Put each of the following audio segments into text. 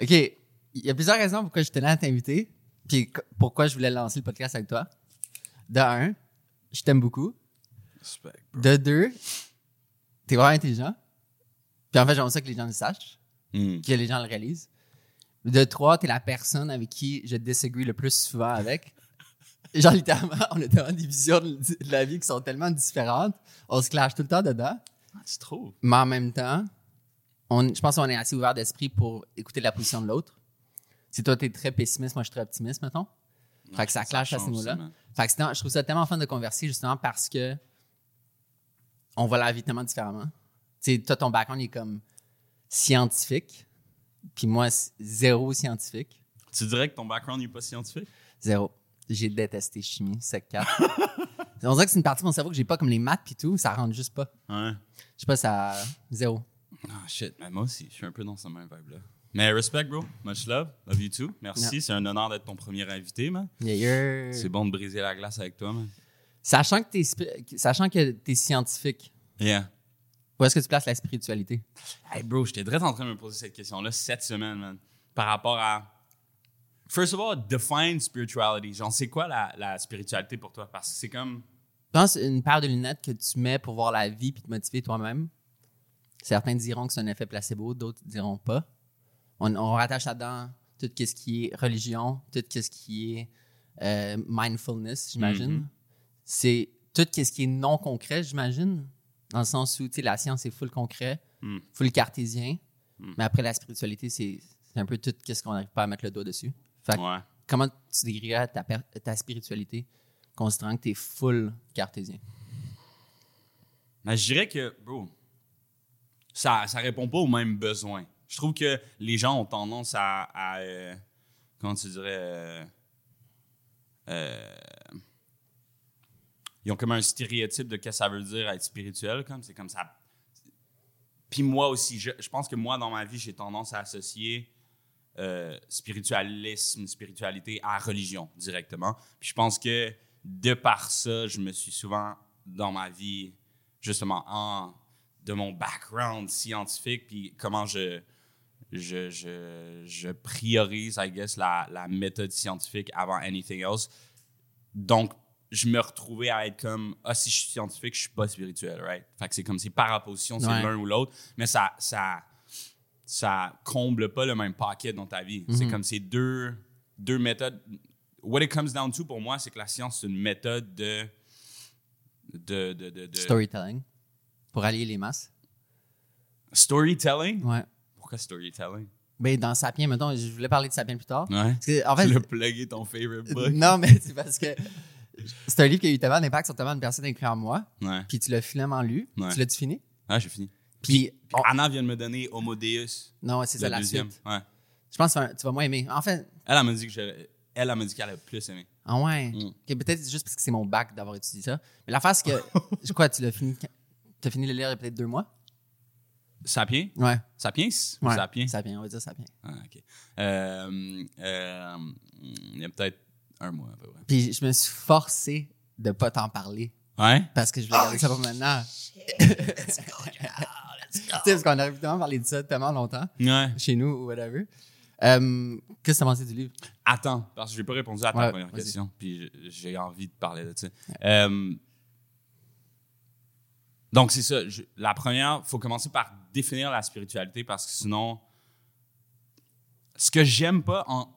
OK. Il y a plusieurs raisons pourquoi je tenais à t'inviter. Puis pourquoi je voulais lancer le podcast avec toi. De un, je t'aime beaucoup. Respect. De deux, t'es vraiment intelligent. Puis en fait, j'aimerais ça que les gens le sachent, Mm. que les gens le réalisent. De trois, t'es la personne avec qui je disagree le plus souvent avec. Genre, littéralement, on a tellement des visions de de la vie qui sont tellement différentes. On se clash tout le temps dedans. Ah, C'est trop. Mais en même temps, on, je pense qu'on est assez ouvert d'esprit pour écouter la position de l'autre. Si toi, t'es très pessimiste, moi, je suis très optimiste, mettons. Fait que ça clash à ce niveau-là. Fait que je trouve ça tellement fun de converser, justement, parce que on voit la vie tellement différemment. Tu sais, toi, ton background est comme scientifique, puis moi, zéro scientifique. Tu dirais que ton background n'est pas scientifique? Zéro. J'ai détesté chimie, sec 4. On dirait que c'est une partie de mon cerveau que j'ai pas comme les maths puis tout, ça rentre juste pas. Ouais. Je sais pas, ça. Zéro. Ah, shit. Mais moi aussi, je suis un peu dans ce même vibe-là. Mais respect, bro. Much love. Love you too. Merci. C'est un honneur d'être ton premier invité, man. Yeah, yeah. C'est bon de briser la glace avec toi, man. Sachant que t'es sachant que t'es scientifique, Yeah. où est-ce que tu places la spiritualité? Hey, bro, j'étais direct en train de me poser cette question-là cette semaine, man. Par rapport à. First of all, define spirituality. Genre, c'est quoi la, la spiritualité pour toi? Parce que c'est comme. Je pense une paire de lunettes que tu mets pour voir la vie puis te motiver toi-même. Certains diront que c'est un effet placebo, d'autres diront pas. On, on rattache là-dedans tout ce qui est religion, tout ce qui est euh, mindfulness, j'imagine. Mhm. C'est tout ce qui est non concret, j'imagine. Dans le sens où, la science est full concret, Mm. full cartésien. Mm. Mais après, la spiritualité, c'est un peu tout ce qu'on n'arrive pas à mettre le doigt dessus. Fait que Ouais. comment tu décrirais ta, ta spiritualité, considérant que tu es full cartésien? Mais je dirais que, bro, ça, ça répond pas aux mêmes besoins. Je trouve que les gens ont tendance à. euh, comment tu dirais. euh, euh, ils ont comme un stéréotype de ce que ça veut dire être spirituel. comme C'est comme ça. Puis moi aussi, je, je pense que moi, dans ma vie, j'ai tendance à associer spiritualisme, spiritualité à religion directement. Puis je pense que de par ça, je me suis souvent, dans ma vie, justement, en, de mon background scientifique, puis comment je, je, je, je priorise, I guess, la, la méthode scientifique avant anything else. Donc, je me retrouvais à être comme, ah, si je suis scientifique, je suis pas spirituel, right? Fait que c'est comme, c'est par opposition, c'est Ouais. l'un ou l'autre, mais ça, ça, ça comble pas le même paquet dans ta vie. C'est comme ces deux, deux méthodes. What it comes down to pour moi, c'est que la science, c'est une méthode de. de, de, de, de- Storytelling. Pour allier les masses. storytelling? Ouais. Pourquoi storytelling? Ben, dans Sapien, mettons, je voulais parler de Sapien plus tard. Ouais. Parce que, en fait, tu l'as plugué ton favorite book. non, mais c'est parce que c'est un livre qui a eu tellement d'impact sur tellement de personnes incluant moi. Ouais. Puis tu l'as finalement lu. Ouais. Tu l'as-tu fini? Ah, j'ai fini. Puis, on- Anna vient de me donner Homo Deus, non, c'est ça la deuxième. suite. Ouais. Je pense que tu vas- moins aimer. En fait, Elle, elle m'a dit que elle, elle m'a dit qu'elle a plus aimé. ah ouais? Mm. Peut-être juste parce que c'est mon bac d'avoir étudié ça. Mais l'affaire, c'est que, je crois, tu l'as fini. Tu as fini le lire il y a peut-être deux mois? Sapien? Ouais. Sapiens? Ou ouais. Sapien? Sapien, on va dire Sapien. Ah, ok. Euh, euh, il y a peut-être un mois à peu près. Puis je me suis forcé de pas t'en parler Ouais? parce que je voulais garder ça pour maintenant. Tu sais, parce qu'on aurait évidemment parlé de ça tellement longtemps, Ouais. chez nous ou whatever. Euh, Qu'est-ce que tu as pensé du livre? Attends, parce que je n'ai pas répondu à ta Ouais, première question, puis j'ai envie de parler de ça. Euh, donc, c'est ça. la première, il faut commencer par définir la spiritualité parce que sinon, ce que j'aime pas en.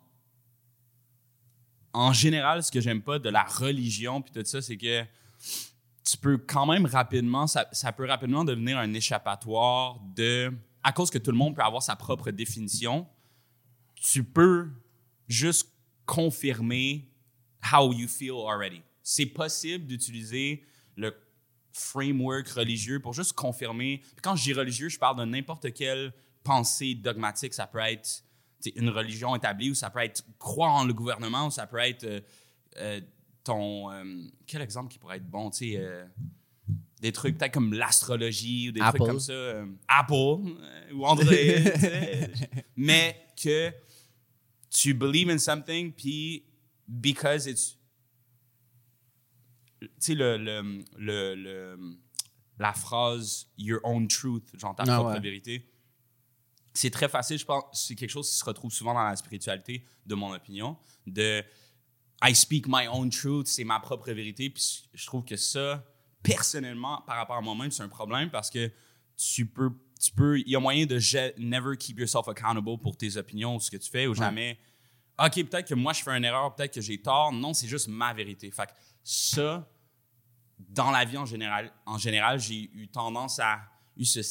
En général, ce que j'aime pas de la religion puis tout ça, c'est que tu peux quand même rapidement, ça, ça peut rapidement devenir un échappatoire de. À cause que tout le monde peut avoir sa propre définition, tu peux juste confirmer how you feel already. C'est possible d'utiliser le framework religieux pour juste confirmer. Puis Quand je dis religieux, je parle de n'importe quelle pensée dogmatique. Ça peut être une religion établie ou ça peut être croire en le gouvernement ou ça peut être euh, euh, ton. euh, quel exemple qui pourrait être bon? Tu sais, des trucs peut-être comme l'astrologie ou des Apple. trucs comme ça. Apple ou Android. sais. Mais que tu believe in something, puis because it's. Tu sais, le, le, le, le- la phrase your own truth, genre ta Ah propre ouais. vérité. c'est très facile, je pense, c'est quelque chose qui se retrouve souvent dans la spiritualité, de mon opinion, de I speak my own truth, c'est ma propre vérité. Puis je trouve que ça, personnellement, par rapport à moi-même, c'est un problème parce que tu peux, tu peux, il y a moyen de je- never keep yourself accountable pour tes opinions ou ce que tu fais ou jamais. Ok, peut-être que moi je fais une erreur, peut-être que j'ai tort. Non, c'est juste ma vérité. Fait que ça, dans la vie en général, en général, j'ai eu tendance à eu ce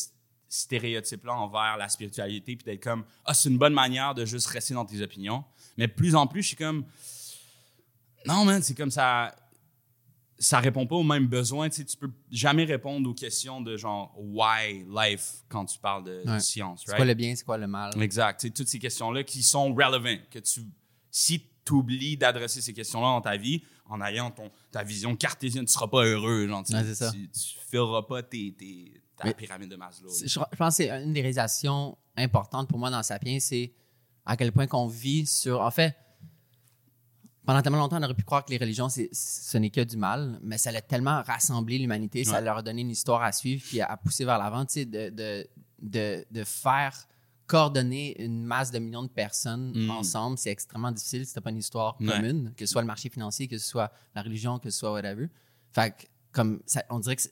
stéréotype-là envers la spiritualité, puis d'être comme ah c'est une bonne manière de juste rester dans tes opinions. Mais plus en plus, je suis comme non man, c'est comme ça. Ça répond pas aux mêmes besoins. Tu sais, tu peux jamais répondre aux questions de genre why life quand tu parles de, science, C'est right? quoi le bien, c'est quoi le mal? Exact. Tu sais, toutes ces questions-là qui sont relevant, que tu, si tu oublies d'adresser ces questions-là dans ta vie, en ayant ton, ta vision cartésienne, tu seras pas heureux. Genre, tu, Ouais, ça. tu, tu fileras pas tes, tes- ta Mais- pyramide de Maslow. Je, je pense que c'est une des réalisations importantes pour moi dans Sapiens, c'est à quel point qu'on vit sur. En fait, pendant tellement longtemps, on aurait pu croire que les religions, ce n'est que du mal, mais ça a tellement rassemblé l'humanité, ça leur a donné une histoire à suivre puis à, à pousser vers l'avant, tu sais, de, de, de, de faire coordonner une masse de millions de personnes Mm. ensemble, c'est extrêmement difficile si t'as pas une histoire Ouais. commune, que ce soit le marché financier, que ce soit la religion, que ce soit whatever. Fait que, comme, ça, on dirait que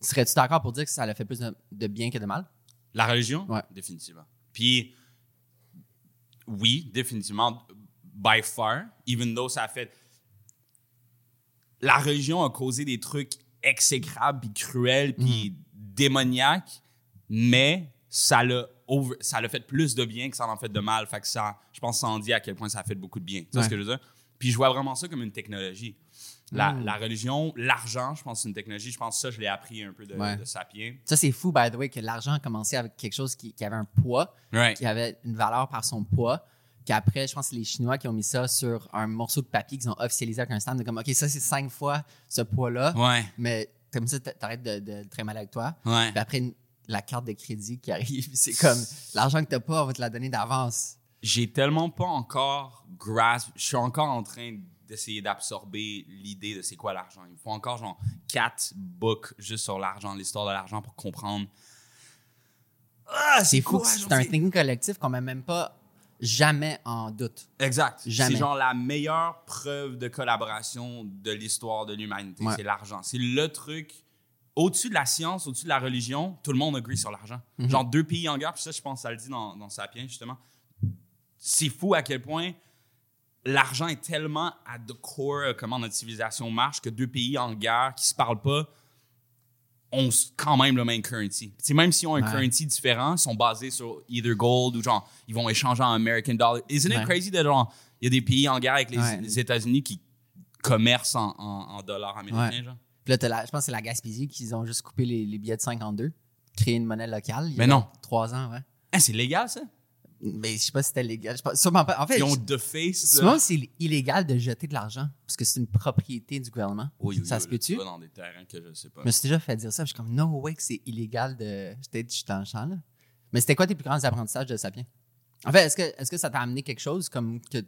serais-tu d'accord pour dire que ça a fait plus de, de bien que de mal? La religion? Ouais. Définitivement. Puis, oui, définitivement, by far, even though ça a fait. La religion a causé des trucs exécrables, puis cruels, puis démoniaques, mais ça l'a over- ça l'a fait plus de bien que ça en fait de mal. Fait que ça, je pense ça en dit à quel point ça a fait beaucoup de bien. Tu vois Ouais. ce que je veux dire? Puis je vois vraiment ça comme une technologie. La, Mm. la religion, l'argent, je pense c'est une technologie. Je pense que ça, je l'ai appris un peu de, Ouais. de Sapiens. Ça, c'est fou, by the way, que l'argent a commencé avec quelque chose qui, qui avait un poids, Right. qui avait une valeur par son poids. Qu'après, je pense que c'est les Chinois qui ont mis ça sur un morceau de papier qu'ils ont officialisé avec un stand de comme, OK, ça, c'est cinq fois ce poids-là. Ouais. Mais comme ça, t'a- t'arrêtes de, de très mal avec toi. Ouais. Puis après, la carte de crédit qui arrive, c'est comme l'argent que t'as pas, on va te la donner d'avance. j'ai tellement pas encore grasp, je suis encore en train d'essayer d'absorber l'idée de c'est quoi l'argent. Il me faut encore genre quatre books juste sur l'argent, l'histoire de l'argent pour comprendre. Ah, C'est fou, c'est un thinking collectif qu'on met même pas jamais en doute. Exact. Jamais. C'est genre la meilleure preuve de collaboration de l'histoire de l'humanité. Ouais. C'est l'argent. C'est le truc. Au-dessus de la science, au-dessus de la religion, tout le monde agree sur l'argent. Mhm. Genre deux pays en guerre, puis ça, je pense ça le dit dans, dans Sapiens, justement. C'est fou à quel point l'argent est tellement à the core comment notre civilisation marche que deux pays en guerre qui se parlent pas ont quand même le même currency. Tu sais, même s'ils ont un Ouais. currency différent, ils sont basés sur either gold ou genre, ils vont échanger en American dollar. Isn't it Ouais. crazy de genre, il y a des pays en guerre avec les, Ouais. les États-Unis qui commercent en, en- en dollars américains, genre? Puis là, t'as la- je pense que c'est la Gaspésie qu'ils ont juste coupé les, les billets de 52, créé une monnaie locale. il y a Mais non. Trois ans, ouais. Hein, c'est légal, ça? Mais je sais pas si c'était légal. Je pense- sûrement pas. En fait, Ils ont je- de face. souvent, c'est illégal de jeter de l'argent parce que c'est une propriété du gouvernement. Oui, oui, ça se peut-tu? dans des terrains que je sais pas. Je me suis déjà fait dire ça. Je suis comme, no way que c'est illégal de. J'étais j'étais dans le champ, là. Mais c'était quoi tes plus grands apprentissages de Sapien? En fait, est-ce que, est que ça t'a amené quelque chose comme que.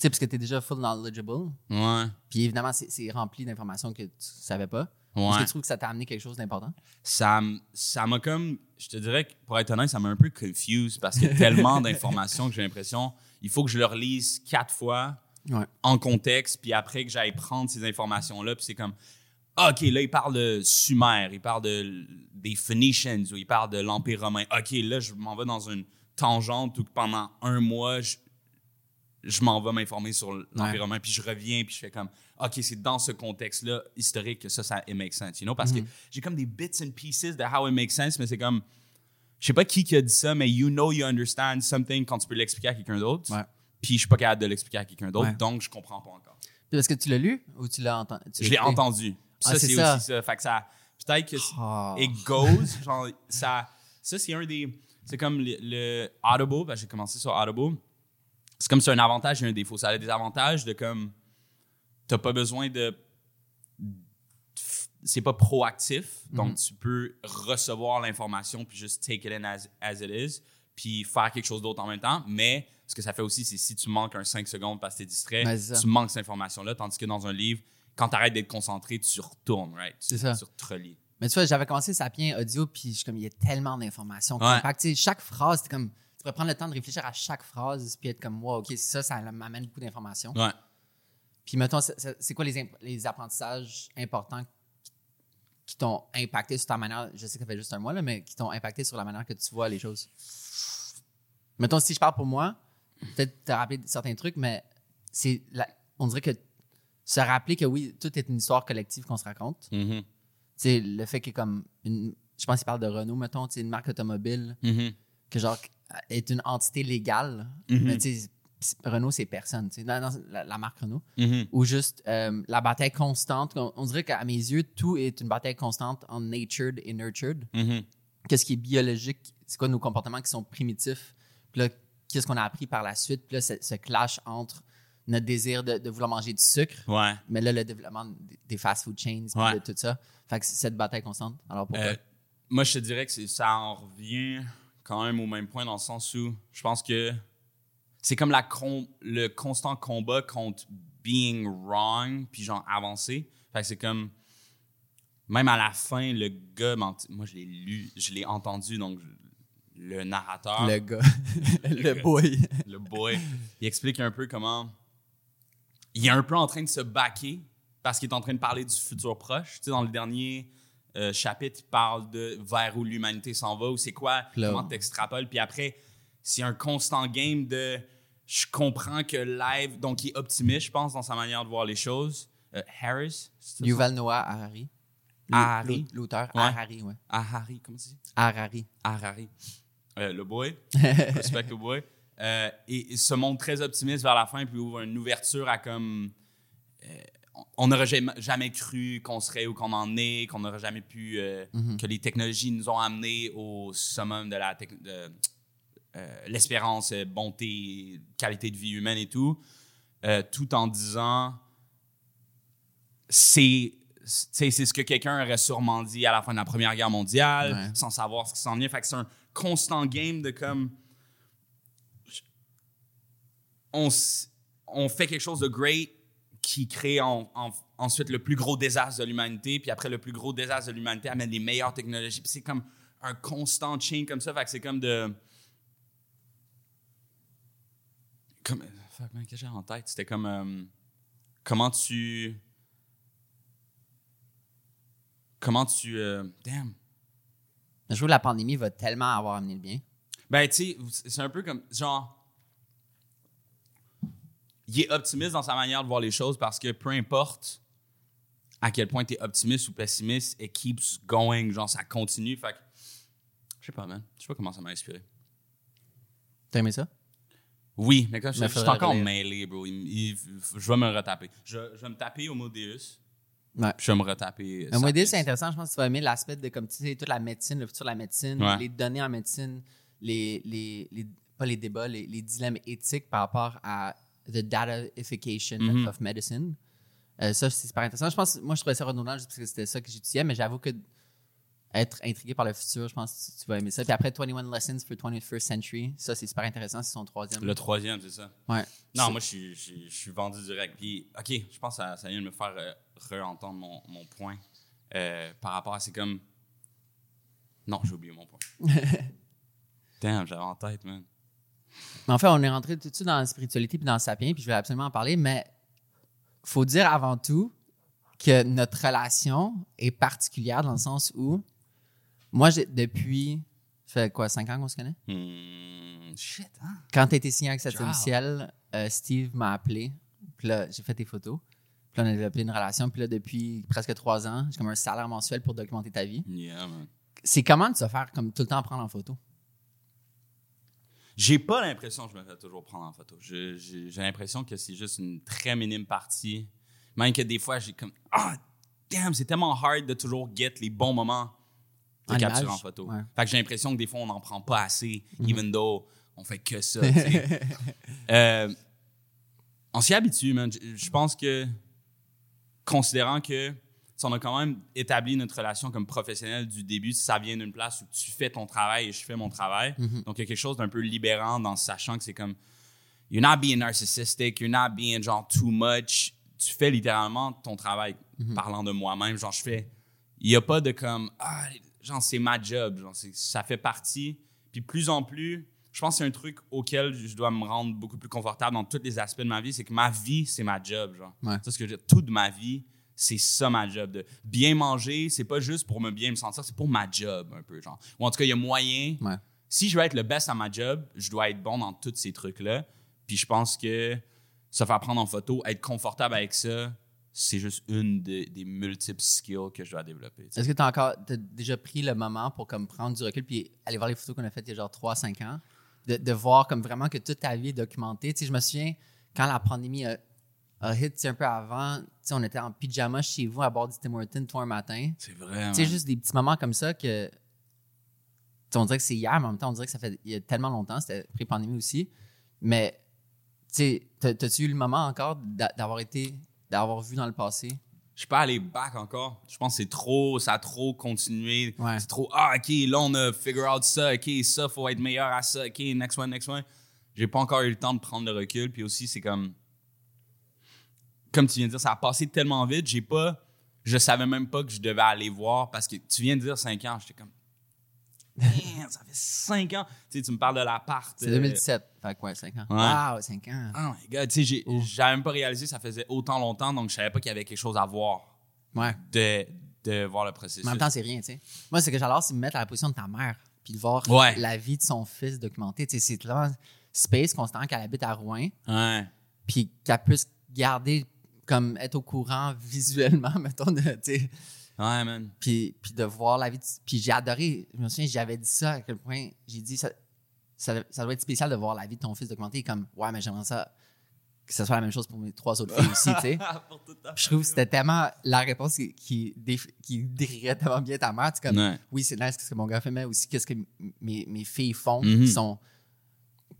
Tu sais, parce que t'es déjà full knowledgeable. Ouais. Puis évidemment, c'est rempli d'informations que tu savais pas. Est-ce Ouais. que tu trouves que ça t'a amené quelque chose d'important? ça, m'a comme, je te dirais que pour être honnête, ça m'a un peu confused parce qu'il y a tellement d'informations que j'ai l'impression, il faut que je le relise quatre fois Ouais. en contexte, puis après que j'aille prendre ces informations-là, puis c'est comme, OK, là, il parle de Sumer, il parle de, des Phoenicians, ou il parle de l'Empire romain. OK, là, je m'en vais dans une tangente où pendant un mois, je, je m'en vais m'informer sur romain, puis je reviens, puis je fais comme, OK, c'est dans ce contexte-là historique que ça, ça it makes sense, you know? Parce Mhm. que j'ai comme des bits and pieces de how it makes sense, mais c'est comme, je sais pas qui qui a dit ça, mais you know you understand something quand tu peux l'expliquer à quelqu'un d'autre. Ouais. Puis je suis pas capable de l'expliquer à quelqu'un d'autre, Ouais. donc je comprends pas encore. Puis Est-ce que tu l'as lu ou tu l'as entendu? Je l'ai entendu. Ah, Ça, c'est aussi ça. Fait que ça. Peut-être que Oh. it goes. genre, ça, ça c'est un des. C'est comme le, le Audible. parce que J'ai commencé sur Audible. C'est comme c'est un avantage et un défaut. Ça a des avantages de comme. T'as pas besoin de. C'est pas proactif. Donc, tu peux recevoir l'information puis juste take it in as, as it is. Puis faire quelque chose d'autre en même temps. Mais ce que ça fait aussi, c'est si tu manques un 5 secondes parce que tu es distrait, tu manques cette information-là. Tandis que dans un livre, quand tu arrêtes d'être concentré, tu retournes, right? C'est Tu- ça. Tu te relis. Mais tu vois, j'avais commencé Sapien audio, puis je suis comme, il y a tellement d'informations. Ouais. Fait que, tu sais, chaque phrase, c'est comme, tu pourrais prendre le temps de réfléchir à chaque phrase, puis être comme, wow, OK, ça, ça m'amène beaucoup d'informations. Ouais. Puis, mettons, c'est- c'est c'est quoi les, les apprentissages importants qui- t'ont impacté sur ta manière, je sais que ça fait juste un mois, là, mais qui t'ont impacté sur la manière que tu vois les choses? Mettons, si je parle pour moi, peut-être te rappeler certains trucs, mais c'est on dirait que se rappeler que oui, tout est une histoire collective qu'on se raconte. Tu sais, le fait que comme une, je pense qu'il parle de Renault, mettons, tu sais, une marque automobile, Mhm. que genre est une entité légale. Mhm. Mais tu sais, c'est- Renault, c'est personne, tu sais, dans- dans la, la marque Renault. Mhm. Ou juste euh, la bataille constante. On, on dirait qu'à mes yeux, tout est une bataille constante en natured et nurtured. Mhm. Qu'est-ce qui est biologique? C'est quoi nos comportements qui sont primitifs? Puis là, qu'est-ce qu'on a appris par la suite? Puis là, ce, ce clash entre notre désir de, de vouloir manger du sucre, Ouais. mais là, le développement des- fast-food chains, Ouais. de tout ça. Fait que cette bataille constante. Alors pourquoi? Euh, moi, je te dirais que ça en revient quand même au même point dans le sens où je pense que c'est comme la con- le constant combat contre being wrong puis genre avancer. Fait que c'est comme même à la fin, le gars, moi je l'ai lu, je l'ai entendu donc le narrateur, le gars, le boy. le boy, il explique un peu comment il est un peu en train de se baquer parce qu'il est en train de parler du futur proche. Tu sais, dans le dernier euh, chapitre, il parle de vers où l'humanité s'en va, ou c'est quoi, comment t'extrapoles. Puis après, c'est un constant game de je comprends que live, donc il est optimiste, je pense, dans sa manière de voir les choses. Euh, Harris, Yuval Noah Harari. Harari. L'au- L'auteur. Ouais. Harari, ouais. Harari, comment tu dis? Harari. Harari. Euh, le boy. Respect le boy. Euh, et, et se montre très optimiste vers la fin, puis ouvre une ouverture à comme. On- n'aurait jamais, cru qu'on serait où qu'on en est, qu'on n'aurait jamais pu. euh, que les technologies nous ont amenés au summum de la de, euh, l'espérance, euh, bonté, qualité de vie humaine et tout, euh, tout en disant c'est c'est c'est ce que quelqu'un aurait sûrement dit à la fin de la Première Guerre mondiale, Ouais. sans savoir ce qui s'en vient. Fait que c'est un constant game de comme. On, on fait quelque chose de great qui crée en- en- ensuite le plus gros désastre de l'humanité, puis après le plus gros désastre de l'humanité amène les meilleures technologies. C'est comme un constant chain comme ça. Fait que c'est comme de. Comme. Fuck, man, qu'est-ce que j'ai en tête? C'était comme. euh, comment tu. Comment tu. euh, damn. Je trouve que la pandémie va tellement avoir amené le bien. Ben, tu sais, c'est un peu comme. Genre. Il est optimiste dans sa manière de voir les choses parce que peu importe à quel point tu es optimiste ou pessimiste, it keeps going. Genre, ça continue. Fait que. Je sais pas, man. Je sais pas comment ça m'a inspiré. T'as aimé ça? Oui, mais comme je suis encore mêlé, bro. Il- il- je vais me retaper. Je, je vais me taper au mot Deus. Ouais. Puis je vais me retaper. Mais moi, Sapiens. c'est intéressant. Je pense que tu vas aimer l'aspect de, comme tu sais, toute la médecine, le futur de la médecine, Ouais. les données en médecine, les, les, les- pas les débats, les, les dilemmes éthiques par rapport à the datafication Mhm. of medicine. Euh, ça, c'est super intéressant. Je pense, moi, je trouvais ça redondant juste parce que c'était ça que j'étudiais, mais j'avoue que être intrigué par le futur, je pense que tu vas aimer ça. Puis après, 21 Lessons for 21st Century, ça, c'est super intéressant. C'est son troisième. Le troisième, c'est ça. Ouais. Non, moi, je suis, je suis- je suis vendu direct. Puis, OK, je pense que ça, ça vient de me faire euh, re-entendre mon, mon point euh, par rapport à. C'est comme. Non, j'ai oublié mon point. Damn, j'avais en tête, man. Mais en fait, on est rentré tout de suite dans la spiritualité puis dans le sapien, puis je vais absolument en parler, mais faut dire avant tout que notre relation est particulière dans le sens où moi, j'ai, depuis, ça fait quoi, cinq ans qu'on se connaît? Hmm, shit, hein? Quand tu été signé avec Septième. Ciel, euh, Steve m'a appelé, puis là, j'ai fait tes photos, puis là, on a développé une relation, puis là, depuis presque trois ans, j'ai comme un salaire mensuel pour documenter ta vie. Yeah, man. C'est comment de se faire comme tout le temps prendre en photo? J'ai pas l'impression que je me fais toujours prendre en photo. J'ai l'impression que c'est juste une très minime partie. Même que des fois, j'ai comme. Ah, damn, c'est tellement hard de toujours get les bons moments de En capturer image, en photo. ouais. Fait que j'ai l'impression que des fois, on n'en prend pas assez, Mhm. even though on fait que ça. Euh, on s'y habitue, man. Je, pense que, considérant que on a quand même établi notre relation comme professionnel du début, ça vient d'une place où tu fais ton travail et je fais mon travail. Donc, il y a quelque chose d'un peu libérant dans sachant que c'est comme, you're not being narcissistic, you're not being genre too much. Tu fais littéralement ton travail parlant de moi-même. Genre, je fais, il n'y a pas de comme, ah, genre, c'est ma job. Genre, ça fait partie. Puis plus en plus, je pense que c'est un truc auquel je dois me rendre beaucoup plus confortable dans tous les aspects de ma vie. C'est que ma vie, c'est ma job. Genre. Ouais. C'est ce que je veux dire. Toute ma vie, c'est ça ma job. De bien manger, c'est pas juste pour me bien me sentir, c'est pour ma job un peu. Genre. Ou en tout cas, il y a moyen. Ouais. Si je veux être le best à ma job, je dois être bon dans tous ces trucs-là. Puis je pense que se faire prendre en photo, être confortable avec ça, c'est juste une des, des multiples skills que je dois développer. Est-ce que tu as encore t'as déjà pris le moment pour comme prendre du recul puis aller voir les photos qu'on a faites il y a genre 3-5 ans? De, de voir comme vraiment que toute ta vie est documentée. Tu sais, je me souviens quand la pandémie a, a hit tu sais, un peu avant, tu sais, on était en pyjama chez vous à bord du Tim Hortons toi un matin. C'est vrai. Tu sais, juste des petits moments comme ça que. on dirait que c'est hier, mais en même temps, on dirait que ça fait il y a tellement longtemps, c'était pré-pandémie aussi. Mais, tu sais, t'as- t'as-tu eu le moment encore d'a- d'avoir été, d'avoir vu dans le passé? Je suis pas allé back encore. Je pense que c'est trop, ça a trop continué. Ouais. C'est trop, ah, OK, là, on a figure out ça. OK, ça, faut être meilleur à ça. OK, next one, next one. J'ai pas encore eu le temps de prendre le recul. Puis aussi, c'est comme, comme tu viens de dire, ça a passé tellement vite. J'ai pas, je savais même pas que je devais aller voir parce que tu viens de dire 5 ans. J'étais comme, ça fait 5 ans. Tu sais, tu me parles de l'appart. C'est euh, 2017. Fait quoi, 5 ans? Ouais. Wow, 5 ans. Oh my God, tu sais, j'avais même pas réalisé que ça faisait autant longtemps, donc je savais pas qu'il y avait quelque chose à voir Ouais. de, de voir le processus. Mais en même temps, c'est rien, tu sais. Moi, ce que j'adore, c'est me mettre à la position de ta mère, puis de voir Ouais. la vie de son fils documentée. Tu sais, c'est tellement space constant qu'elle habite à Rouen, Ouais. puis qu'elle puisse garder, comme être au courant visuellement, mettons, de, tu sais. Ouais, man. Puis, puis de voir la vie. de- Puis j'ai adoré. Je me souviens, j'avais dit ça à quel point. J'ai dit, ça, ça, ça doit être spécial de voir la vie de ton fils documentée. Comme, ouais, mais j'aimerais ça que ce soit la même chose pour mes trois autres filles aussi, tu sais. Je trouve que c'était tellement la réponse qui, qui, déf- qui décrirait tellement bien ta mère. Tu comme, Ouais. oui, c'est nice ce que mon gars fait, mais aussi qu'est-ce que mes, mes filles font Mhm. qui sont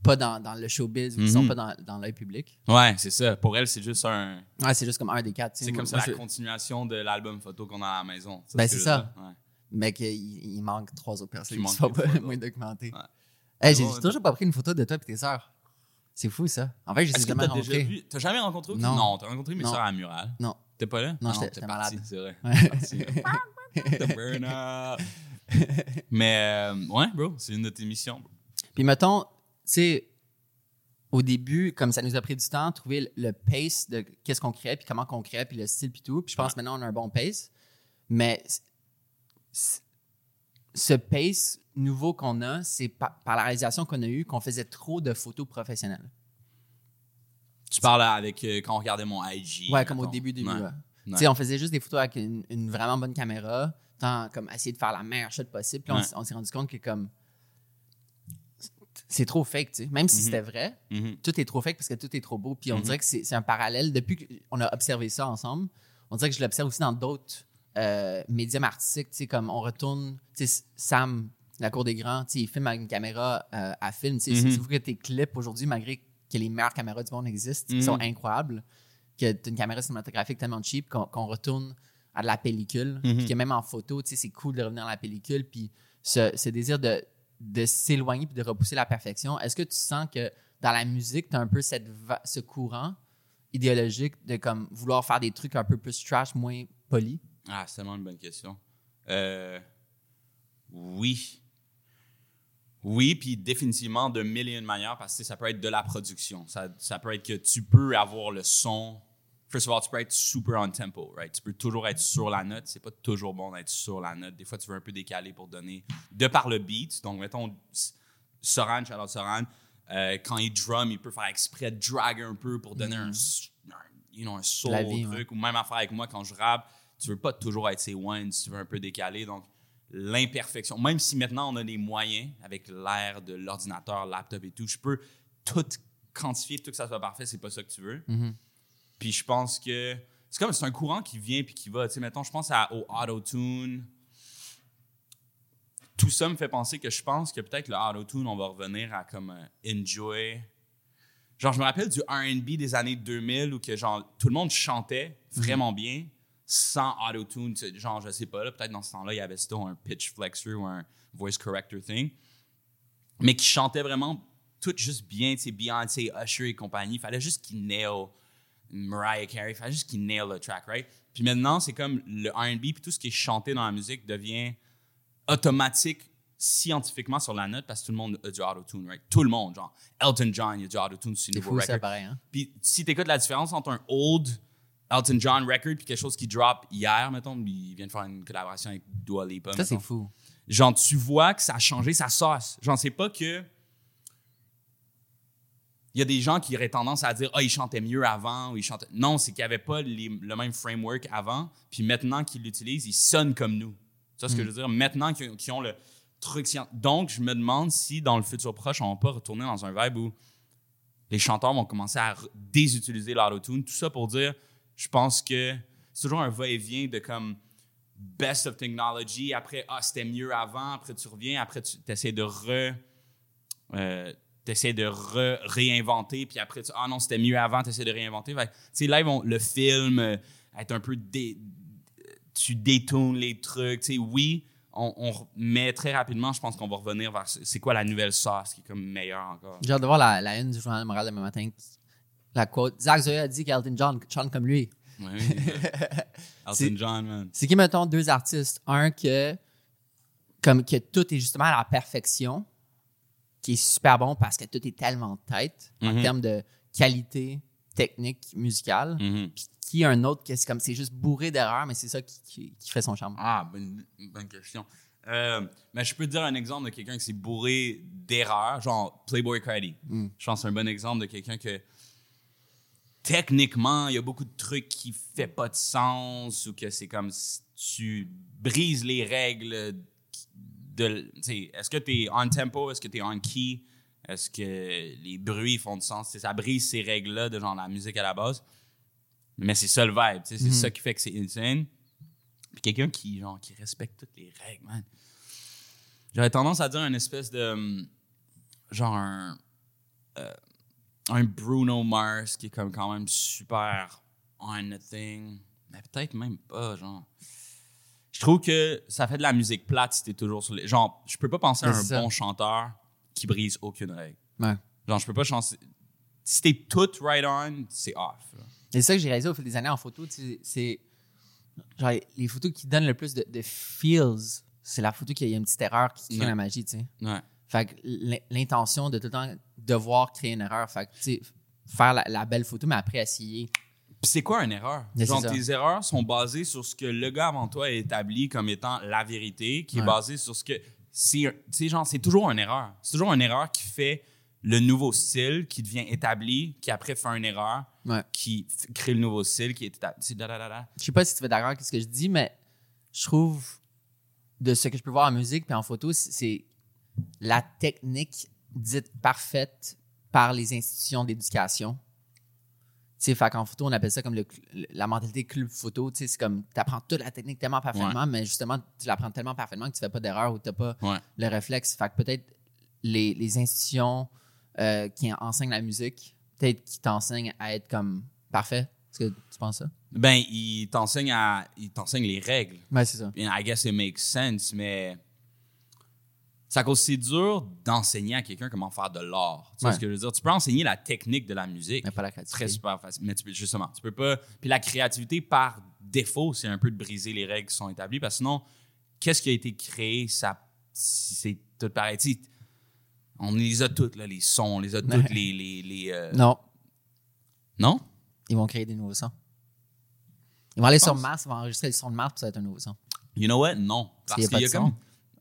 pas dans, dans le showbiz ou qui Mhm. sont pas dans, dans l'œil public. Ouais, c'est ça. Pour elle, c'est juste un. Ouais, c'est juste comme un des quatre. C'est comme ça la je- continuation de l'album photo qu'on a à la maison. Ben, c'est ça. Ouais. Mais qu'il il manque trois autres personnes qui sont pas moins documentées. Ouais. Hey, j'ai bon, j'ai toujours pas pris une photo de toi et tes sœurs. C'est fou, ça. En fait, je les ai Est-ce que jamais rencontrés. vu. T'as jamais rencontré Non. Non, t'as rencontré mes soeurs à Mural. Non. T'es pas là? Non, Ah j'étais- malade. C'est vrai. Mais, euh, ouais, bro, c'est une de tes missions. Puis mettons, sais, au début, comme ça nous a pris du temps, trouver le- pace de qu'est-ce qu'on crée, puis comment qu'on crée, puis le style, puis tout. Puis je pense Ouais. maintenant on a un bon pace. Mais ce pace nouveau qu'on a, c'est par, par la réalisation qu'on a eue qu'on faisait trop de photos professionnelles. Tu parles avec euh, quand on regardait mon IG. Ouais, comme au début, début. Ouais. ouais. Ouais. Tu sais, on faisait juste des photos avec une, une vraiment bonne caméra, tant comme essayer de faire la meilleure shot possible. Puis on s'est rendu compte que comme c'est trop fake, tu sais. Même si Mhm. c'était vrai, Mhm. tout est trop fake parce que tout est trop beau. Puis on Mhm. dirait que c'est un parallèle. Depuis qu'on a observé ça ensemble, on dirait que je l'observe aussi dans d'autres euh, médiums artistiques. Tu sais, comme on retourne, tu sais, Sam, la cour des grands, tu sais, il filme avec une caméra euh, à film. Tu sais, c'est que tes clips aujourd'hui, malgré que les meilleures caméras du monde existent, qui sont incroyables, que tu une caméra cinématographique tellement cheap qu'on retourne à de la pellicule. Puis que même en photo, tu sais, c'est cool de revenir à la pellicule. Puis ce, ce désir de, de s'éloigner puis de repousser la perfection, est-ce que tu sens que dans la musique, tu as un peu cette ce courant idéologique de comme vouloir faire des trucs un peu plus trash, moins polis? Ah, c'est tellement une bonne question. Euh, oui. Oui, puis définitivement de mille et une manières, parce que ça peut être de la production. Ça, ça peut être que tu peux avoir le son. First of all, tu peux être super on tempo, right? Tu peux toujours être sur la note. C'est pas toujours bon d'être sur la note. Des fois, tu veux un peu décaler pour donner de par le beat. Donc, mettons, Soran, shout out Soran, euh, quand il drum, il peut faire exprès de drag un peu pour donner un, s- un, you know, un soul La vie, au truc. Ou même affaire avec moi quand je rappe, tu veux pas toujours être ses ones, tu veux un peu décaler. Donc, l'imperfection. Même si maintenant on a les moyens avec l'ère de l'ordinateur, laptop et tout, je peux tout quantifier, tout que ça soit parfait, c'est pas ça que tu veux. Puis je pense que c'est comme c'est un courant qui vient puis qui va. Tu sais, mettons, je pense à, au auto-tune. Tout ça me fait penser que je pense que peut-être le auto-tune, on va revenir à comme euh, enjoy. Genre, je me rappelle du RB des années 2000 où que genre tout le monde chantait vraiment bien sans auto-tune. Genre, je sais pas, là, peut-être dans ce temps-là, il y avait still un pitch flexor ou un voice corrector thing. Mais qui chantait vraiment tout juste bien, tu sais, Beyoncé, Usher et compagnie. Il fallait juste qu'ils nail Mariah Carey, il juste qu'ils nail le track, right? Puis maintenant, c'est comme le R&B, puis tout ce qui est chanté dans la musique devient automatique scientifiquement sur la note parce que tout le monde a du auto-tune, right? Tout le monde, genre Elton John, il a du auto-tune sur le C'est nouveau fou, record. pareil. Hein? Puis si t'écoutes la différence entre un old Elton John record puis quelque chose qui drop hier, mettons, il vient de faire une collaboration avec Dua Lipa, Ça, c'est fou. Genre, tu vois que ça a changé sa sauce. J'en sais pas que. Il y a des gens qui auraient tendance à dire Ah, il chantait mieux avant ou il chantait. Non, c'est qu'il n'y avait pas les- le même framework avant. Puis maintenant qu'ils l'utilisent, ils sonnent comme nous. Tu vois ce que je veux dire? Maintenant qu'ils ont, le truc. Donc, je me demande si dans le futur proche, on va pas retourner dans un vibe où les chanteurs vont commencer à désutiliser l'autotune. Tout ça pour dire, je pense que c'est toujours un va-et-vient de comme best of technology. Après, ah, c'était mieux avant. Après, tu reviens. Après, tu essaies de re. euh, t'essaies de réinventer, puis après, tu, ah non, c'était mieux avant, tu essaies de réinventer. Tu sais, là, ils vont, le film, euh, être un peu. dé- tu détournes les trucs. Tu sais, oui, on, on- mais très rapidement, je pense qu'on va revenir vers c'est quoi la nouvelle sauce qui est comme meilleure encore. J'ai hâte de voir la, la une du journal de Montréal demain matin. La quote. Zach Zoya a dit qu'Elton John chante comme lui. Ouais, C'est- Elton John, man. C'est qui, mettons, deux artistes? Un que, comme que tout est justement à la perfection, qui est super bon parce que tout est tellement tête en Mhm. termes de qualité technique musicale. Mhm. Puis qui un autre que c'est comme c'est juste bourré d'erreurs, mais c'est ça qui, qui, qui fait son charme. Ah, bonne, bonne question. Euh, mais je peux te dire un exemple de quelqu'un qui s'est bourré d'erreurs, genre Playboy Cardi. Je pense que c'est un bon exemple de quelqu'un que techniquement, il y a beaucoup de trucs qui fait pas de sens ou que c'est comme si tu brises les règles de. Est-ce que tu es on tempo? Est-ce que tu es on key? Est-ce que les bruits font du sens? Ça brise ces règles-là de genre la musique à la base. Mais c'est ça le vibe. C'est ça qui fait que c'est insane. Puis quelqu'un qui, genre, qui respecte toutes les règles, man. J'aurais tendance à dire une espèce de. hum, Genre un. euh, un Bruno Mars qui est comme quand même super on thing. Mais peut-être même pas, genre. Je trouve que ça fait de la musique plate si t'es toujours sur les. Genre, je peux pas penser à un ça. bon chanteur qui brise aucune règle. Ouais. Genre, je peux pas chanter. Si t'es tout right on, c'est off. là. Et c'est ça que j'ai réalisé au fil des années en photo, c'est genre les photos qui donnent le plus de, de feels, c'est la photo qui a une petite erreur qui crée Ouais. la magie, tu sais. Ouais. Fait que l'in- l'intention de tout le temps devoir créer une erreur, fait que, tu sais, faire la, la belle photo, mais après essayer. C'est quoi une erreur? Genre, tes erreurs sont basées sur ce que le gars avant toi a établi comme étant la vérité, qui est Ouais. basé sur ce que. c'est- Tu sais, genre, c'est toujours une erreur. C'est toujours une erreur qui fait le nouveau style, qui devient établi, qui après fait une erreur, Ouais. qui crée le nouveau style, qui est établi. C'est da, da, da, da. Je sais pas si tu es d'accord avec ce que je dis, mais je trouve de ce que je peux voir en musique puis en photo, c'est la technique dite parfaite par les institutions d'éducation. Tu sais, fait qu'en photo, on appelle ça comme le la mentalité club photo. Tu sais, c'est comme, tu apprends toute la technique tellement parfaitement, mais justement, tu l'apprends tellement parfaitement que tu fais pas d'erreur ou tu pas Ouais. le réflexe. Fait que peut-être les, les institutions euh, qui enseignent la musique, peut-être qui t'enseignent à être comme parfait. Est-ce que tu penses ça? Ben, il t'enseigne à. Il t'enseigne les règles. Ouais, c'est ça. I guess it makes sense, mais à cause c'est dur d'enseigner à quelqu'un comment faire de l'art. Tu vois Ouais. ce que je veux dire? Tu peux enseigner la technique de la musique. Mais pas la créativité. Très super facile. Mais tu peux, justement, tu peux pas. Puis la créativité, par défaut, c'est un peu de briser les règles qui sont établies. Parce que sinon, qu'est-ce qui a été créé? Ça, c'est tout pareil. Tu sais, on les a toutes, là, les sons, on les a toutes, Ouais. les. les, les, euh, Non, Non? ils vont créer des nouveaux sons. Ils vont aller sur? Mars, ils vont enregistrer le son de Mars, puis ça va être un nouveau son. You know what? Non. Parce qu'il y a y comme.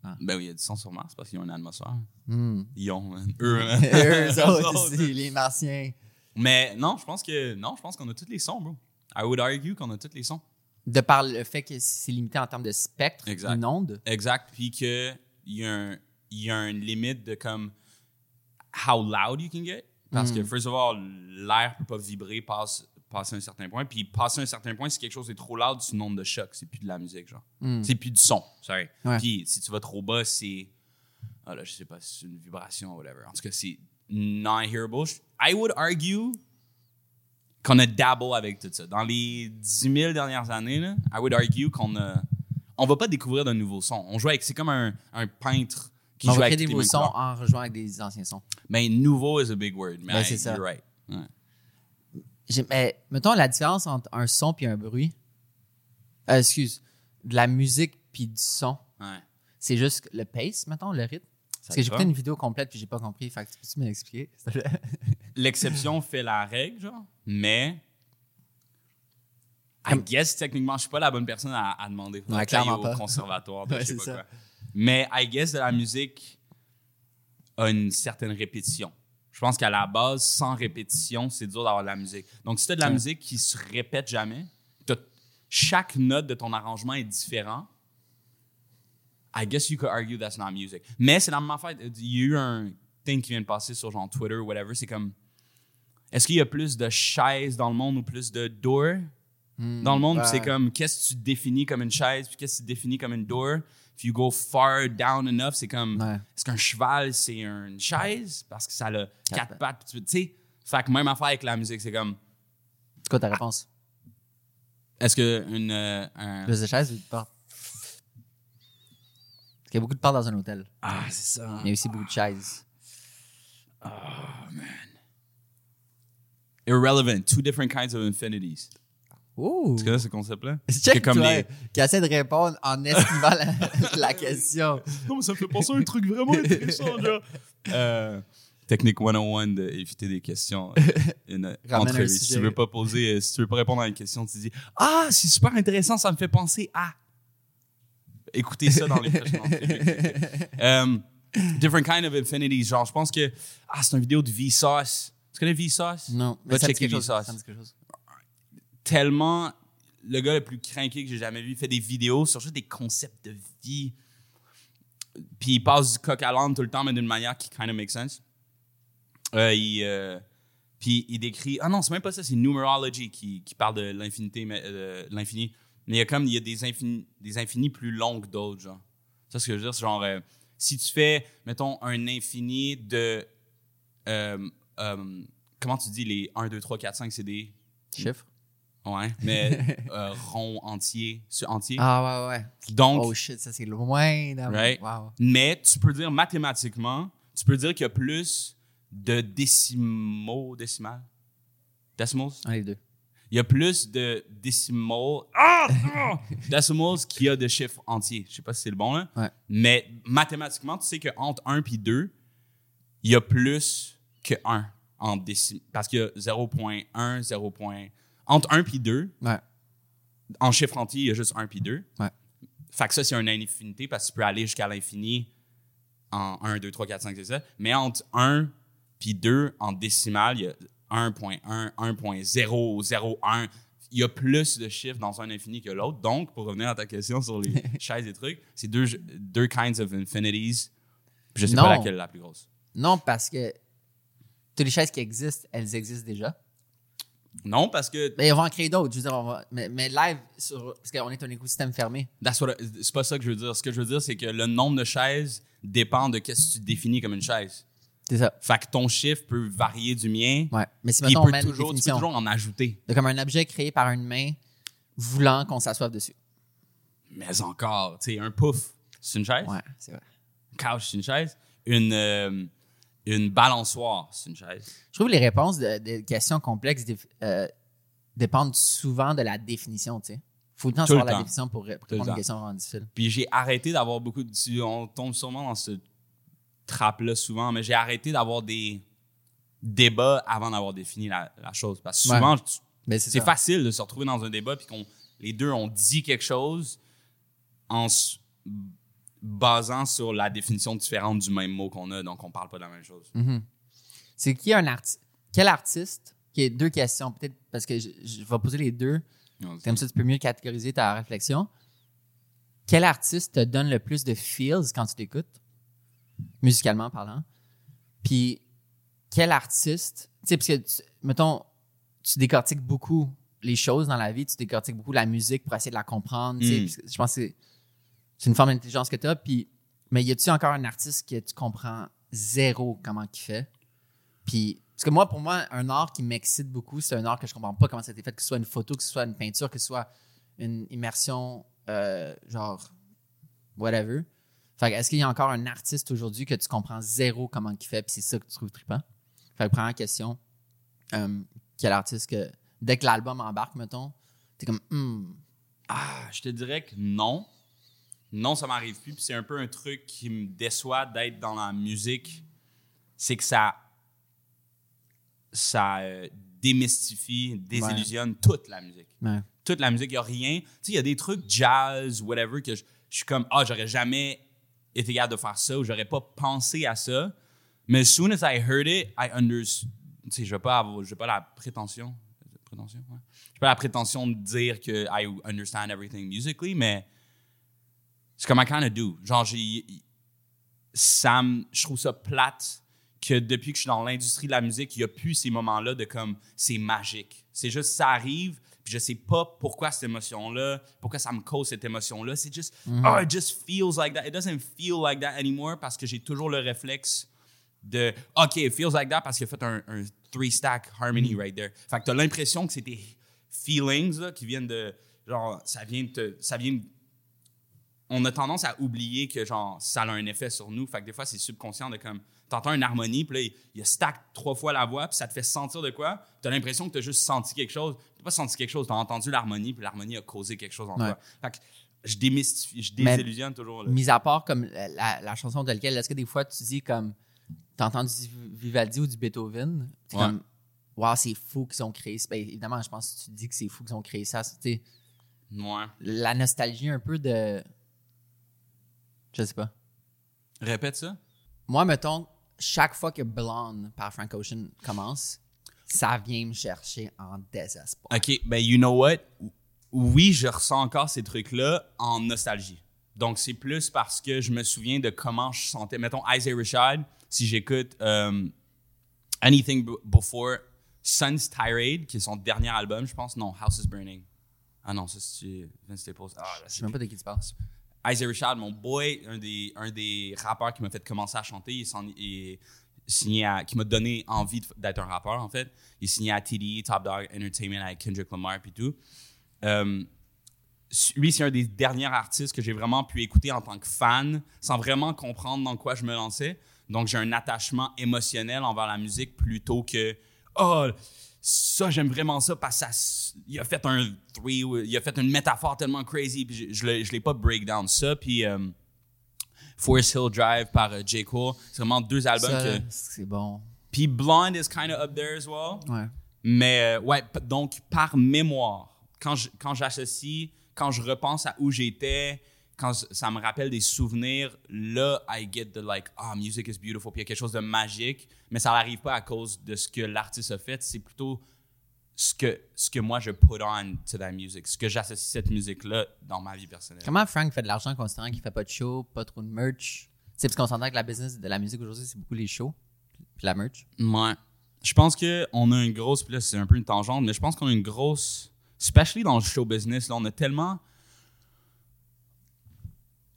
Ah. Ben oui, il y a du son sur Mars parce qu'ils ont une atmosphère. Hmm. Ils ont. Eux. Eux autres, les Martiens. Mais non, je pense que non, je pense qu'on a tous les sons, bro. I would argue qu'on a tous les sons. De par le fait que c'est limité en termes de spectre, Exact. une onde. Exact. Puis que il y a un, y a une limite de comme how loud you can get. Parce que first of all, l'air peut pas vibrer passe passer un certain point. Puis passer un certain point, si quelque chose est trop loud, c'est une onde de choc. C'est plus de la musique, genre. C'est plus du son. Sorry. Ouais. Puis si tu vas trop bas, c'est ah là, je sais pas, c'est une vibration ou whatever. En tout cas, c'est non-hearable. I would argue qu'on a dabble avec tout ça. Dans les 10 000 dernières années, là, I would argue qu'on a. On va pas découvrir de nouveaux sons. On joue avec. C'est comme un, un peintre qui on joue va avec des nouveaux sons couleurs. en rejoignant avec des anciens sons. Mais nouveau is a big word. Mais Ben, c'est ça. You're right. Ouais. Mais, mettons la différence entre un son puis un bruit. Euh, excuse. De la musique puis du son. Ouais. C'est juste le pace, mettons, le rythme. Parce que j'ai écouté une vidéo complète puis j'ai pas compris. Fait que peux-tu m'expliquer? L'exception fait la règle, genre. Mais. I guess, techniquement, je suis pas la bonne personne à, à demander. Ouais, clairement au pas. conservatoire, de Ouais, je sais pas ça. quoi. Mais I guess de la musique a une certaine répétition. Je pense qu'à la base, sans répétition, c'est dur d'avoir de la musique. Donc, si tu as de la musique qui se répète jamais, chaque note de ton arrangement est différent, I guess you could argue that's not music. Mais c'est la même affaire. Il y a eu un thing qui vient de passer sur genre Twitter ou whatever. C'est comme, est-ce qu'il y a plus de chaises dans le monde ou plus de doors? Dans le monde? Ouais. C'est comme, qu'est-ce que tu définis comme une chaise, puis qu'est-ce que tu définis comme une door? If you go far down enough, c'est comme, Ouais. est-ce qu'un cheval, c'est une chaise? Parce que ça a quatre Quatre pattes. tu sais, fait que même affaire avec la musique, c'est comme, C'est quoi ta réponse? est-ce que une, euh, un- Plus de chaises ou de portes? Parce qu'il y a beaucoup de portes dans un hôtel. Ah, c'est ça. Il y a aussi beaucoup de chaises. Irrelevant. Two different kinds of infinities. Ouh! Tu connais ce concept-là? Check C'est comme toi, les- qui essaie de répondre en esquivant la, la question? Non, mais ça me fait penser à un truc vraiment intéressant, genre. Euh, technique 101 d'éviter des questions. euh, une entrevue. Si tu veux pas poser, euh, si tu veux pas répondre à une question, tu dis Ah, c'est super intéressant, ça me fait penser à. Écoutez ça dans les prochaines entrevues. Euh, different kind of infinities. Genre, je pense que. Ah, c'est une vidéo de Vsauce. Tu connais Vsauce? Non, Va ça me dit checker Vsauce. ça me dit quelque chose. Tellement le gars le plus craqué que j'ai jamais vu. Il fait des vidéos sur juste des concepts de vie. Puis il passe du coq à l'âne tout le temps, mais d'une manière qui kind of make sense. Euh, euh, puis il décrit. Ah non, c'est même pas ça, c'est Numerology qui, qui parle de l'infinité, mais euh, l'infini. Mais il y a comme il y a des infinis, des infinis plus longs que d'autres, genre. Ça, ce que je veux dire, c'est genre. si tu fais, mettons, un infini de. comment tu dis les 1, 2, 3, 4, 5, c'est des. Chiffre? Ouais, mais euh, rond entier, sur entier. Ah ouais, ouais. Donc, Oh shit, ça c'est loin d'avoir. Right. Wow. mais tu peux dire mathématiquement, tu peux dire qu'il y a plus de décimaux, décimales, decimals. Un des deux. Il y a plus de décimaux, ah, ah, decimals qu'il y a de chiffres entiers. Je sais pas si c'est le bon là, Ouais. mais mathématiquement, tu sais que entre 1 et 2, il y a plus que 1 en décimaux. Parce qu'il y a 0.1, 0. Entre 1 et 2, Ouais. en chiffre entier, il y a juste 1 puis 2. Ouais. Fait que ça, c'est une infinité parce que tu peux aller jusqu'à l'infini en 1, 2, 3, 4, 5, c'est ça. Mais entre 1 puis 2 en décimale, il y a 1.1, 1.001. Il y a plus de chiffres dans un infini que l'autre. Donc, pour revenir à ta question sur les chaises et trucs, c'est deux, deux kinds of infinities. Puis je sais Non. pas laquelle est la plus grosse. Non, parce que toutes les chaises qui existent, elles existent déjà. Non, parce que Mais on va en créer d'autres. Je veux dire, on va. Mais, mais live, sur, parce qu'on est un écosystème fermé. C'est pas ça que je veux dire. Ce que je veux dire, c'est que le nombre de chaises dépend de qu'est-ce que tu définis comme une chaise. C'est ça. Fait que ton chiffre peut varier du mien. Ouais. Mais si on met une toujours, tu peux toujours en ajouter. de comme un objet créé par une main voulant qu'on s'assoive dessus. Mais encore, tu sais, un pouf, c'est une chaise? Ouais, c'est vrai. Couch, c'est une chaise. Une, euh, une balançoire, c'est une chaise. Je trouve que les réponses de, de questions complexes euh, dépendent souvent de la définition, tu sais. Faut le temps savoir la temps. définition pour, répondre à une question vraiment difficile. Puis j'ai arrêté d'avoir beaucoup de. On tombe sûrement dans ce trappe-là souvent, mais j'ai arrêté d'avoir des débats avant d'avoir défini la, la chose. Parce que souvent, Mais c'est facile de se retrouver dans un débat puis qu'on les deux ont dit quelque chose en basant sur la définition différente du même mot qu'on a, donc on parle pas de la même chose. Mhm. C'est qui un artiste? Quel artiste? Qui est deux questions, peut-être parce que je, je vais poser les deux. Comme ça, tu peux mieux catégoriser ta réflexion. Quel artiste te donne le plus de feels quand tu t'écoutes, musicalement parlant? Puis, quel artiste, tu sais, parce que, tu- mettons, tu décortiques beaucoup les choses dans la vie, tu décortiques beaucoup la musique pour essayer de la comprendre, Mm. je pense que c'est- une forme d'intelligence que tu as. Puis, mais y a-tu encore un artiste que tu comprends zéro comment il fait? Puis, parce que moi, pour moi, un art qui m'excite beaucoup, c'est un art que je comprends pas comment ça a été fait, que ce soit une photo, que ce soit une peinture, que ce soit une immersion, euh, genre, whatever. Fait est-ce qu'il y a encore un artiste aujourd'hui que tu comprends zéro comment il fait, puis c'est ça que tu trouves trippant? Fait que première question, euh, quel artiste que dès que l'album embarque, mettons, t'es comme, hmm, Ah, je te dirais que non. Non, ça m'arrive plus. Puis c'est un peu un truc qui me déçoit d'être dans la musique. C'est que ça. Ça euh, démystifie, désillusionne toute la musique. ouais. Toute la musique, il n'y a rien. Tu sais, il y a des trucs jazz, whatever, que je, je suis comme, ah, j'aurais jamais été capable de faire ça ou j'aurais pas pensé à ça. Mais as soon as I heard it, I understood. Tu sais, je n'ai pas, avoir- pas la prétention. Prétention, ouais. Pas la prétention de dire que I understand everything musically, mais c'est comme I kind of do. Genre, j'ai. Ça me- je trouve ça plate que depuis que je suis dans l'industrie de la musique, il n'y a plus ces moments-là de comme c'est magique. C'est juste ça arrive, puis je sais pas pourquoi cette émotion-là, pourquoi ça me cause cette émotion-là. C'est juste, oh, it just feels like that. It doesn't feel like that anymore parce que j'ai toujours le réflexe de OK, it feels like that parce qu'il a fait un, un three-stack harmony right there. Fait que t'as l'impression que c'est tes feelings là, qui viennent de. Genre, ça vient de. te- Ça vient de- on a tendance à oublier que genre ça a un effet sur nous. Fait que des fois, c'est subconscient de comme. T'entends une harmonie, puis là, il- a stack trois fois la voix, puis ça te fait sentir de quoi? T'as l'impression que t'as juste senti quelque chose. T'as pas senti quelque chose, t'as entendu l'harmonie, puis l'harmonie a causé quelque chose en Ouais. toi. Fait que je démystifie, je Mais- désillusionne toujours. Là. Mis à part comme la, la- la chanson telle quelle, est-ce que des fois tu dis comme t'as entendu du Vivaldi ou du Beethoven, t'es Ouais. comme Wow, c'est fou qu'ils ont créé ça. Ben, évidemment, je pense que tu dis que c'est fou qu'ils ont créé ça. C'était Ouais. la nostalgie un peu de. Je sais pas. Répète ça. Moi, mettons, chaque fois que Blonde par Frank Ocean commence, ça vient me chercher en désespoir. OK, ben you know what? Oui, je ressens encore ces trucs-là en nostalgie. Donc, c'est plus parce que je me souviens de comment je sentais. Mettons, Isaiah Rashad, si j'écoute euh, Anything Before Sun's Tirade, qui est son dernier album, je pense. Non, House is Burning. Ah non, ça c'est Vince Staples. Ah, Je sais même pas de qui tu parles. Isaiah Rashad, mon boy, un des, un des rappeurs qui m'a fait commencer à chanter, il, signé qui m'a donné envie d'être un rappeur, en fait. Il est signé à TDE, Top Dog Entertainment, avec Kendrick Lamar et tout. Euh, lui, c'est un des derniers artistes que j'ai vraiment pu écouter en tant que fan, sans vraiment comprendre dans quoi je me lançais. Donc, j'ai un attachement émotionnel envers la musique plutôt que oh ça j'aime vraiment ça parce que ça s- il a fait un three il a fait une métaphore tellement crazy puis je, je l'ai pas breakdown ça puis euh, Forest Hill Drive par euh, J Cole c'est vraiment deux albums Ça, que c'est bon. puis Blonde is kind of up there as well Ouais. mais euh, ouais, donc par mémoire, quand je- quand j'associe, quand je repense à où j'étais, quand ça me rappelle des souvenirs, là, I get the like, ah, music is beautiful, puis il y a quelque chose de magique, mais ça n'arrive pas à cause de ce que l'artiste a fait, c'est plutôt ce que, ce que moi je put on to that music, ce que j'associe cette musique-là dans ma vie personnelle. Comment Frank fait de l'argent considérant qu'il fait pas de show, pas trop de merch? C'est parce qu'on s'entend que la business de la musique aujourd'hui, c'est beaucoup les shows, puis la merch. Ouais. Je pense qu'on a une grosse, puis là, c'est un peu une tangente, mais je pense qu'on a une grosse, especially dans le show business, là, on a tellement.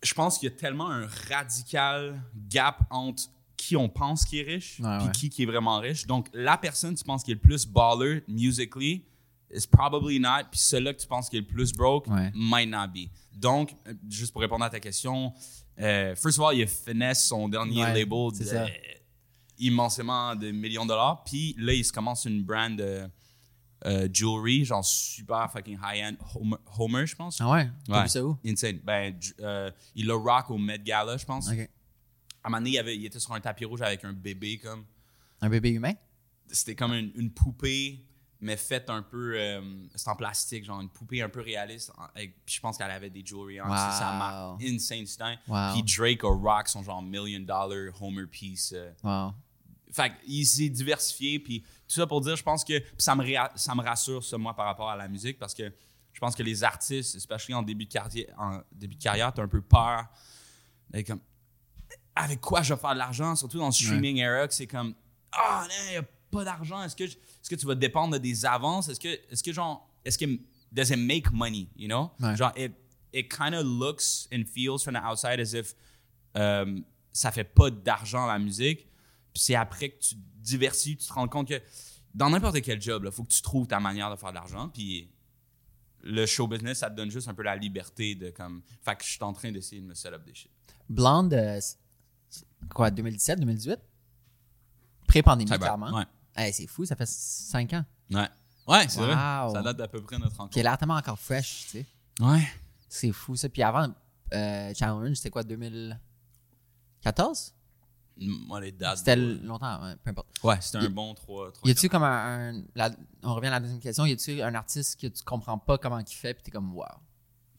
Je pense qu'il y a tellement un radical gap entre qui on pense qui est riche Ouais, ouais. qui qui est vraiment riche. Donc, la personne, tu penses qui est le plus baller musically is probably not, puis celui-là que tu penses qui est le plus broke Ouais. might not be. Donc, euh, juste pour répondre à ta question, euh, first of all, il y a Finesse, son dernier label de- immensément de millions de dollars. Puis là, il se commence une brand de euh, jewelry, genre super fucking high-end, Homer, Homer, je pense. Ah ouais? T'as Ouais. vu ça où? Insane. Ben, euh, il le rock au Met Gala, je pense. Ok. À un moment donné, il, avait- il était sur un tapis rouge avec un bébé, comme. Un bébé humain? C'était comme une, une poupée, mais faite un peu. euh, c'est en plastique, genre une poupée un peu réaliste. avec- puis je pense qu'elle avait des jewelry en. Wow. Ça, ça marque insane style. Wow. Puis Drake a rock son genre million dollar Homer piece. euh, Wow. fait il s'est diversifié, puis tout ça pour dire, je pense que ça me, réa- ça me rassure, ça, moi, par rapport à la musique, parce que je pense que les artistes, especially en début de carrière, en début de carrière, t'as un peu peur. comme, avec quoi je vais faire de l'argent, surtout dans le streaming era, que c'est comme, ah, non, il n'y a pas d'argent, est-ce que, je- est-ce que tu vas dépendre de des avances, est-ce que, est-ce que genre, est-ce que, does it make money, you know? Ouais. Genre, it, it kind of looks and feels from the outside as if euh, ça fait pas d'argent la musique. Puis c'est après que tu diversifies, tu te rends compte que dans n'importe quel job, il faut que tu trouves ta manière de faire de l'argent. Puis le show business, ça te donne juste un peu la liberté de comme. Fait que je suis en train d'essayer de me set up des shit. Blonde, euh, quoi, 2017, 2018? Pré-pandémie, clairement. ouais. Hey, c'est fou, ça fait 5 ans. Ouais. Ouais, c'est vrai. Ça date d'à peu près notre rencontre. Qui a l'air tellement encore fresh, tu sais. Ouais. C'est fou, ça. Puis avant, euh, Channel Orange, c'était quoi, 2014? Moi, les dates. C'était longtemps, ouais, peu importe. Ouais, c'était un bon 3. Y a-tu comme un. un- la- on revient à la deuxième question. Y a-tu un artiste que tu comprends pas comment il fait, puis t'es comme, wow.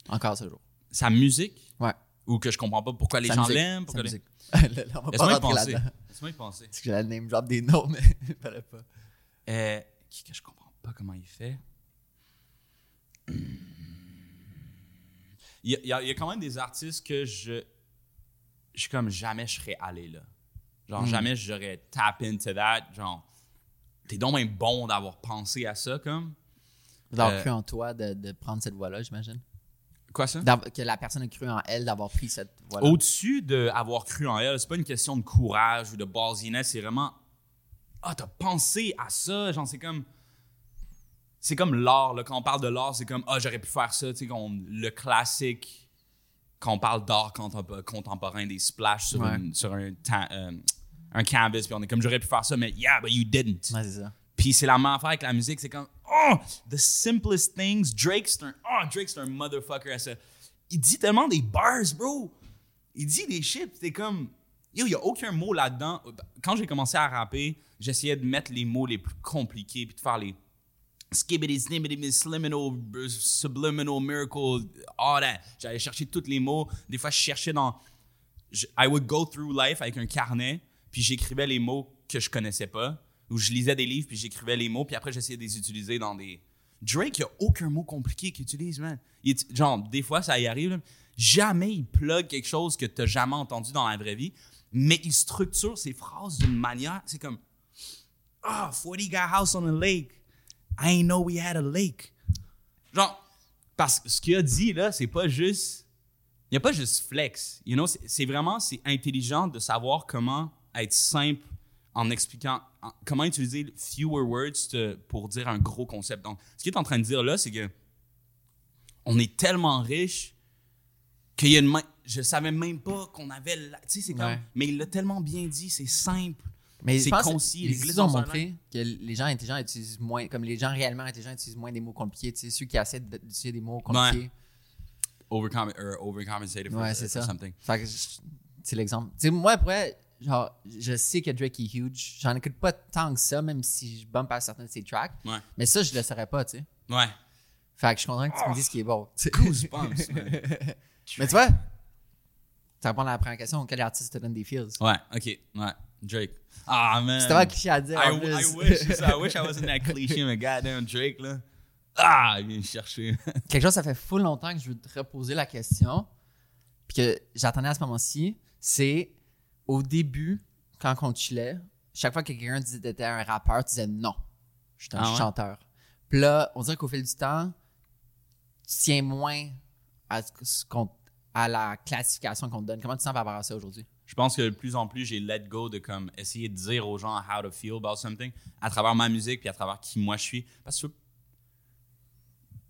Encore ce jour? Sa musique? Ouais. ou que je comprends pas pourquoi les Sa gens l'aiment. les- Laisse-moi y penser. Laisse-moi y penser. C'est que j'allais name drop des noms, mais il fallait pas. Euh, qui que je comprends pas comment il fait? Hmm. Il y, a, il y a- il y a quand même des artistes que je. Je suis comme jamais je serais allé là. Genre, jamais j'aurais tap into that. Genre, t'es donc même bon d'avoir pensé à ça, comme. D'avoir Euh, cru en toi de, de prendre cette voie-là, j'imagine. Quoi ça? Que la personne a cru en elle d'avoir pris cette voie-là. Au-dessus d'avoir cru en elle, c'est pas une question de courage ou de ballsiness, c'est vraiment ah t'as pensé à ça, genre c'est comme c'est comme l'art quand on parle de l'art, c'est comme ah j'aurais pu faire ça, tu sais le classique quand on parle d'art contem- contemporain des splashes sur, Ouais. une- sur un ta- euh, un canvas puis on est comme j'aurais pu faire ça mais yeah but you didn't. Ouais, c'est ça. Puis c'est la même affaire avec la musique, c'est comme oh the simplest things. Drake c'est un oh Drake c'est un motherfucker à ça. Il dit tellement des bars, bro. Il dit des shit, t'es comme yo, y a aucun mot là-dedans. Quand j'ai commencé à rapper, j'essayais de mettre les mots les plus compliqués puis de faire les skibbity snibbity subliminal subliminal miracle all that. J'allais chercher tous les mots. Des fois je cherchais dans I would go through life avec un carnet, puis j'écrivais les mots que je connaissais pas, ou je lisais des livres, puis j'écrivais les mots, puis après j'essayais de les utiliser dans des. Drake, il n'y a aucun mot compliqué qu'il utilise, man. Genre, des fois, ça y arrive, jamais il plug quelque chose que tu n'as jamais entendu dans la vraie vie, mais il structure ses phrases d'une manière, c'est comme Ah, 40 got house on a lake. I ain't know we had a lake. Genre, parce que ce qu'il a dit, là, c'est pas juste il n'y a pas juste flex. You know, c'est vraiment c'est intelligent de savoir comment être simple en expliquant en- comment utiliser fewer words te- pour dire un gros concept. Donc, ce qu'il est en train de dire là, c'est que on est tellement riche qu'il y a une main. Je savais même pas qu'on avait. la- Tu sais, c'est comme. Ouais. Mais il l'a tellement bien dit, c'est simple. Mais c'est concis. Les études ont montré que les gens intelligents utilisent moins, comme les gens réellement intelligents utilisent moins des mots compliqués. Tu sais, ceux qui essaient d'utiliser des mots compliqués. Overcom or overcompensated for, Ouais, c'est ça. something. C'est l'exemple. Tu sais, moi, après, genre, je sais que Drake est huge. J'en écoute pas tant que ça, même si je bump à certains de ses tracks. Ouais. Mais ça, je le saurais pas, tu sais. Ouais. Fait que je suis content que tu me dises ce qui est bon. Goosebumps. Mais tu vois, ça répond à la première question. Quel artiste te donne des feels? Ouais, ok. Ouais. Drake. Ah, man. C'était pas cliché à dire. I, wish, I wish I wasn't that cliché, mais goddamn Drake, là. Ah, il vient me chercher. Quelque chose, ça fait full longtemps que je veux te reposer la question, puis que j'attendais à ce moment-ci, c'est au début, quand on chillait, chaque fois que quelqu'un disait que t'étais un rappeur, tu disais non, je suis un Ah ouais? chanteur. Puis là, on dirait qu'au fil du temps, tu tiens moins à, ce que- ce qu'on- à la classification qu'on te donne. Comment tu sens par rapport à ça aujourd'hui? Je pense que de plus en plus, j'ai let go de comme essayer de dire aux gens how to feel about something à travers ma musique puis à travers qui moi je suis. Parce que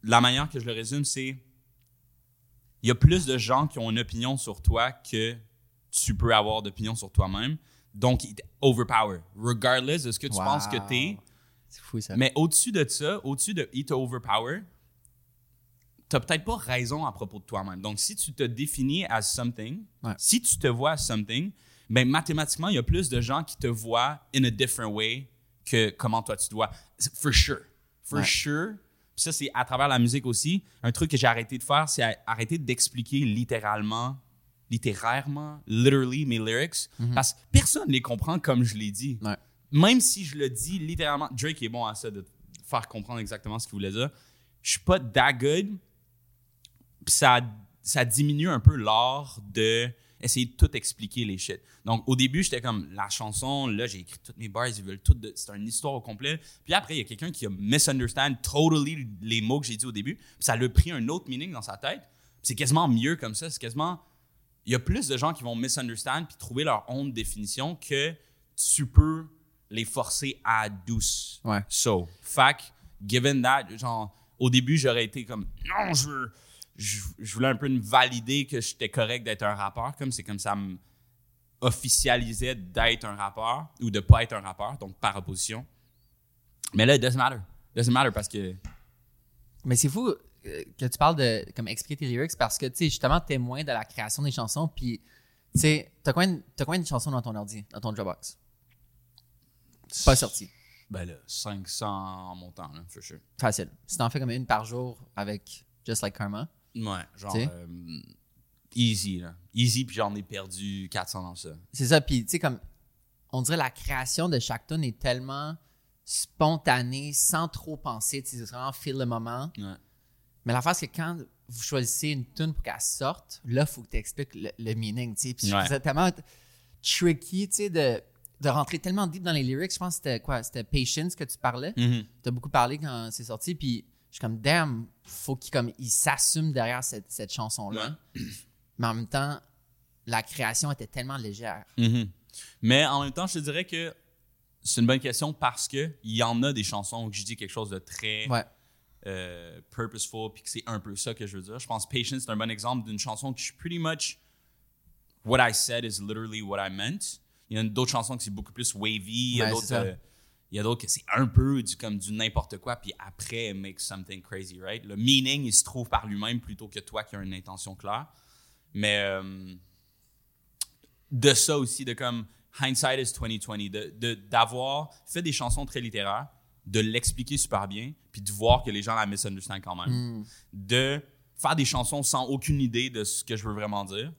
la manière que je le résume, c'est il y a plus de gens qui ont une opinion sur toi que tu peux avoir d'opinion sur toi-même. Donc, il overpower. Regardless de ce que tu Wow. penses que t'es, C'est fou ça. Mais au-dessus de ça, au-dessus de It Overpower, t'as peut-être pas raison à propos de toi-même. Donc, si tu te définis as something, Ouais. si tu te vois as something, ben mathématiquement, il y a plus de gens qui te voient in a different way que comment toi tu te vois. For sure. For Ouais. sure. Puis ça, c'est à travers la musique aussi. Un truc que j'ai arrêté de faire, c'est arrêter d'expliquer littéralement, littérairement, literally mes lyrics, parce que personne ne les comprend comme je l'ai dit Ouais. même si je le dis littéralement, Drake est bon à ça, de faire comprendre exactement ce qu'il voulait dire. Je suis pas that good. Ça, ça diminue un peu l'art de essayer de tout expliquer les shit. Donc, au début, j'étais comme, la chanson, là, j'ai écrit toutes mes bars, ils veulent tout, c'est une histoire au complet. Puis après, il y a quelqu'un qui a misunderstand totally les mots que j'ai dit au début. Puis ça lui a pris un autre meaning dans sa tête. C'est quasiment mieux comme ça. C'est quasiment, il y a plus de gens qui vont misunderstand puis trouver leur own définition que tu peux les forcer à douce. Ouais. So, fac, given that, genre, au début, j'aurais été comme, non, je veux, je, je voulais un peu me valider que j'étais correct d'être un rappeur, comme c'est comme ça me officialisait d'être un rappeur ou de pas être un rappeur, donc par opposition. Mais là, it doesn't matter. Doesn't matter parce que. Mais c'est fou que tu parles de comme expliquer tes lyrics parce que tu sais justement témoin de la création des chansons puis tu sais t'as combien t'as combien de chansons dans ton ordi dans ton Dropbox? Pas sorti Ben là, 500 en montant, là, for sure. facile si t'en fais comme une par jour avec Just Like Karma Ouais, genre. Euh, easy, là. Easy, puis j'en ai perdu 400 dans ça. c'est ça puis tu sais comme on dirait la création de chaque tune est tellement spontanée sans trop penser tu sais vraiment feel le moment Ouais. Mais l'affaire, c'est que quand vous choisissez une tune pour qu'elle sorte, là, il faut que tu expliques le, le meaning. Puis Ouais. ça tellement tricky, de, de rentrer tellement deep dans les lyrics. Je pense que c'était quoi? C'était Patience que tu parlais. Mhm. Tu as beaucoup parlé quand c'est sorti. Puis je suis comme, damn, faut qu'il comme, il s'assume derrière cette, cette chanson-là. Mais en même temps, la création était tellement légère. Mhm. Mais en même temps, je te dirais que c'est une bonne question parce que il y en a des chansons où je dis quelque chose de très Ouais. Euh, purposeful, puis que c'est un peu ça que je veux dire. Je pense Patience, c'est un bon exemple d'une chanson qui je pretty much what I said is literally what I meant. Il y a d'autres chansons qui c'est beaucoup plus wavy, il y a d'autres euh, que c'est un peu du comme du n'importe quoi puis après it makes something crazy, right? Le meaning, il se trouve par lui-même plutôt que toi qui as une intention claire. Mais euh, de ça aussi, de comme hindsight is 2020, de- de- d'avoir fait des chansons très littéraires, de l'expliquer super bien, puis de voir que les gens la misunderstand quand même. De faire des chansons sans aucune idée de ce que je veux vraiment dire,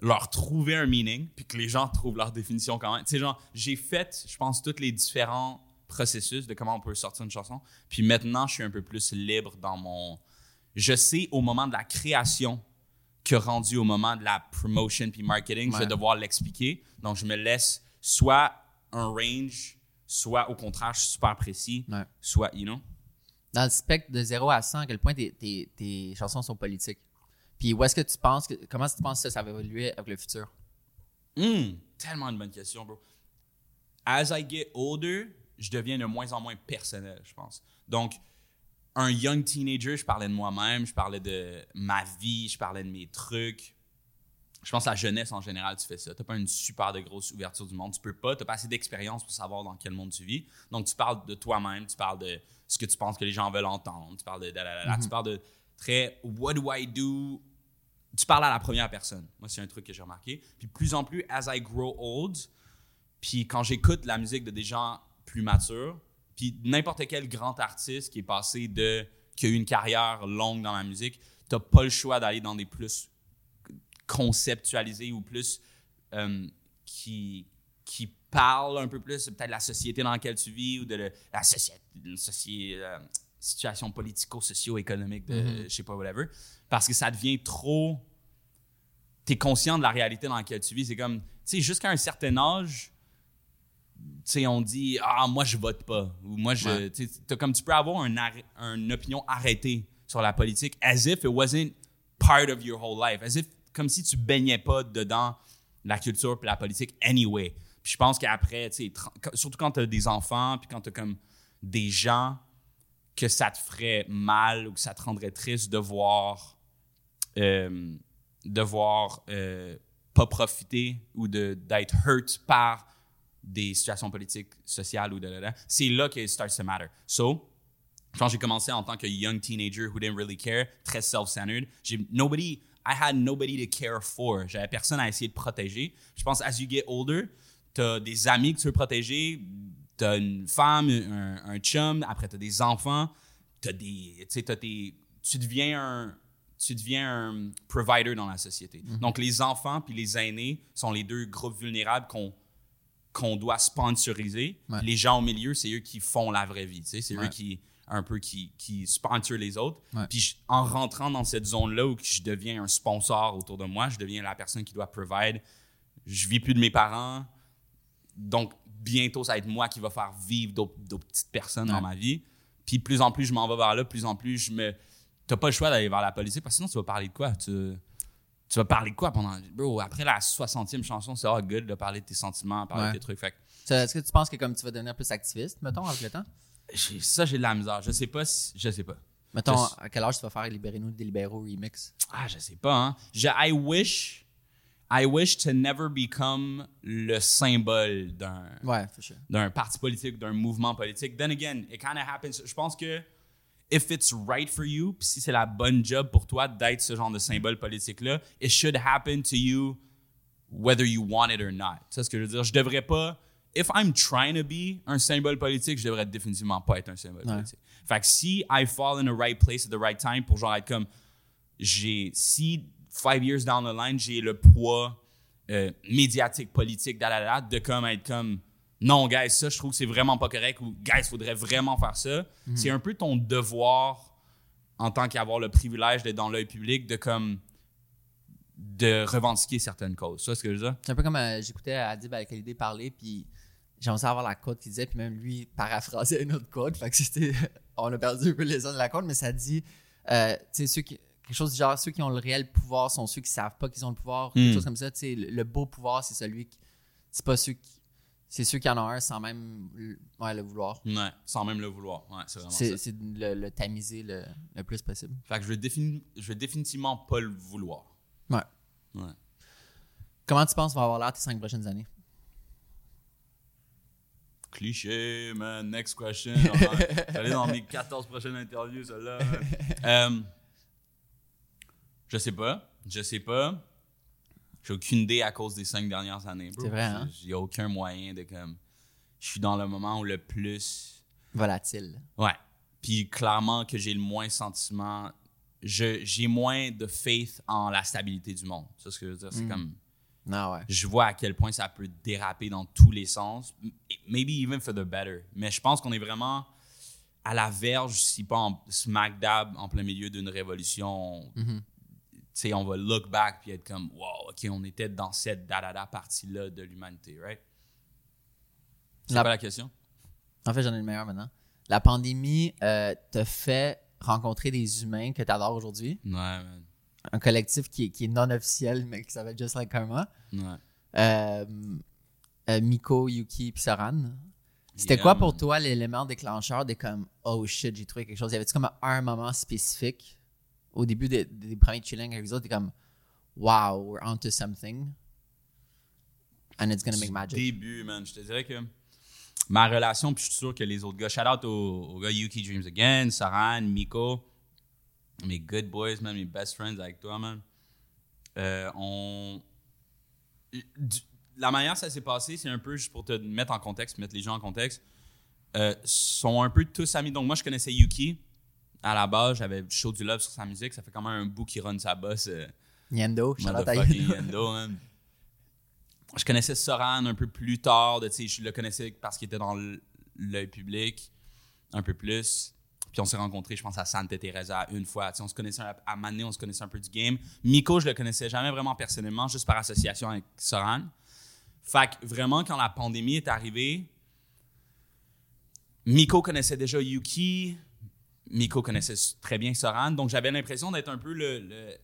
leur trouver un meaning, puis que les gens trouvent leur définition quand même. Tu sais, genre, j'ai fait, je pense, tous les différents processus de comment on peut sortir une chanson, puis maintenant, je suis un peu plus libre dans mon... Je sais au moment de la création que rendu au moment de la promotion puis marketing, je vais devoir l'expliquer. Donc, je me laisse soit un range, soit au contraire, je suis super précis, Ouais. soit, you know? Dans le spectre de 0 à 100, à quel point tes, tes- tes chansons sont politiques? Puis où est-ce que tu penses, que, comment tu penses que ça, ça va évoluer avec le futur? Hmm, tellement une bonne question, bro. As I get older, je deviens de moins en moins personnel, je pense. Donc, un young teenager, je parlais de moi-même, je parlais de ma vie, je parlais de mes trucs. Je pense que la jeunesse en général, tu fais ça. Tu n'as pas une super de grosse ouverture du monde. Tu peux pas, tu n'as pas assez d'expérience pour savoir dans quel monde tu vis. Donc, tu parles de toi-même, tu parles de ce que tu penses que les gens veulent entendre, tu parles de, da, da, tu parles de très what do I do? Tu parles à la première personne. Moi, c'est un truc que j'ai remarqué. Puis, de plus en plus, as I grow old, puis quand j'écoute la musique de des gens plus matures, puis n'importe quel grand artiste qui est passé de. qui a eu une carrière longue dans la musique, t'as pas le choix d'aller dans des plus conceptualisés ou plus. euh, qui, qui parlent un peu plus peut-être de la société dans laquelle tu vis ou de le- la société, soci- euh, situation politico-socio-économique de, je sais pas, whatever. Parce que ça devient trop. T'es conscient de la réalité dans laquelle tu vis. C'est comme, tu sais, jusqu'à un certain âge, tu sais, on dit, ah, moi, je vote pas. Ou moi, je. Ouais. tu t'as comme, tu peux avoir un une opinion arrêtée sur la politique, as if it wasn't part of your whole life. As if, comme si tu baignais pas dedans la culture puis la politique anyway. Puis je pense qu'après, surtout quand tu as des enfants, puis quand tu as comme des gens que ça te ferait mal ou que ça te rendrait triste de voir, euh, de voir euh, pas profiter ou d'être hurt par des situations politiques, sociales ou de là, là, c'est là que it starts to matter. So, quand j'ai commencé en tant que young teenager who didn't really care, très self-centered, j'ai nobody, I had nobody to care for. J'avais personne à essayer de protéger. Je pense as you get older, t'as des amis que tu veux protéger, t'as une femme, un, un chum, après t'as des enfants, t'as des, tu sais, t'as tes- tu deviens un, tu deviens un provider dans la société. Donc les enfants puis les aînés sont les deux groupes vulnérables qu'on qu'on doit sponsoriser. Ouais. Les gens au milieu, c'est eux qui font la vraie vie. C'est Ouais. eux qui un peu qui, qui les autres. Ouais. Puis je- en rentrant dans cette zone-là où je deviens un sponsor autour de moi, je deviens la personne qui doit provide. Je vis plus de mes parents. Donc bientôt, ça va être moi qui va faire vivre d'autres petites personnes dans ma vie. Puis plus en plus je m'en vais vers là, plus en plus je me. T'as pas le choix d'aller vers la politique parce que sinon tu vas parler de quoi? Tu, tu vas parler de quoi pendant. Bro, après la 60e chanson, c'est all good de parler de tes sentiments, parler Ouais. de tes trucs. Fait Est-ce que tu penses que comme tu vas devenir plus activiste, mettons, avec le temps? Ça, j'ai de la misère. Je sais pas si. Je sais pas. Mettons, Je- à quel âge tu vas faire Libérez-nous des libéraux remix? Ah, je sais pas, hein. Je, I wish. I wish to never become le symbole d'un Ouais, sure. d'un parti politique, d'un mouvement politique. Then again, it kind of happens. Je pense que if it's right for you, puis si c'est la bonne job pour toi d'être ce genre de symbole politique-là, it should happen to you whether you want it or not. Tu sais ce que je veux dire? Je devrais pas. If I'm trying to be un symbole politique, je devrais définitivement pas être un symbole politique. Fait que si I fall in the right place at the right time pour genre être comme. J'ai. Si five years down the line, j'ai le poids euh, médiatique, politique, da, da, da, de comme être comme. Non, guys, ça, je trouve que c'est vraiment pas correct ou, guys, faudrait vraiment faire ça. C'est un peu ton devoir en tant qu'avoir le privilège d'être dans l'œil public de comme de revendiquer certaines causes. Ça, c'est ce que je veux dire? C'est un peu comme euh, j'écoutais Adib Al-Khalidi parler, puis j'ai commencé à avoir la quote qu'il disait, puis même lui paraphrasait une autre quote. Fait que c'était. On a perdu un peu les uns de la quote, mais ça dit. euh, tu sais, ceux qui. Quelque chose du genre, ceux qui ont le réel pouvoir sont ceux qui savent pas qu'ils ont le pouvoir, quelque Mm. chose comme ça. Tu sais, le, le beau pouvoir, c'est celui qui. C'est pas ceux qui. C'est ceux qui en ont un sans même le- ouais, le vouloir. Ouais, sans même le vouloir. Ouais, c'est vraiment ça. C'est le, le tamiser le, le plus possible. Fait que je vais, défini- je vais définitivement pas le vouloir. Ouais. Ouais. Comment tu penses va avoir l'air tes cinq prochaines années? Cliché, man. Next question. J'allais dans mes 14 prochaines interviews, celle-là. Euh, je sais pas. Je sais pas. J'ai aucune idée à cause des cinq dernières années. C'est vrai, hein? A aucun moyen de comme. Je suis dans le moment où le plus. Volatile. Ouais. Puis clairement que j'ai le moins sentiment. J'ai moins de faith en la stabilité du monde. C'est ce que je veux dire. C'est comme. Non, ouais. je vois à quel point ça peut déraper dans tous les sens. Maybe even for the better. Mais je pense qu'on est vraiment à la verge, si pas en smack dab, en plein milieu d'une révolution. Tu sais, on va look back puis être comme, wow, OK, on était dans cette da-da-da partie-là de l'humanité, right? C'est La- pas la question? En fait, j'en ai une meilleure maintenant. La pandémie euh, t'a fait rencontrer des humains que tu adores aujourd'hui? Ouais, man. Un collectif qui est, qui est non officiel, mais qui s'appelle Just Like Karma. Ouais. Euh, euh, Miko, Yuki, puis Soran. C'était Yeah, quoi pour toi l'élément déclencheur de comme oh shit, j'ai trouvé quelque chose? Y avait-tu comme un moment spécifique? Au début des, des premiers chillings avec les autres? T'es comme wow, we're onto something. And it's gonna make magic. début, man. Je te dirais que ma relation, puis je suis sûr que les autres gars, shout out aux, aux gars Yuki Dreams Again, Saran, Miko, mes good boys, man, mes best friends avec toi, man. Euh, on. du- la manière que ça s'est passé, c'est un peu juste pour te mettre en contexte, mettre les gens en contexte. Euh, sont un peu tous amis. Donc, moi, je connaissais Yuki. À la base, j'avais chaud du love sur sa musique. Ça fait quand même un bout qui run sa bosse. euh, Yendo, Yendo. Man. Je connaissais Soran un peu plus tard. de, tu sais, je le connaissais parce qu'il était dans l'œil public un peu plus. Puis on s'est rencontrés, je pense, à Santa Teresa une fois. On se connaissait un- à Mané, on se connaissait un peu du game. Miko, je le connaissais jamais vraiment personnellement, juste par association avec Soran. Fait que vraiment, quand la pandémie est arrivée, Miko connaissait déjà Yuki. Miko connaissait très bien Soran. Donc j'avais l'impression d'être un peu le- le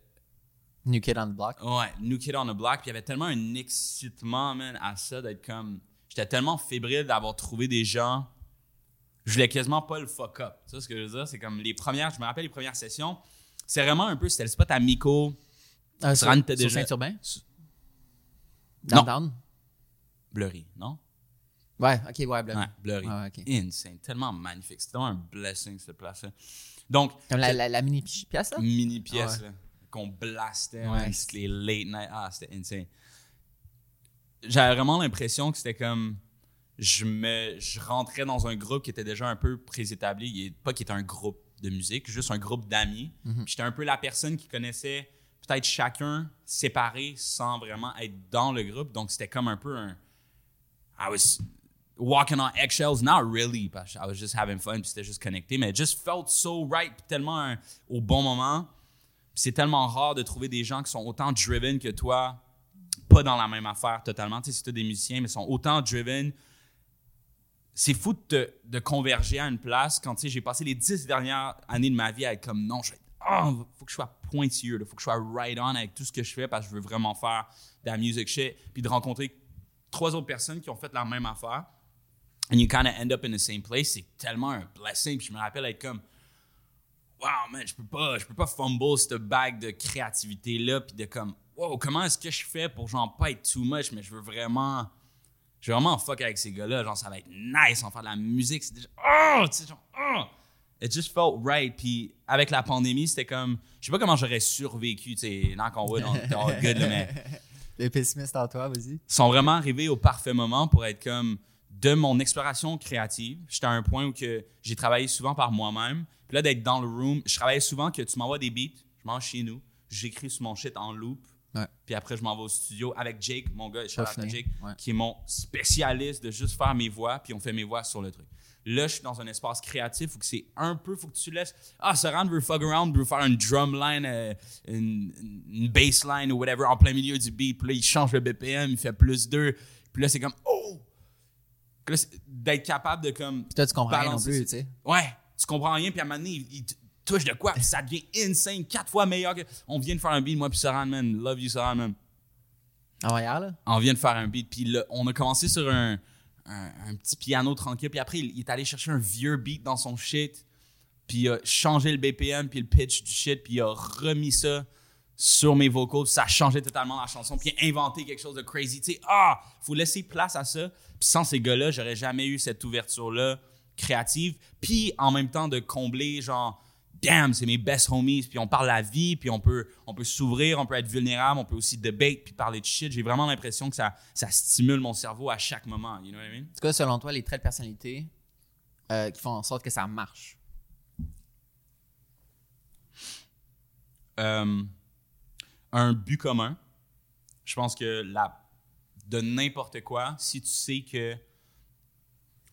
New Kid on the Block. Ouais, New Kid on the Block. Puis il y avait tellement un excitement, man, à ça, d'être comme. J'étais tellement fébrile d'avoir trouvé des gens. Je voulais quasiment pas le fuck up. Tu sais ce que je veux dire? C'est comme les premières, je me rappelle les premières sessions. C'est vraiment un peu, c'était le spot à Miko. Ah, Soran sur, sur déjà- Saint-Urbain? Downtown? Blurry, non? Ouais, ok, ouais, Blurry. Ouais, Blurry. Ouais. Insane. Tellement magnifique. C'était un blessing, cette place-là. Donc, Comme la, la, la mini pi- pièce, là? mini pièce Ouais. là, qu'on blastait, toutes les late night. Ah, c'était insane. J'avais vraiment l'impression que c'était comme je me je rentrais dans un groupe qui était déjà un peu préétabli, pas qui était un groupe de musique, juste un groupe d'amis. Mhm. J'étais un peu la personne qui connaissait peut-être chacun séparé sans vraiment être dans le groupe, donc c'était comme un peu un I was walking on eggshells, not really, parce que I was just having fun, puis c'était juste connecté, mais it just felt so right, puis tellement un- au bon moment. C'est tellement rare de trouver des gens qui sont autant driven que toi, pas dans la même affaire totalement. Tu sais, c'est des musiciens, mais sont autant driven. C'est fou de, converger à une place quand, tu sais, j'ai passé les dix dernières années de ma vie à être comme, non, je ah, faut que je sois pointilleux, il faut que je sois right on avec tout ce que je fais parce que je veux vraiment faire de la music shit, puis de rencontrer trois autres personnes qui ont fait la même affaire, and you kind of end up in the same place, c'est tellement un blessing. Puis je me rappelle être comme, wow, man, je peux pas, je peux pas fumble cette bague de créativité-là, puis de comme, wow, comment est-ce que je fais pour genre pas être too much, mais je veux vraiment, je veux vraiment fuck avec ces gars-là, genre ça va être nice, on va faire de la musique, c'est déjà, oh, tu sais, genre, oh. It just felt right. Puis avec la pandémie, c'était comme, je sais pas comment j'aurais survécu, tu sais, knock on wood, on good, là, mais Le pessimiste en toi, vas-y. sont vraiment arrivés au parfait moment pour être comme de mon exploration créative. J'étais à un point où que j'ai travaillé souvent par moi-même. Puis là, d'être dans le room, je travaillais souvent que tu m'envoies des beats, je mange chez nous, j'écris sur mon shit en loop. Ouais. Puis après, je m'en vais au studio avec Jake, mon gars, Peaufiné, Jake, ouais. qui est mon spécialiste de juste faire mes voix, puis on fait mes voix sur le truc. Là, je suis dans un espace créatif où que c'est un peu, faut que tu laisses. Ah, Saran veut fuck around, veut faire une drum line, euh, une, une bass line ou whatever en plein milieu du beat. Puis là, il change le BPM, il fait plus 2. Puis là, c'est comme, oh! D'être capable de comme. Puis toi, tu comprends rien non plus, tu sais. Ouais, tu comprends rien, puis à un moment donné, il, il touche de quoi, puis ça devient insane, quatre fois meilleur que. On vient de faire un beat, moi, puis Saran, man. Love you, Saran, man. En hier, là? On vient de faire un beat, puis là, on a commencé sur un, un, un petit piano tranquille, puis après, il, il est allé chercher un vieux beat dans son shit, puis il a changé le BPM, puis le pitch du shit, puis il a remis ça sur mes vocals, puis ça a changé totalement la chanson, puis il a inventé quelque chose de crazy. Tu sais, ah, faut laisser place à ça. Puis sans ces gars-là, j'aurais jamais eu cette ouverture-là créative, puis en même temps de combler, genre, damn, c'est mes best homies, puis on parle la vie, puis on peut, on peut s'ouvrir, on peut être vulnérable, on peut aussi debate, puis parler de shit. J'ai vraiment l'impression que ça, ça stimule mon cerveau à chaque moment. You know what I mean? Tout cas, selon toi, les traits de personnalité euh, qui font en sorte que ça marche? Euh, un but commun. Je pense que la, de n'importe quoi, si tu sais que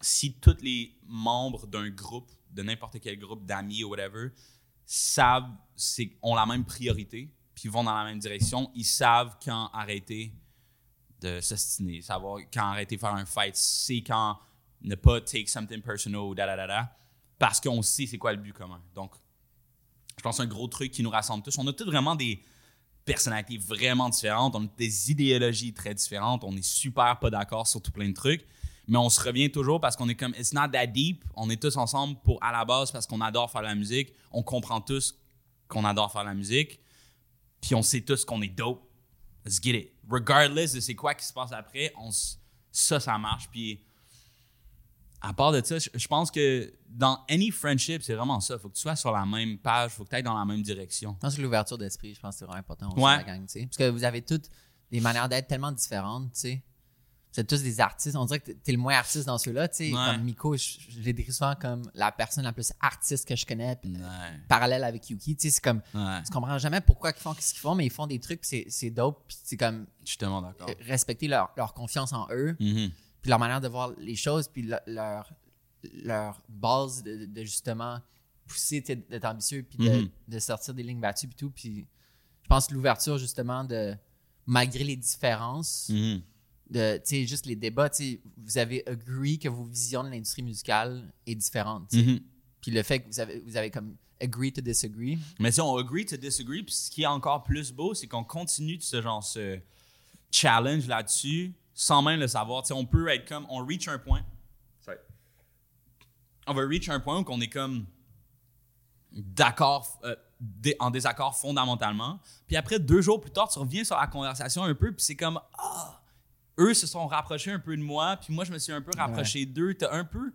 si tous les membres d'un groupe, de n'importe quel groupe d'amis ou whatever, savent, ont la même priorité, puis vont dans la même direction, ils savent quand arrêter de s'ostiner, savoir quand arrêter de faire un fight, c'est quand ne pas take something personal da da da da, parce qu'on sait c'est quoi le but commun. Donc, je pense que un gros truc qui nous rassemble tous. On a tous vraiment des personnalités vraiment différentes, on a des idéologies très différentes, on est super pas d'accord sur tout plein de trucs, mais on se revient toujours parce qu'on est comme it's not that deep, on est tous ensemble pour à la base parce qu'on adore faire la musique, on comprend tous qu'on adore faire la musique, puis on sait tous qu'on est dope. Let's get it. Regardless de c'est quoi qui se passe après, on ça ça marche puis à part de ça, je je pense que dans any friendship, c'est vraiment ça. Faut que tu sois sur la même page, faut que tu ailles dans la même direction. Je pense que l'ouverture d'esprit, je pense que c'est vraiment important aussi, Ouais. la gang, tu sais. Parce que vous avez toutes des manières d'être tellement différentes, tu sais. Vous êtes tous des artistes. On dirait que t'es le moins artiste dans ceux-là, tu sais. Ouais. Comme Miko, je, je les décris souvent comme la personne la plus artiste que je connais, Ouais. parallèle avec Yuki. Tu sais, c'est comme, Ouais. tu comprends jamais pourquoi ils font ce qu'ils font, mais ils font des trucs, c'est- c'est dope, puis c'est comme d'accord. euh, respecter leur, leur confiance en eux, Mhm. puis leur manière de voir les choses, puis le- leur, leur base de, de justement pousser, d'être ambitieux, puis de, Mhm. de sortir des lignes battues, puis tout. Puis je pense que l'ouverture, justement, de malgré les différences, Mhm. De, juste les débats, vous avez agree que vos visions de l'industrie musicale est différente. Mhm. Puis le fait que vous avez, vous avez comme agree to disagree. Mais si on agree to disagree, puis ce qui est encore plus beau, c'est qu'on continue de ce genre ce challenge là-dessus sans même le savoir. Tu sais, on peut être comme, on reach un point. Sorry. On va reach un point où on est comme d'accord, euh, en désaccord fondamentalement. Puis après, deux jours plus tard, tu reviens sur la conversation un peu, puis c'est comme, ah, eux se sont rapprochés un peu de moi, puis moi, je me suis un peu rapproché d'eux. T'as un peu.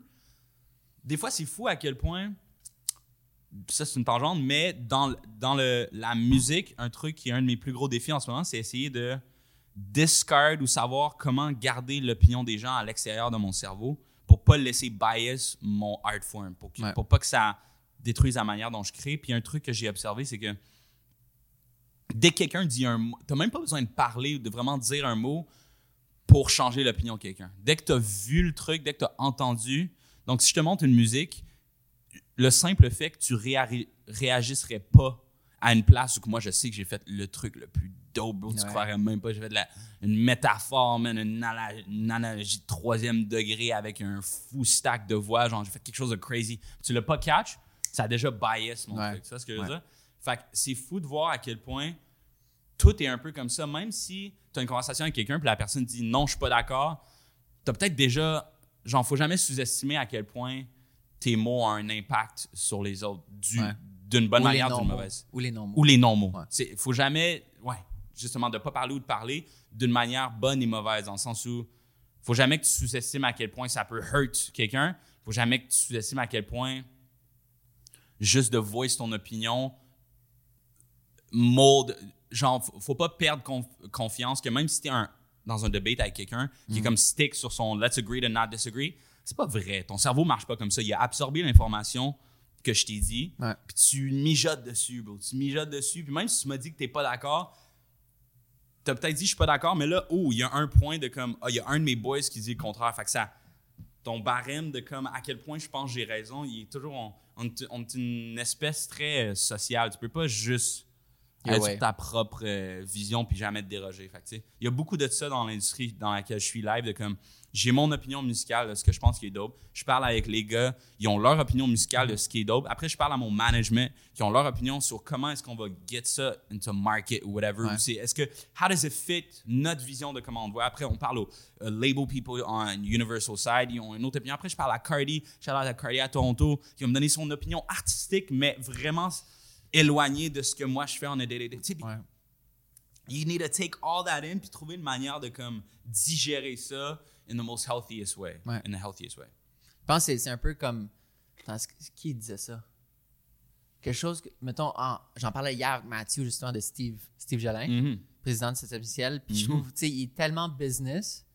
Des fois, c'est fou à quel point ça c'est une tangente, mais dans, dans le, la musique, un truc qui est un de mes plus gros défis en ce moment, c'est essayer de discard ou savoir comment garder l'opinion des gens à l'extérieur de mon cerveau pour pas laisser bias mon art form, pour, que- Ouais. pour pas que ça détruise la manière dont je crée. Puis un truc que j'ai observé, c'est que dès que quelqu'un dit un mot, t'as même pas besoin de parler ou de vraiment dire un mot pour changer l'opinion de quelqu'un. Dès que tu as vu le truc, dès que tu as entendu, donc si je te montre une musique, le simple fait que tu réa- réagisserais pas à une place où que moi je sais que j'ai fait le truc le plus dope, bro, tu Ouais. croirais même pas, j'ai fait de la- une métaphore, man, une, ala- une analogie de troisième degré avec un fou stack de voix, genre j'ai fait quelque chose de crazy. Tu l'as pas catch, ça a déjà bias mon Ouais. truc, tu vois ce que je veux Ouais. dire? Fait que c'est fou de voir à quel point tout est un peu comme ça, même si tu as une conversation avec quelqu'un puis la personne dit non, je suis pas d'accord, tu as peut-être déjà genre faut jamais sous-estimer à quel point tes mots ont un impact sur les autres du, Ouais. d'une bonne Ou manière, d'une non-mots. mauvaise. Ou les non-mots. Ou les non-mots. Ouais. Faut jamais, ouais, justement, de pas parler ou de parler d'une manière bonne et mauvaise, dans le sens où faut jamais que tu sous-estimes à quel point ça peut hurt quelqu'un. faut jamais que tu sous-estimes à quel point juste de voice ton opinion mold. Genre, faut, faut pas perdre conf- confiance que même si t'es un, dans un debate avec quelqu'un qui Mm. est comme stick sur son let's agree to not disagree, c'est pas vrai. Ton cerveau marche pas comme ça. Il a absorbé l'information que je t'ai dit, puis tu mijotes dessus, bro. Tu mijotes dessus, puis même si tu m'as dit que t'es pas d'accord, t'as peut-être dit je suis pas d'accord, mais là, oh, il y a un point de comme, ah, il y a un de mes boys qui dit le contraire. Fait que ça, ton barème de comme à quel point je pense que j'ai raison, il est toujours, on, on est- on est une espèce très euh, sociale. Tu peux pas juste Yeah, être ouais. ta propre euh, vision puis jamais te déroger. Fait il y a beaucoup de ça dans l'industrie dans laquelle je suis live de comme j'ai mon opinion musicale de ce que je pense qui est dope. Je parle avec les gars, ils ont leur opinion musicale de ce qui est dope. Après, je parle à mon management qui ont leur opinion sur comment est-ce qu'on va get ça into market ou whatever. Ouais. Est-ce que how does it fit notre vision de comment on voit? Après, on parle aux euh, label people on Universal Side, ils ont une autre opinion. Après, je parle à Cardi, shout out à Cardi à Toronto, qui va me donner son opinion artistique, mais vraiment éloignée de ce que moi je fais en a. Tu sais, puis Ouais. you need to take all that in puis trouver une manière de comme digérer ça in the most healthiest way. Ouais. In the healthiest way. Je pense que c'est- un peu comme. Qui disait ça? Quelque chose que. Mettons, en- j'en parlais hier avec Mathieu, justement, de Steve, Steve Jolin, Mhm. président de cet officiel. Puis je Mhm. trouve, tu sais, il est tellement business,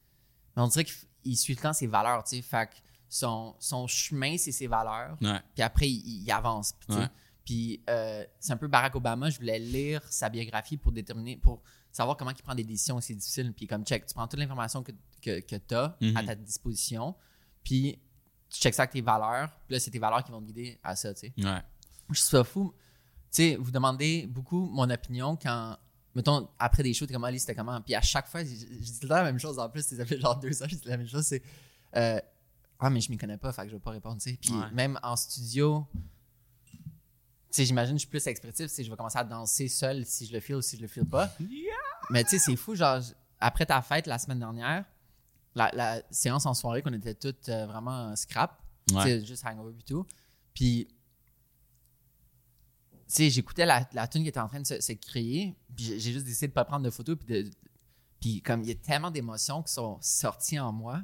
mais on dirait qu'il suit le temps ses valeurs, tu sais. Fait que son, son chemin, c'est ses valeurs. Puis après, il, il avance. Ouais. Puis, euh, c'est un peu Barack Obama. Je voulais lire sa biographie pour déterminer, pour savoir comment il prend des décisions aussi difficiles. Puis, comme check, tu prends toute l'information que, que, que tu as Mhm. à ta disposition. Puis, tu checks ça avec tes valeurs. Puis là, c'est tes valeurs qui vont te guider à ça, tu sais. Ouais. Je ça fou. Tu sais, vous demandez beaucoup mon opinion quand, mettons, après des shows, t'es comme, Ali, c'était comment? Puis à chaque fois, je, dis la même chose. En plus, ça fait genre deux ans, je dis la même chose. C'est, euh, ah, mais je m'y connais pas, fait que je vais pas répondre, tu sais. Puis Ouais. même en studio, tu sais, j'imagine que je suis plus expressif, si je vais commencer à danser seul si je le file ou si je le file pas. Mais tu sais, c'est fou, genre, après ta fête la semaine dernière, la, la séance en soirée qu'on était toutes euh, vraiment scrap, Ouais. tu sais, juste hangover et tout. Puis, tu sais, j'écoutais la, la tune qui était en train de se, se créer, puis j'ai juste décidé de pas prendre de photos, puis de. Puis, comme il y a tellement d'émotions qui sont sorties en moi,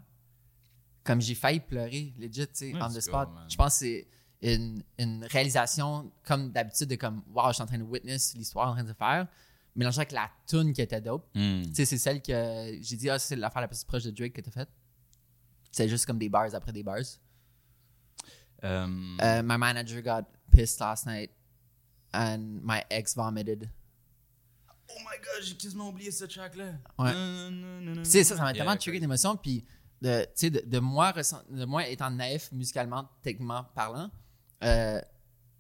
comme j'ai failli pleurer, legit, tu sais, on the spot. Je pense que c'est une, une réalisation, comme d'habitude, de comme, wow, je suis en train de witness l'histoire en train de se faire, mélangée avec la tune qui était dope. Mm. Tu sais, c'est celle que j'ai dit, ah, c'est l'affaire la plus proche de Drake que t'as faite. C'est juste comme des bars après des bars. Euh, Uh, my manager got pissed last night, and my ex vomited. oh my god, j'ai quasiment oublié ce. Ouais. Non, non, non, Tu sais, ça, ça m'a Yeah, tellement yeah, trigger d'émotions. Puis, de, tu sais, de, de moi, ressent- de moi étant naïf musicalement, techniquement parlant, euh, tu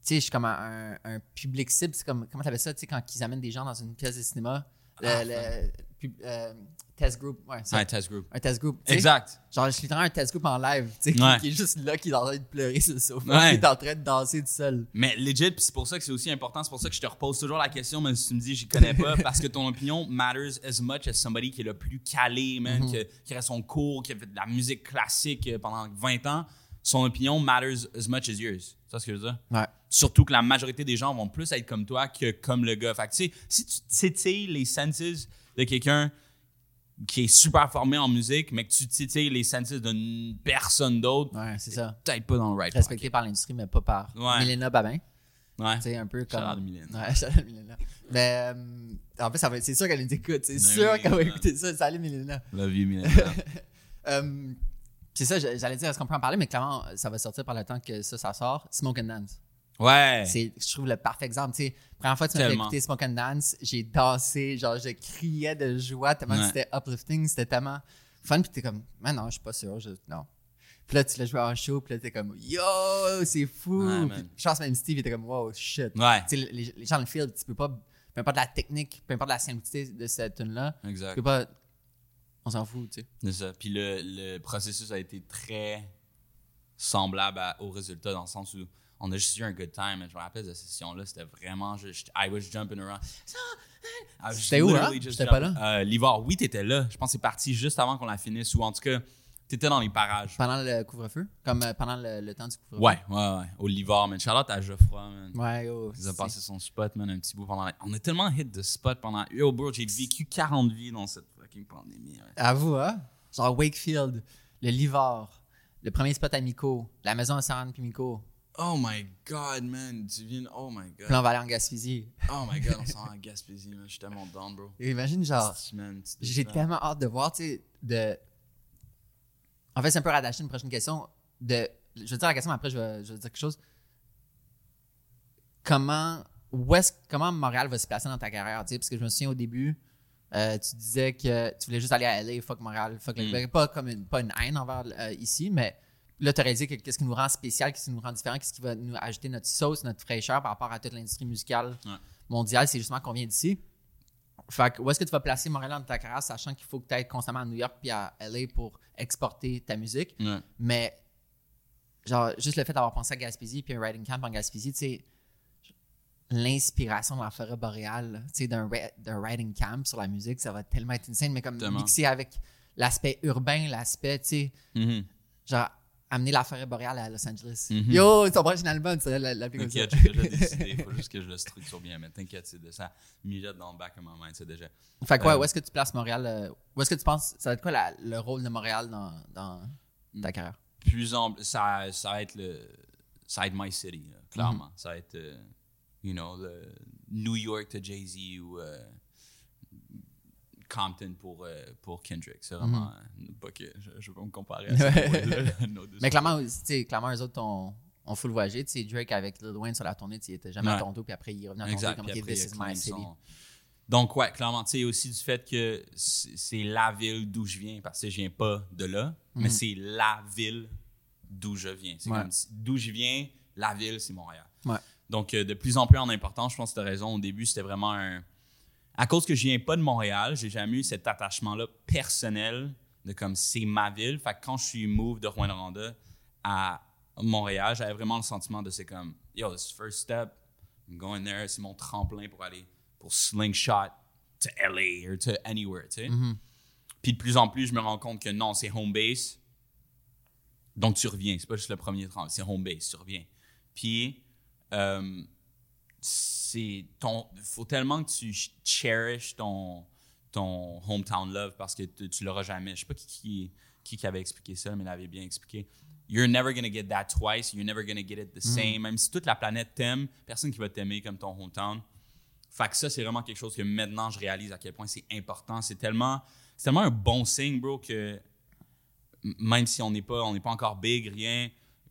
sais, je suis comme un, un public cible. C'est comme, comment t'appelles ça, tu sais, quand ils amènent des gens dans une pièce de cinéma, le, Ah, le pub- euh, test group, ouais, ça, Ouais, test group. un test group. Exact. Genre, je suis littéralement un test group en live, tu sais, Ouais. qui est juste là, qui est en train de pleurer sur le sofa, Ouais. qui est en train de danser tout seul. Mais legit, puis c'est pour ça que c'est aussi important. C'est pour ça que je te repose toujours la question, même si tu me dis j'y connais pas, parce que ton opinion matters as much as somebody qui est le plus calé, man, qui, qui a son cours, qui a fait de la musique classique pendant 20 ans. Son opinion matters as much as yours. Ça ce que je veux dire? Ouais. Surtout que la majorité des gens vont plus être comme toi que comme le gars. Fait que, tu sais, si tu titilles les senses de quelqu'un qui est super formé en musique, mais que tu titilles les senses d'une personne d'autre, Ouais, c'est ça. peut-être pas dans le right Respecté par l'industrie, mais pas par Ouais. Milena Babin. Ouais. Tu sais, un peu comme. Mylène. Ouais, shout out Milena. Mais euh, en fait, ça va- c'est sûr qu'elle nous écoute. C'est Ben sûr qu'elle va ouais. écouter ça. Salut Milena. Love you, Mylène. Euh, c'est ça, j'allais dire, est-ce qu'on peut en parler, mais clairement, ça va sortir par le temps que ça, ça sort. Smoke and Dance. ouais. C'est, je trouve, le parfait exemple. Tu sais, première fois que tu m'as écouter Smoke and Dance, j'ai dansé, genre, je criais de joie tellement que c'était uplifting, c'était tellement fun. Puis t'es comme, mais non, je suis pas sûr. Je, non. Puis là, tu l'as joué en show, puis là, t'es comme, yo, c'est fou. Ouais, Puis je pense même Steve était comme, wow, shit. Ouais. Tu sais, les, les gens le feel, tu peux pas, peu importe la technique, peu importe la simplicité de cette tune-là, tu peux pas, on s'en fout, tu sais. C'est ça. Puis le, le processus a été très semblable à- au résultat dans le sens où on a juste eu un good time. Je me rappelle de cette session-là, c'était vraiment juste. I was jumping around. Was C'était où, hein? J'étais pas jumping. Euh, L'hiver, oui, t'étais là. Je pense que c'est parti juste avant qu'on la finisse ou en tout cas T'étais dans les parages. Pendant le couvre-feu? Comme euh, pendant le, le temps du couvre-feu? Ouais, ouais, ouais. Au Livar, man. Charlotte à Geoffroy, man. Ouais, yo. Il a c'est- passé son spot, man, un petit bout pendant la... On a tellement hit de spot pendant... Yo, bro, j'ai vécu 40 vies dans cette fucking pandémie. ouais. À vous, hein? Genre Wakefield, le Livard, le premier spot à Miko, la maison à Saran puis. Oh my God, man. Tu viens... Oh my Puis là, God. on va aller en Gaspésie. Oh my God, on s'en va en Gaspésie, man. Je suis tellement down, bro. Et imagine, genre, j'ai tellement hâte de voir, tu sais, de. En fait, c'est un peu rattaché à une prochaine question. De... Je vais dire la question, mais après, je vais, je vais dire quelque chose. Comment, où est-ce, comment Montréal va se placer dans ta carrière? Parce que je me souviens au début, euh, tu disais que tu voulais juste aller à LA, fuck Montréal, fuck Mm. Pas comme une, pas une haine envers euh, ici, mais là, tu aurais dit que qu'est-ce qui nous rend spécial, qu'est-ce qui nous rend différent, qu'est-ce qui va nous ajouter notre sauce, notre fraîcheur par rapport à toute l'industrie musicale Ouais. mondiale, c'est justement qu'on vient d'ici. Fait que où est-ce que tu vas placer Montréal dans ta carrière, sachant qu'il faut que tu ailles constamment à New York puis à LA pour exporter ta musique? Ouais. Mais, genre, juste le fait d'avoir pensé à Gaspésie puis un writing camp en Gaspésie, tu sais, l'inspiration de la forêt boréale, tu sais, d'un d'un writing camp sur la musique, ça va tellement être insane, mais comme mixé avec l'aspect urbain, l'aspect, tu sais, Mhm. genre, amener la forêt boréale à Los Angeles. Mhm. Yo, ton prochain album, serais l'appeler comme ça. T'inquiète, j'ai déjà décidé. Il faut juste que je le structure bien, mais t'inquiète, c'est de ça. Mijote dans le back of my mind, c'est déjà. Fait que ouais, Euh, où est-ce que tu places Montréal? euh, où est-ce que tu penses, ça va être quoi la- le rôle de Montréal dans, dans ta carrière? plus en ça, ça va être le ça va être my city là, clairement Mm-hmm. ça va être euh, you know le New York de Jay Z ou euh, Compton pour euh, pour Kendrick c'est vraiment euh, pas que je, je veux pas me comparer à ça. Mais clairement, clairement, eux autres ont, ont full voyagé. Tu sais, Drake avec Lil Wayne sur la tournée, il était jamais à Ouais. Toronto, puis après, il est revenu à Toronto comme il This is my city. donc ouais clairement tu sais aussi du fait que c'est la ville d'où je viens parce que je viens pas de là mais c'est la ville d'où je viens c'est. Ouais. comme si- d'où je viens la ville c'est Montréal Ouais. Donc, euh, de plus en plus en importance, je pense que tu as raison. Au début, c'était vraiment un. À cause que je viens pas de Montréal, j'ai jamais eu cet attachement-là personnel de comme c'est ma ville. Fait que quand je suis move de Rwanda à Montréal, j'avais vraiment le sentiment de c'est comme yo, this is first step, I'm going there, c'est mon tremplin pour aller pour slingshot to LA or to anywhere, tu sais. Puis de plus en plus, je me rends compte que non, c'est home base. Donc tu reviens, c'est pas juste le premier tremplin, c'est home base, tu reviens. Puis euh, c'est ton faut tellement que tu ch- cherish ton ton hometown love parce que tu, tu l'auras jamais. Je sais pas qui qui, avait expliqué ça mais il l'avait bien expliqué. You're never gonna get that twice. You're never gonna get it the same. Même si toute la planète t'aime personne qui va t'aimer comme ton hometown. Fait que ça c'est vraiment quelque chose que maintenant je réalise à quel point c'est important. C'est tellement c'est tellement un bon signe bro que même si on n'est pas on n'est pas encore big rien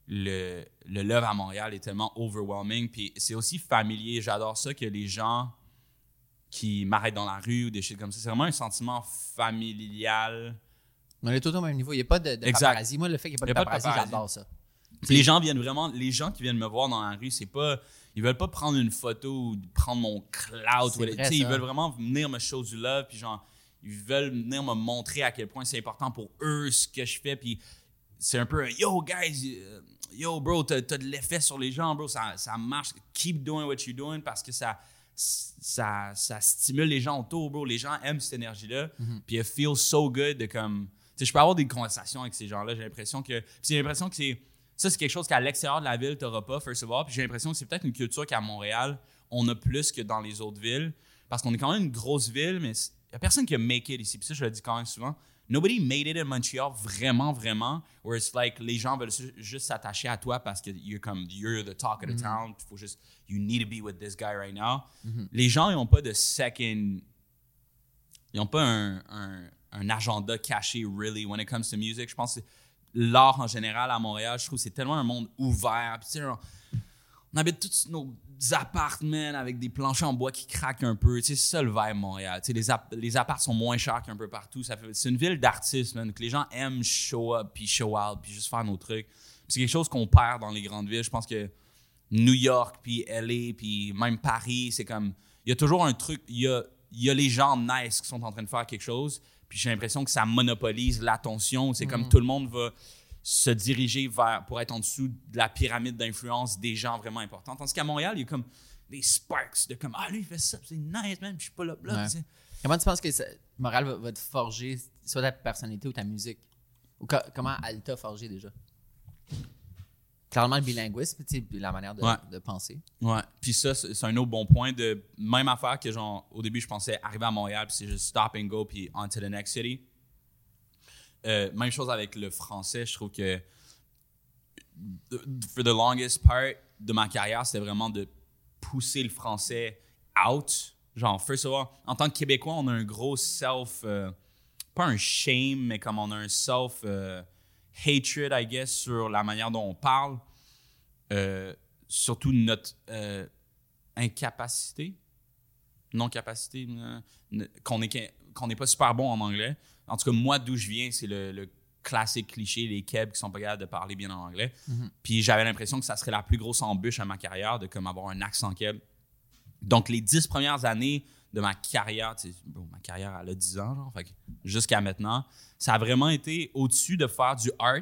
le, le love à Montréal est tellement overwhelming. Puis c'est aussi familier. J'adore ça que les gens qui m'arrêtent dans la rue ou des choses comme ça, c'est vraiment un sentiment familial. On est tous au même niveau. Il n'y a pas de, de Exact. paparazzi. Moi, le fait qu'il n'y ait pas de paparazzi, paparazzi. j'adore ça. Puis les gens viennent vraiment, les gens qui viennent me voir dans la rue, c'est pas, ils veulent pas prendre une photo ou prendre mon cloud. Ou- vrai, ils veulent vraiment venir me show du love, puis genre, ils veulent venir me montrer à quel point c'est important pour eux ce que je fais, puis c'est un peu yo guys, euh, yo bro, t'as t'as de l'effet sur les gens, bro, ça, ça marche, keep doing what you're doing parce que ça, ça, ça stimule les gens autour, bro. Les gens aiment cette énergie-là, puis it feels so good de comme, tu sais, je peux avoir des conversations avec ces gens-là, j'ai l'impression que, j'ai l'impression que c'est, ça c'est quelque chose qu'à l'extérieur de la ville t'auras pas, first of all, puis j'ai l'impression que c'est peut-être une culture qu'à Montréal on a plus que dans les autres villes, parce qu'on est quand même une grosse ville, mais il y a personne qui a make it ici, puis ça je le dis quand même souvent. Nobody made it in Montreal vraiment, vraiment, where it's like les gens veulent ju- juste s'attacher à toi parce que you're comme you're the talk of the town. Faut juste you need to be with this guy right now. Les gens ils ont pas de second, ils ont pas un, un, un agenda caché really when it comes to music. Je pense que l'art en général à Montréal, je trouve que c'est tellement un monde ouvert. Puis, tu sais, on, habite tous nos appartements avec des planchers en bois qui craquent un peu. C'est ça le vibe Montréal. Les, app- les apparts sont moins chers qu'un peu partout. C'est une ville d'artistes, man, que les gens aiment show up, puis show out, puis juste faire nos trucs. C'est quelque chose qu'on perd dans les grandes villes. Je pense que New York, puis LA, puis même Paris, c'est comme... Il y a toujours un truc... Il y a, il y a les gens nice qui sont en train de faire quelque chose, puis j'ai l'impression que ça monopolise l'attention. C'est comme tout le monde va se diriger vers pour être en dessous de la pyramide d'influence des gens vraiment importants. Tandis qu'à Montréal, il y a comme des sparks de comme Ah, lui, il fait ça, c'est nice, man, je suis pas là. là Ouais. Comment tu penses que ça- Montréal va, va te forger soit ta personnalité ou ta musique? Ou co- comment elle t'a forgé déjà? Clairement, le bilinguisme, la manière de, Ouais. de penser. Ouais. Puis ça, c'est c'est un autre bon point de même affaire que genre au début je pensais arriver à Montréal puis c'est juste stop and go puis on to the next city. Euh, même chose avec le français, je trouve que for the longest part de ma carrière, c'était vraiment de pousser le français out. Genre, first of all, en tant que Québécois, on a un gros self, euh, pas un shame, mais comme on a un self euh, hatred, I guess, sur la manière dont on parle. Surtout notre incapacité, non-capacité, qu'on n'est pas super bon en anglais. En tout cas, moi, d'où je viens, c'est le, le classique cliché, les Kebs qui sont pas capables de parler bien en anglais. Puis j'avais l'impression que ça serait la plus grosse embûche à ma carrière de comme avoir un accent Keb. Donc, les dix premières années de ma carrière, tu sais, bon, ma carrière, elle a 10 ans, genre, jusqu'à maintenant, ça a vraiment été au-dessus de faire du art.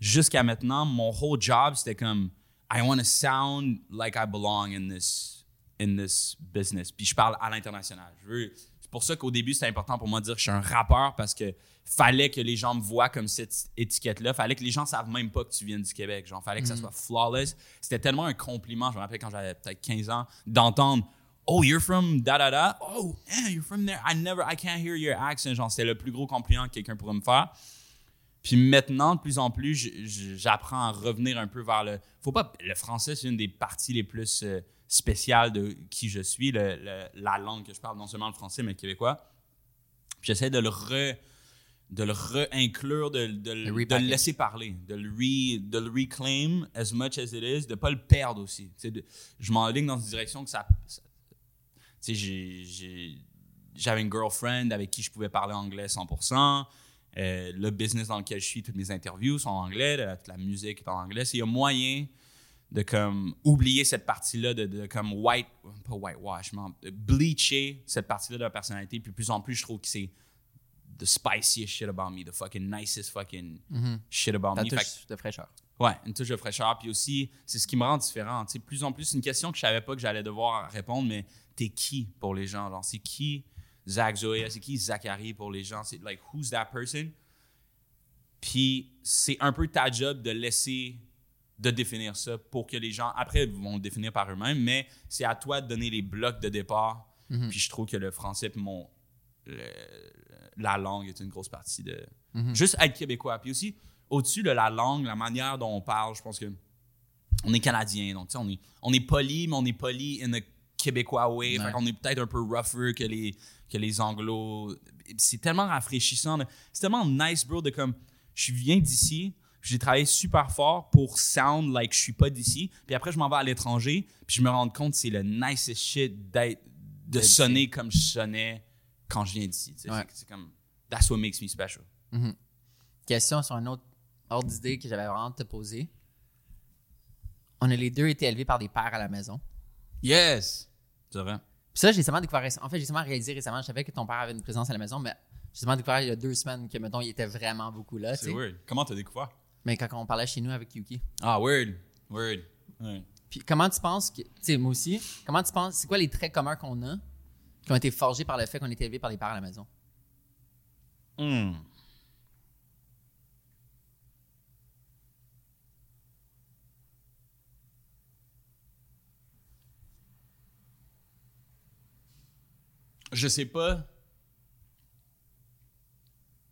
Jusqu'à maintenant, mon whole job, c'était comme, I want to sound like I belong in this, in this business. Puis je parle à l'international. Je veux- C'est pour ça qu'au début, c'était important pour moi de dire que je suis un rappeur parce que fallait que les gens me voient comme cette étiquette-là. Fallait que les gens savent même pas que tu viens du Québec. Genre, fallait que ça soit flawless. C'était tellement un compliment, je me rappelle quand j'avais peut-être 15 ans, d'entendre Oh, you're from da da da. Oh, yeah, you're from there. I never, I can't hear your accent. Genre, c'était le plus gros compliment que quelqu'un pourrait me faire. Puis maintenant, de plus en plus, j'apprends à revenir un peu vers le. Faut pas. Le français, c'est une des parties les plus euh, spéciales de qui je suis, le- le- la langue que je parle, non seulement le français, mais le québécois. J'essaie de le re, de le re-inclure, de, de, le- de le repackage. laisser parler, de le, re- de le reclaim as much as it is, de pas le perdre aussi. De- je m'enligne dans une direction que ça. ça- j'avais une girlfriend avec qui je pouvais parler anglais 100%. Euh, le business dans lequel je suis, toutes mes interviews sont en anglais, la, toute la musique est en anglais. Il y a moyen de comme oublier cette partie-là, de, de comme white, pas whitewash, mais de bleacher cette partie-là de la personnalité. Puis plus en plus, je trouve que c'est the spiciest shit about me, the fucking nicest fucking shit about Ta me. Fait touche de fraîcheur. Ouais, une touche de fraîcheur. Puis aussi, c'est ce qui me rend différent. Sais, plus en plus, c'est une question que je savais pas que j'allais devoir répondre, mais t'es qui pour les gens? Genre, c'est qui Zach Zoya? C'est qui Zachary pour les gens? C'est like, who's that person? Puis c'est un peu ta job de laisser, de définir ça pour que les gens, après, vont le définir par eux-mêmes, mais c'est à toi de donner les blocs de départ. Puis je trouve que le français, puis mon, le- la langue est une grosse partie de. Juste être québécois. Puis aussi, au-dessus de la langue, la manière dont on parle, je pense que on est canadien. Donc, tu sais, on est, on est poli, mais on est poli in a québécois way. Ouais. Fait qu'on est peut-être un peu rougher que les, que les anglos. C'est tellement rafraîchissant. C'est tellement nice, bro, de comme. Je viens d'ici, j'ai travaillé super fort pour sound like je suis pas d'ici. Puis après, je m'en vais à l'étranger, puis je me rends compte que c'est le nicest shit d'être, de sonner comme je sonnais quand je viens d'ici. Ouais. C'est comme. That's what makes me special. Question sur un autre ordre d'idée que j'avais vraiment à te poser. On a les deux été élevés par des pères à la maison. Yes! C'est vrai. Puis ça, j'ai seulement découvert récemment. En fait, j'ai seulement réalisé récemment. Je savais que ton père avait une présence à la maison, mais j'ai seulement découvert il y a deux semaines que, mettons, il était vraiment beaucoup là. C'est weird. Comment t'as découvert? Mais quand on parlait chez nous avec Yuki. Ah, weird. Weird. Ouais. Puis comment tu penses que. Tu sais, moi aussi. Comment tu penses. C'est quoi les traits communs qu'on a qui ont été forgés par le fait qu'on était élevé par les pères à la maison? Hmm. Je sais pas.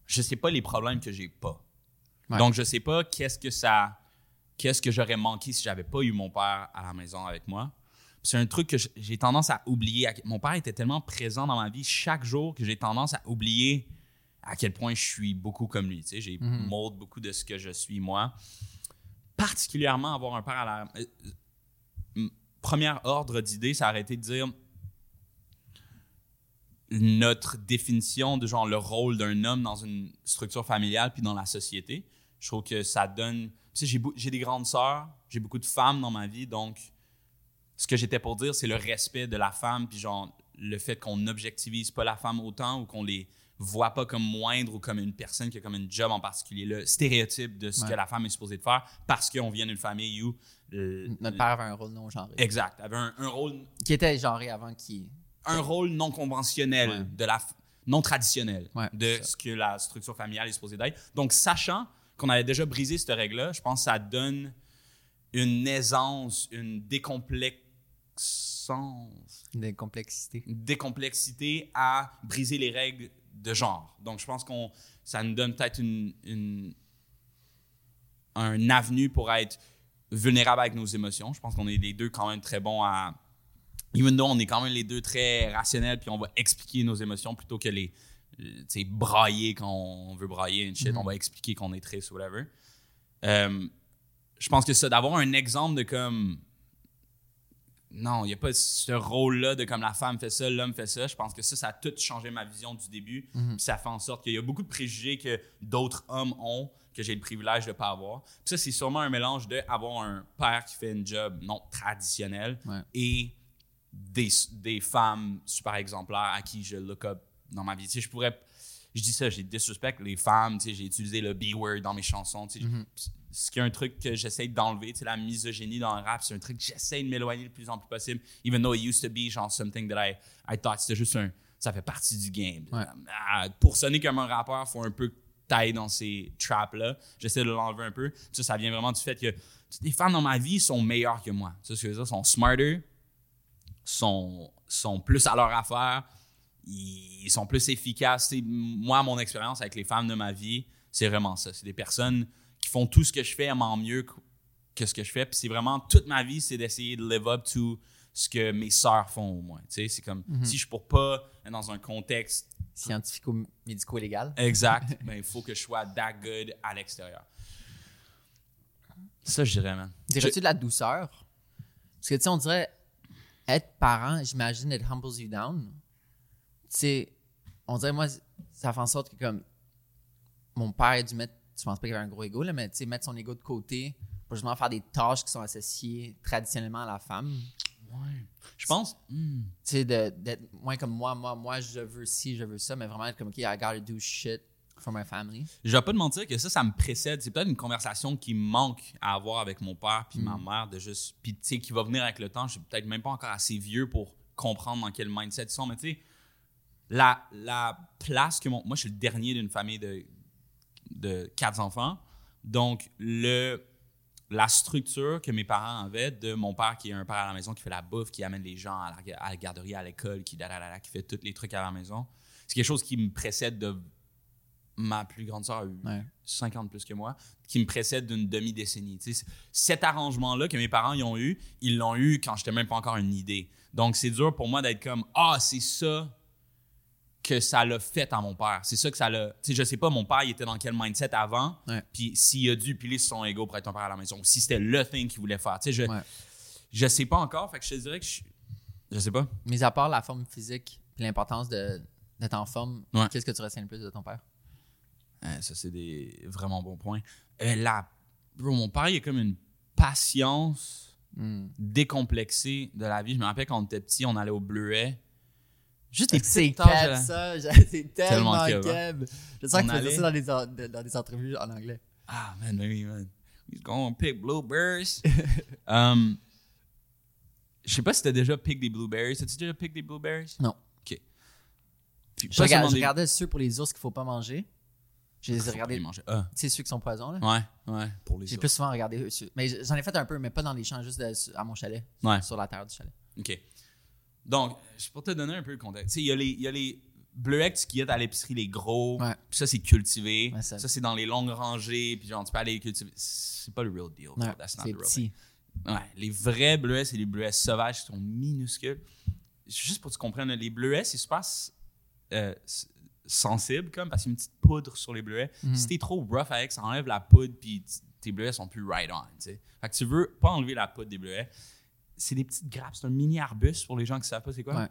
Je sais pas les problèmes que j'ai pas. Ouais. Donc je sais pas qu'est-ce que ça qu'est-ce que j'aurais manqué si j'avais pas eu mon père à la maison avec moi. C'est un truc que j'ai tendance à oublier. Mon père était tellement présent dans ma vie chaque jour que j'ai tendance à oublier à quel point je suis beaucoup comme lui. Tu sais, j'ai mold beaucoup de ce que je suis moi. Particulièrement avoir un père à la. euh, euh, Première ordre d'idée, ça aurait été de dire notre définition de genre le rôle d'un homme dans une structure familiale puis dans la société. Je trouve que ça donne. J'ai, des grandes sœurs, j'ai beaucoup de femmes dans ma vie, donc ce que j'étais pour dire, c'est le respect de la femme, puis genre le fait qu'on n'objectivise pas la femme autant ou qu'on les voit pas comme moindre ou comme une personne qui a comme une job en particulier, le stéréotype de ce Ouais. que la femme est supposée de faire parce qu'on vient d'une famille où. euh, Notre père avait un rôle non genré. Exact. Avait un, un rôle Qui était genré avant qu'il. un rôle non conventionnel Ouais. de la non traditionnel Ouais, de ce que la structure familiale est supposée d'être. Donc, sachant qu'on avait déjà brisé cette règle-là, je pense que ça donne une aisance, une décomplexance, une décomplexité à briser les règles de genre. Donc, je pense qu'on ça nous donne peut-être une, une- un avenue pour être vulnérable avec nos émotions. Je pense qu'on est les deux quand même très bons à... Even though on est quand même les deux très rationnels, puis on va expliquer nos émotions plutôt que les... sais, brailler quand on veut brailler une shit. On va expliquer qu'on est triste ou whatever. Euh, je pense que ça, d'avoir un exemple de comme non, il n'y a pas ce rôle-là de comme la femme fait ça, l'homme fait ça. Je pense que ça, ça a tout changé ma vision du début. Puis ça fait en sorte qu'il y a beaucoup de préjugés que d'autres hommes ont que j'ai le privilège de ne pas avoir. Puis ça, c'est sûrement un mélange d'avoir un père qui fait une job non traditionnelle Ouais. et des, des femmes super exemplaires à qui je look up dans ma vie. Tu sais, je pourrais. Je dis ça, j'ai disrespect les femmes, tu sais, j'ai utilisé le B-word dans mes chansons. tu sais. Ce qui est un truc que j'essaie d'enlever, tu sais, la misogynie dans le rap, c'est un truc que j'essaie de m'éloigner le plus en plus possible. Even though it used to be genre something that I, I thought c'était juste un. Ça fait partie du game. Ouais. Ah, pour sonner comme un rappeur, il faut un peu tailler dans ces traps-là. J'essaie de l'enlever un peu. Ça, ça vient vraiment du fait que les femmes dans ma vie sont meilleures que moi. Tu sais ce que je veux dire? sont smarter, sont, sont plus à leur affaire, ils sont plus efficaces. Moi, mon expérience avec les femmes de ma vie, c'est vraiment ça. C'est des personnes qui font tout ce que je fais en mieux que, ce que je fais. Puis c'est vraiment toute ma vie, c'est d'essayer de live up to ce que mes sœurs font au moins. Tu sais, c'est comme si je pourrais pas être dans un contexte Scientifico-médico-légal. exact, mais il faut que je sois that good à l'extérieur. Ça, je dirais, man. Dirais-tu de la douceur? Parce que, tu sais, on dirait être parent, j'imagine, it humbles you down. Sais, on dirait, moi, ça fait en sorte que, comme, mon père a dû mettre, je pense pas qu'il avait un gros ego, là, mais tu sais, mettre son ego de côté pour justement faire des tâches qui sont associées traditionnellement à la femme. Ouais. Je pense. hmm. Tu sais, de- d'être moins comme moi, moi, moi, je veux ci, je veux ça, mais vraiment être comme, OK, I gotta do shit for my family. Je vais pas te mentir que ça, ça me précède. C'est peut-être une conversation qui manque à avoir avec mon père puis ma mère de juste. Puis tu sais, qui va venir avec le temps. Je suis peut-être même pas encore assez vieux pour comprendre dans quel mindset ils sont. Mais tu sais, la, la place que mon. Moi, je suis le dernier d'une famille de, de quatre enfants. Donc, le, la structure que mes parents avaient de mon père qui est un père à la maison, qui fait la bouffe, qui amène les gens à la, à la garderie, à l'école, qui, qui fait tous les trucs à la maison, c'est quelque chose qui me précède de ma plus grande sœur a eu Ouais. 50 plus que moi, qui me précède d'une demi-décennie. Tu sais, c- cet arrangement-là que mes parents ils ont eu, ils l'ont eu quand j'étais même pas encore une idée. Donc, c'est dur pour moi d'être comme Ah, c'est ça que ça l'a fait à mon père. C'est ça que ça l'a. Tu sais, je sais pas, mon père, il était dans quel mindset avant, Ouais. puis s'il a dû piler sur son ego pour être un père à la maison, ou si c'était le thing qu'il voulait faire. Tu sais, je, Ouais. je sais pas encore, fait que je te dirais que je. Je sais pas. Mais à part la forme physique et l'importance de- d'être en forme, Ouais. qu'est-ce que tu retiens le plus de ton père? Hein, ça, c'est des vraiment bons points. Euh, bro, mon père, il a comme une patience Hmm. décomplexée de la vie. Je me rappelle quand on était petit, on allait au Bleuet. Juste des là. ça. C'est tellement keb. Je sens que tu faisais ça dans des, dans des entrevues en anglais. Ah, man, oui, man. He's going to pick blueberries. um, je sais pas si t'as déjà pick des blueberries. As-tu déjà pick des blueberries? Non. OK. Puis Je, regarde- je des- regardais ceux pour les ours qu'il faut pas manger. Je les ai Faut pas regardés. Ah, Tu sais, ceux qui sont poisons, là? ouais, ouais, pour les J'ai plus souvent regardé eux. Mais j'en ai fait un peu, mais pas dans les champs, juste de- à mon chalet. Ouais. Sur la terre du chalet. OK. Donc, je pour te donner un peu le contexte. Tu sais, il y a les, y a les bleuets que tu cueillettes à l'épicerie, les gros. Ouais. Puis ça, c'est cultivé. Ouais, ça- c'est dans les longues rangées. Puis genre, tu peux aller les cultiver. C'est pas le real deal. Ouais, That's not the real petit. thing. Ouais, les vrais bleuets, c'est les bleuets sauvages qui sont minuscules. Juste pour que tu comprennes, les bleuets, c'est super euh, sensible, comme, parce qu'il y a une petite poudre sur les bleuets. Mhm. Si t'es trop rough avec, ça enlève la poudre, puis tes bleuets sont plus right on, tu sais. Fait que tu veux pas enlever la poudre des bleuets. C'est des petites grappes, c'est un mini arbuste pour les gens qui savent pas c'est quoi. Ouais.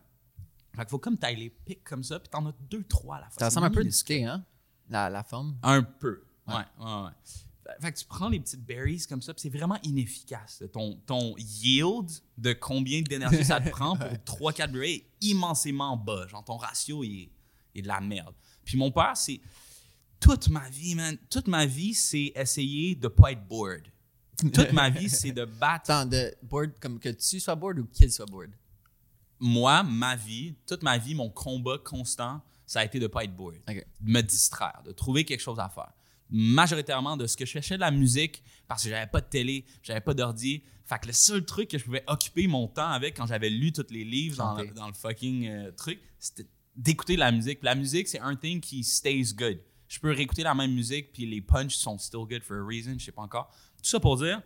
Fait qu'il faut comme t'ailles les pics comme ça, puis t'en as deux, trois à la fois. Ça ressemble un peu du minuscule. thé, hein? La, la forme. Un peu. Ouais, ouais, ouais. Fait- Fait que tu prends les petites berries comme ça, puis c'est vraiment inefficace. Ton, ton yield de combien d'énergie ça te prend pour 3-4 berries est immensément bas. Genre, ton ratio il est, il est de la merde. Puis mon père, c'est. Toute ma vie, man, toute ma vie, c'est essayer de pas être bored. Toute ma vie, c'est de battre. Attends, de board, comme que tu sois board ou qu'il soit board? Moi, ma vie, toute ma vie, mon combat constant, ça a été de pas être Ok. de me distraire, de trouver quelque chose à faire. Majoritairement de ce que je faisais de la musique parce que j'avais pas de télé, j'avais pas d'ordi. Fait que le seul truc que je pouvais occuper mon temps avec quand j'avais lu tous les livres dans, le fucking euh, truc, c'était d'écouter de la musique. Puis La musique, c'est un thing qui stays good. Je peux réécouter la même musique, puis les punches sont still good for a reason, je sais pas encore. Tout ça pour dire,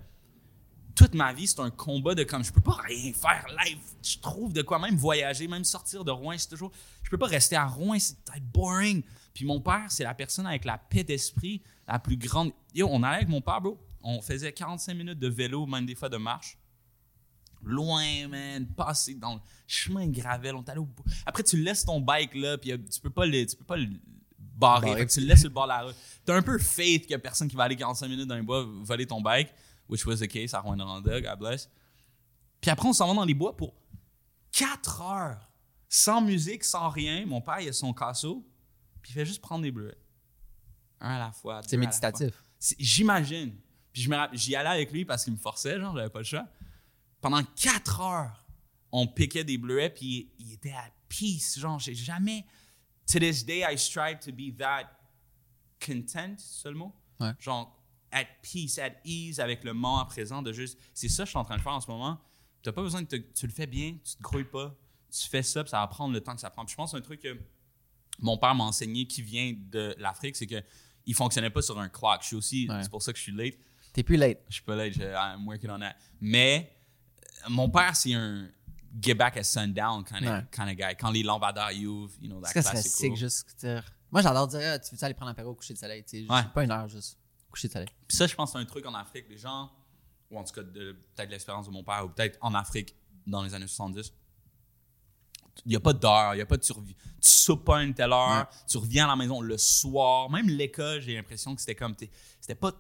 toute ma vie, c'est un combat de comme je peux pas rien faire live. Je trouve de quoi même voyager, même sortir de Rouen, c'est toujours. Je peux pas rester à Rouen, c'est peut-être boring. Puis mon père, c'est la personne avec la paix d'esprit la plus grande. Yo, on allait avec mon père, bro. On faisait 45 minutes de vélo, même des fois de marche. Loin, man, passer dans le chemin de gravel. On allé au. Après, tu laisses ton bike là, puis tu peux pas tu peux pas le Fait que tu le laisses sur le bord de la route. T'as un peu faith qu'il y a personne qui va aller 45 minutes dans les bois voler ton bike, which was the case à Rwanda, God bless. Puis après, on s'en va dans les bois pour 4 heures, sans musique, sans rien. Mon père, il a son casseau, puis il fait juste prendre des bleuets. Un à la fois. C'est méditatif. J'imagine. Puis j'y allais avec lui parce qu'il me forçait, genre, j'avais pas le choix. Pendant 4 heures, on piquait des bleuets, puis il, il était à peace. Genre, j'ai jamais. To this day, I strive to be that content, mot? Ouais. Genre, at peace, at ease avec le moment présent, de juste. C'est ça que je suis en train de faire en ce moment. Tu n'as pas besoin de te. Tu le fais bien, tu te grouilles pas, tu fais ça, puis ça va prendre le temps que ça prend. Puis je pense un truc que mon père m'a enseigné qui vient de l'Afrique, c'est que il fonctionnait pas sur un clock. Je suis aussi. Ouais. C'est pour ça que je suis late. T'es plus late. Je suis pas late, je, I'm working on that. Mais mon père, c'est un get back at sundown kind of, Ouais. kind of guy. Quand les lampadaires y ouvrent, you know, that que ça serait classic sick juste dire. Moi, j'adore dire, ah, tu veux aller prendre un apéro au coucher de soleil? Tu sais, Ouais. pas une heure, juste coucher de soleil. Puis ça, je pense c'est un truc en Afrique. Les gens, ou en tout cas, de- peut-être l'expérience de mon père, ou peut-être en Afrique dans les années 70, il n'y a pas d'heure, il n'y a pas de survie. Tu soupes pas à une telle heure, Ouais. tu reviens à la maison le soir. Même l'école, j'ai l'impression que c'était comme. t'es- C'était pas.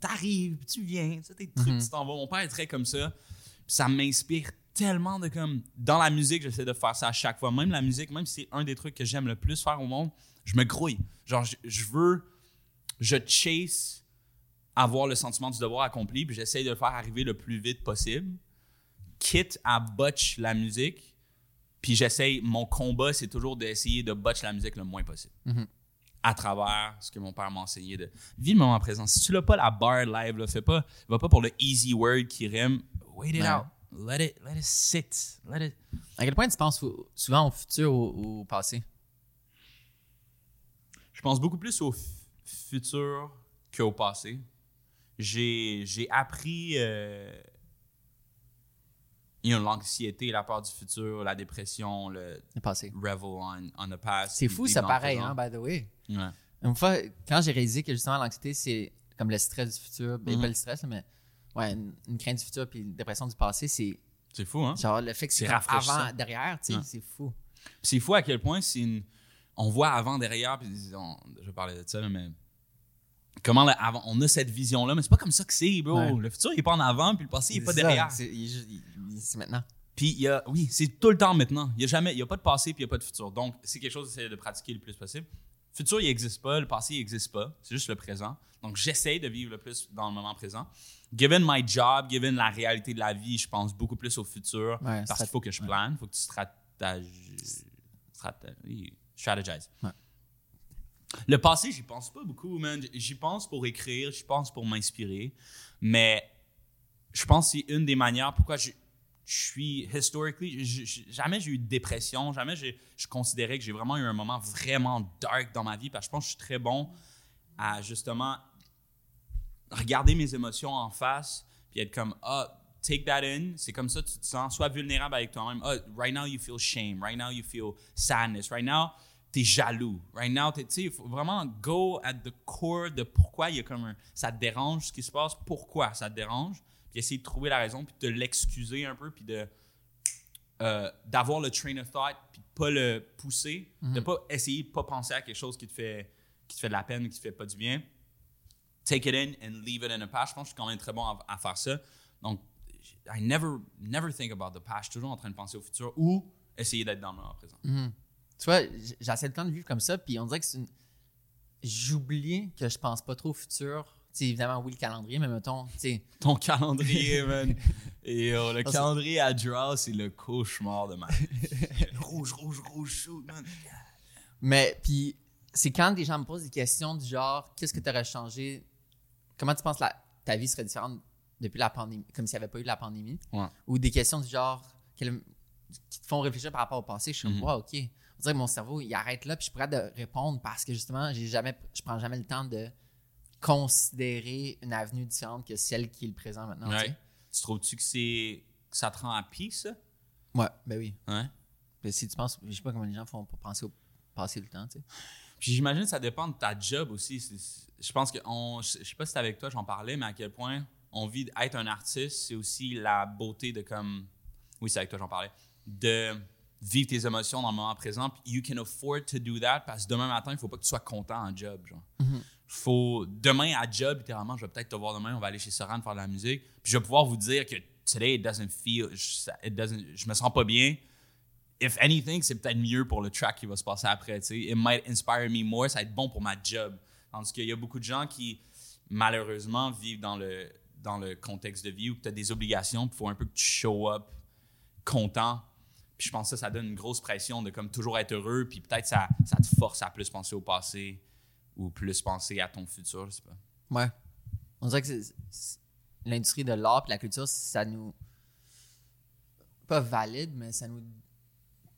T'arrives, puis tu viens, tu sais, tes trucs, Mhm. tu t'en vas. Mon père est très comme ça. Ça m'inspire tellement de comme. Dans la musique, j'essaie de faire ça à chaque fois. Même la musique, même si c'est un des trucs que j'aime le plus faire au monde, je me grouille. Genre, je, je veux. Je chase avoir le sentiment du devoir accompli, puis j'essaie de le faire arriver le plus vite possible, quitte à botch la musique, puis j'essaie, mon combat, c'est toujours d'essayer de botch la musique le moins possible. Mhm. À travers ce que mon père m'a enseigné de vis le moment présent. Si tu l'as pas la barre live, là, fais pas, va pas pour le easy word qui rime. Wait it Ouais. out. Let it, let it sit. Let it. À quel point tu penses souvent au futur ou au passé? Je pense beaucoup plus au futur qu'au passé. J'ai, appris euh, you know, l'anxiété, la peur du futur, la dépression, le Le passé. revel on, on the past. C'est fou, ça, pareil, hein, by the way. Ouais. Une fois, quand j'ai réalisé que justement l'anxiété, c'est comme le stress du futur, ben, Mhm. pas le stress, mais ouais, une, une crainte du futur puis une dépression du passé, c'est C'est fou, hein? genre le fait que c'est avant, derrière, tu sais, Ouais. c'est fou. C'est fou à quel point c'est une... on voit avant, derrière, puis on- je parlais de ça, là, mais comment le avant, on a cette vision-là, mais c'est pas comme ça que c'est, bro. Ouais. Le futur, il est pas en avant, puis le passé, il est pas ça, derrière. C'est juste- maintenant. Puis il y a, oui, c'est tout le temps maintenant. Il y a jamais, il y a pas de passé puis il y a pas de futur. Donc c'est quelque chose d'essayer de pratiquer le plus possible. Le futur, il n'existe pas. Le passé, il n'existe pas. C'est juste le présent. Donc j'essaie de vivre le plus dans le moment présent. Given my job, given la réalité de la vie, je pense beaucoup plus au futur Ouais, parce qu'il faut que je plane, il faut que tu strategize. Ouais. Le passé, j'y pense pas beaucoup, man. J'y pense pour écrire, j'y pense pour m'inspirer. Mais je pense que c'est une des manières pourquoi je, suis je- jamais j'ai eu de dépression jamais je considérais que j'ai vraiment eu un moment vraiment dark dans ma vie parce que je pense que je suis très bon à justement regarder mes émotions en face puis être comme ah take that in. C'est comme ça tu te sens sois vulnérable avec toi-même. Ah right now you feel shame. Right now you feel sadness. Right now t'es jaloux. Right now tu sais il faut vraiment go at the core de pourquoi il y a comme ça te dérange ce qui se passe pourquoi ça te dérange puis essayer de trouver la raison puis de l'excuser un peu puis de euh, d'avoir le train of thought puis de pas le pousser de pas essayer de pas penser à quelque chose qui te fait qui te fait de la peine qui te fait pas du bien take it in and leave it in the past. Je pense que je suis quand même très bon à, à faire ça. Donc, I never, never think about the past. Je suis toujours en train de penser au futur ou essayer d'être dans le moment présent. Tu vois, j- j'essaie le temps de vivre comme ça, puis on dirait que c'est une. J'oublie que je pense pas trop au futur. Tu sais, évidemment, oui, le calendrier, mais mettons, tu Ton calendrier, man. Et oh, le calendrier à Draw, c'est le cauchemar de ma vie. rouge, rouge, rouge, shoot, man. Mais puis, c'est quand des gens me posent des questions du genre, qu'est-ce que tu aurais changé? Comment tu penses que la- ta vie serait différente depuis la pandémie, comme s'il n'y avait pas eu la pandémie? Ouais. Ou des questions du genre quel- qui te font réfléchir par rapport au passé. Je suis comme, Mhm. wow, OK. On dirait que mon cerveau, il arrête là, puis je pourrais de répondre parce que justement, j'ai jamais, je prends jamais le temps de considérer une avenue différente que celle qui est le présent maintenant. tu Ouais. sais? Tu trouves-tu que c'est que ça te rend à pied, ça? Ouais, ben oui. Ouais. Puis si tu penses, je sais pas comment les gens font pour penser au passé tout le temps, tu sais. Puis j'imagine que ça dépend de ta job aussi. C'est- c'est- Je pense que, on, je sais pas si c'était avec toi, j'en parlais, mais à quel point on vit être un artiste, c'est aussi la beauté de comme. Oui, c'est avec toi, j'en parlais. De vivre tes émotions dans le moment présent. Puis you can afford to do that parce que demain matin, il faut pas que tu sois content en job. Genre. Faut, demain à job, littéralement, je vais peut-être te voir demain, on va aller chez Soran faire de la musique. Puis je vais pouvoir vous dire que today it doesn't feel, it doesn't, je me sens pas bien. If anything, c'est peut-être mieux pour le track qui va se passer après. tu sais. It might inspire me more, ça va être bon pour ma job. Tandis qu'il y a beaucoup de gens qui, malheureusement, vivent dans le, dans le contexte de vie où tu as des obligations, il faut un peu que tu show up content. Puis je pense que ça, ça donne une grosse pression de comme toujours être heureux, puis peut-être ça, ça te force à plus penser au passé ou plus penser à ton futur, je sais pas. Ouais. On dirait que l'industrie de l'art et la culture, ça nous. Pas valide, mais ça nous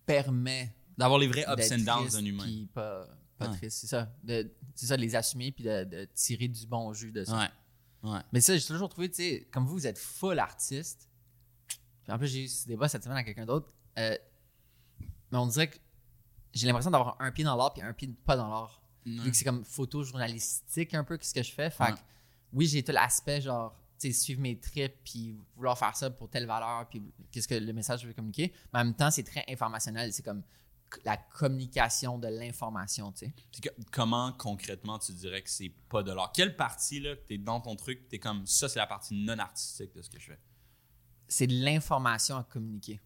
permet. D'avoir les vrais ups and downs d'un humain. puis pas, pas Ouais. triste, c'est ça. De- C'est ça, de les assumer puis de, de tirer du bon jus de ça. Ouais. Ouais. Mais ça, j'ai toujours trouvé, tu sais, comme vous, vous êtes full artiste. Puis en plus, j'ai eu ce débat cette semaine avec quelqu'un d'autre. Euh, mais on dirait que j'ai l'impression d'avoir un pied dans l'art puis un pied pas dans l'art. Vu que c'est comme photojournalistique un peu ce que je fais. Fait Ouais. que oui, j'ai tout l'aspect genre, tu sais, suivre mes trips puis vouloir faire ça pour telle valeur puis qu'est-ce que le message veut communiquer. Mais en même temps, c'est très informationnel. C'est comme la communication de l'information, tu sais. Comment concrètement tu dirais que c'est pas de l'art? Quelle partie, là, que t'es dans ton truc, t'es comme ça, c'est la partie non artistique de ce que je fais? c'est de l'information à communiquer,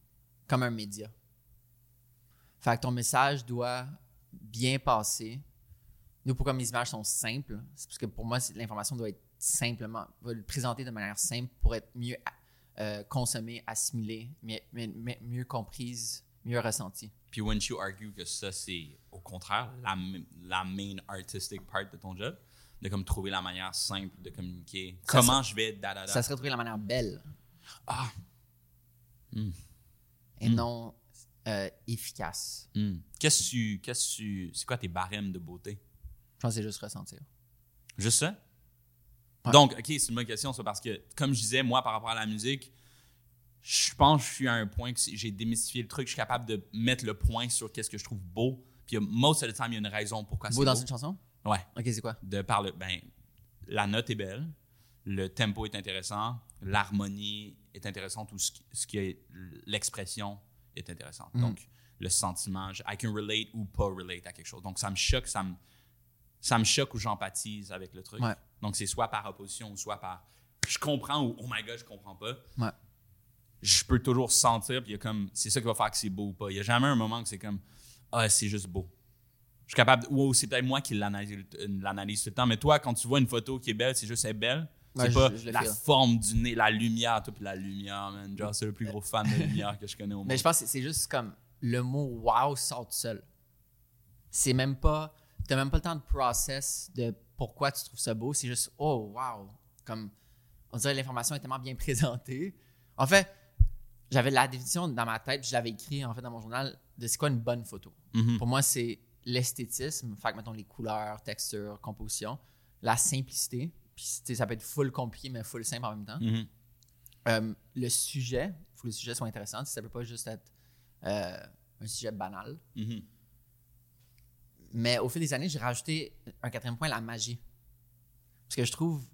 comme un média. Fait que ton message doit bien passer. Nous, pourquoi mes images sont simples, c'est parce que pour moi, l'information doit être simplement, doit être présentée de manière simple pour être mieux euh, consommée, assimilée, mieux, mieux- mieux comprise, mieux ressentie. Puis when you argue que ça, c'est au contraire la, la main artistic part de ton job, de comme trouver la manière simple de communiquer. Ça Comment je vais da da da? Ça serait trouver la manière belle Ah! et Hmm. non euh, efficace. Hmm. Qu'est-ce que tu. Qu'est-ce que tu. C'est quoi tes barèmes de beauté? Je pense que c'est juste ressentir. Juste ça? Ouais. Donc, OK, c'est une bonne question, ça, parce que, comme je disais, moi, par rapport à la musique, je pense que je suis à un point que j'ai démystifié le truc, je suis capable de mettre le point sur qu'est-ce que je trouve beau. Puis, most of the time, il y a une raison pourquoi c'est Beau beau. dans une chanson? Ouais. Ok, c'est quoi? De par le. Ben, la note est belle, le tempo est intéressant, l'harmonie est intéressante, ou ce qui, ce qui est l'expression est intéressante. Mhm. Donc, le sentiment, je- I can relate ou pas relate à quelque chose. Donc, ça me choque, ça me, ça me choque ou j'empathise avec le truc. Ouais. Donc, c'est soit par opposition ou soit par je comprends ou oh my god, je comprends pas. Ouais. Je peux toujours sentir, puis il y a comme, c'est ça qui va faire que c'est beau ou pas. Il n'y a jamais un moment que c'est comme, ah, c'est juste beau. Je suis capable, ou c'est peut-être moi qui l'analyse, tout le temps, mais toi, quand tu vois une photo qui est belle, c'est juste elle est belle. C'est pas je la forme du nez, la lumière, toi, puis la lumière, man. Genre, c'est le plus gros fan de lumière que je connais au monde. Mais je pense que c'est juste comme le mot wow sort tout seul. C'est même pas. T'as même pas le temps de process de pourquoi tu trouves ça beau. C'est juste oh wow. Comme on dirait que l'information est tellement bien présentée. En fait, j'avais la définition dans ma tête, puis je l'avais écrit en fait dans mon journal de c'est quoi une bonne photo. Mhm. Pour moi, c'est l'esthétisme, fait que mettons les couleurs, textures, composition, la simplicité, puis ça peut être full compliqué mais full simple en même temps. Mhm. Euh, le sujet, il faut que le sujet soit intéressant. Ça ne peut pas juste être euh, un sujet banal. Mhm. Mais au fil des années, j'ai rajouté un quatrième point, la magie. Parce que je trouve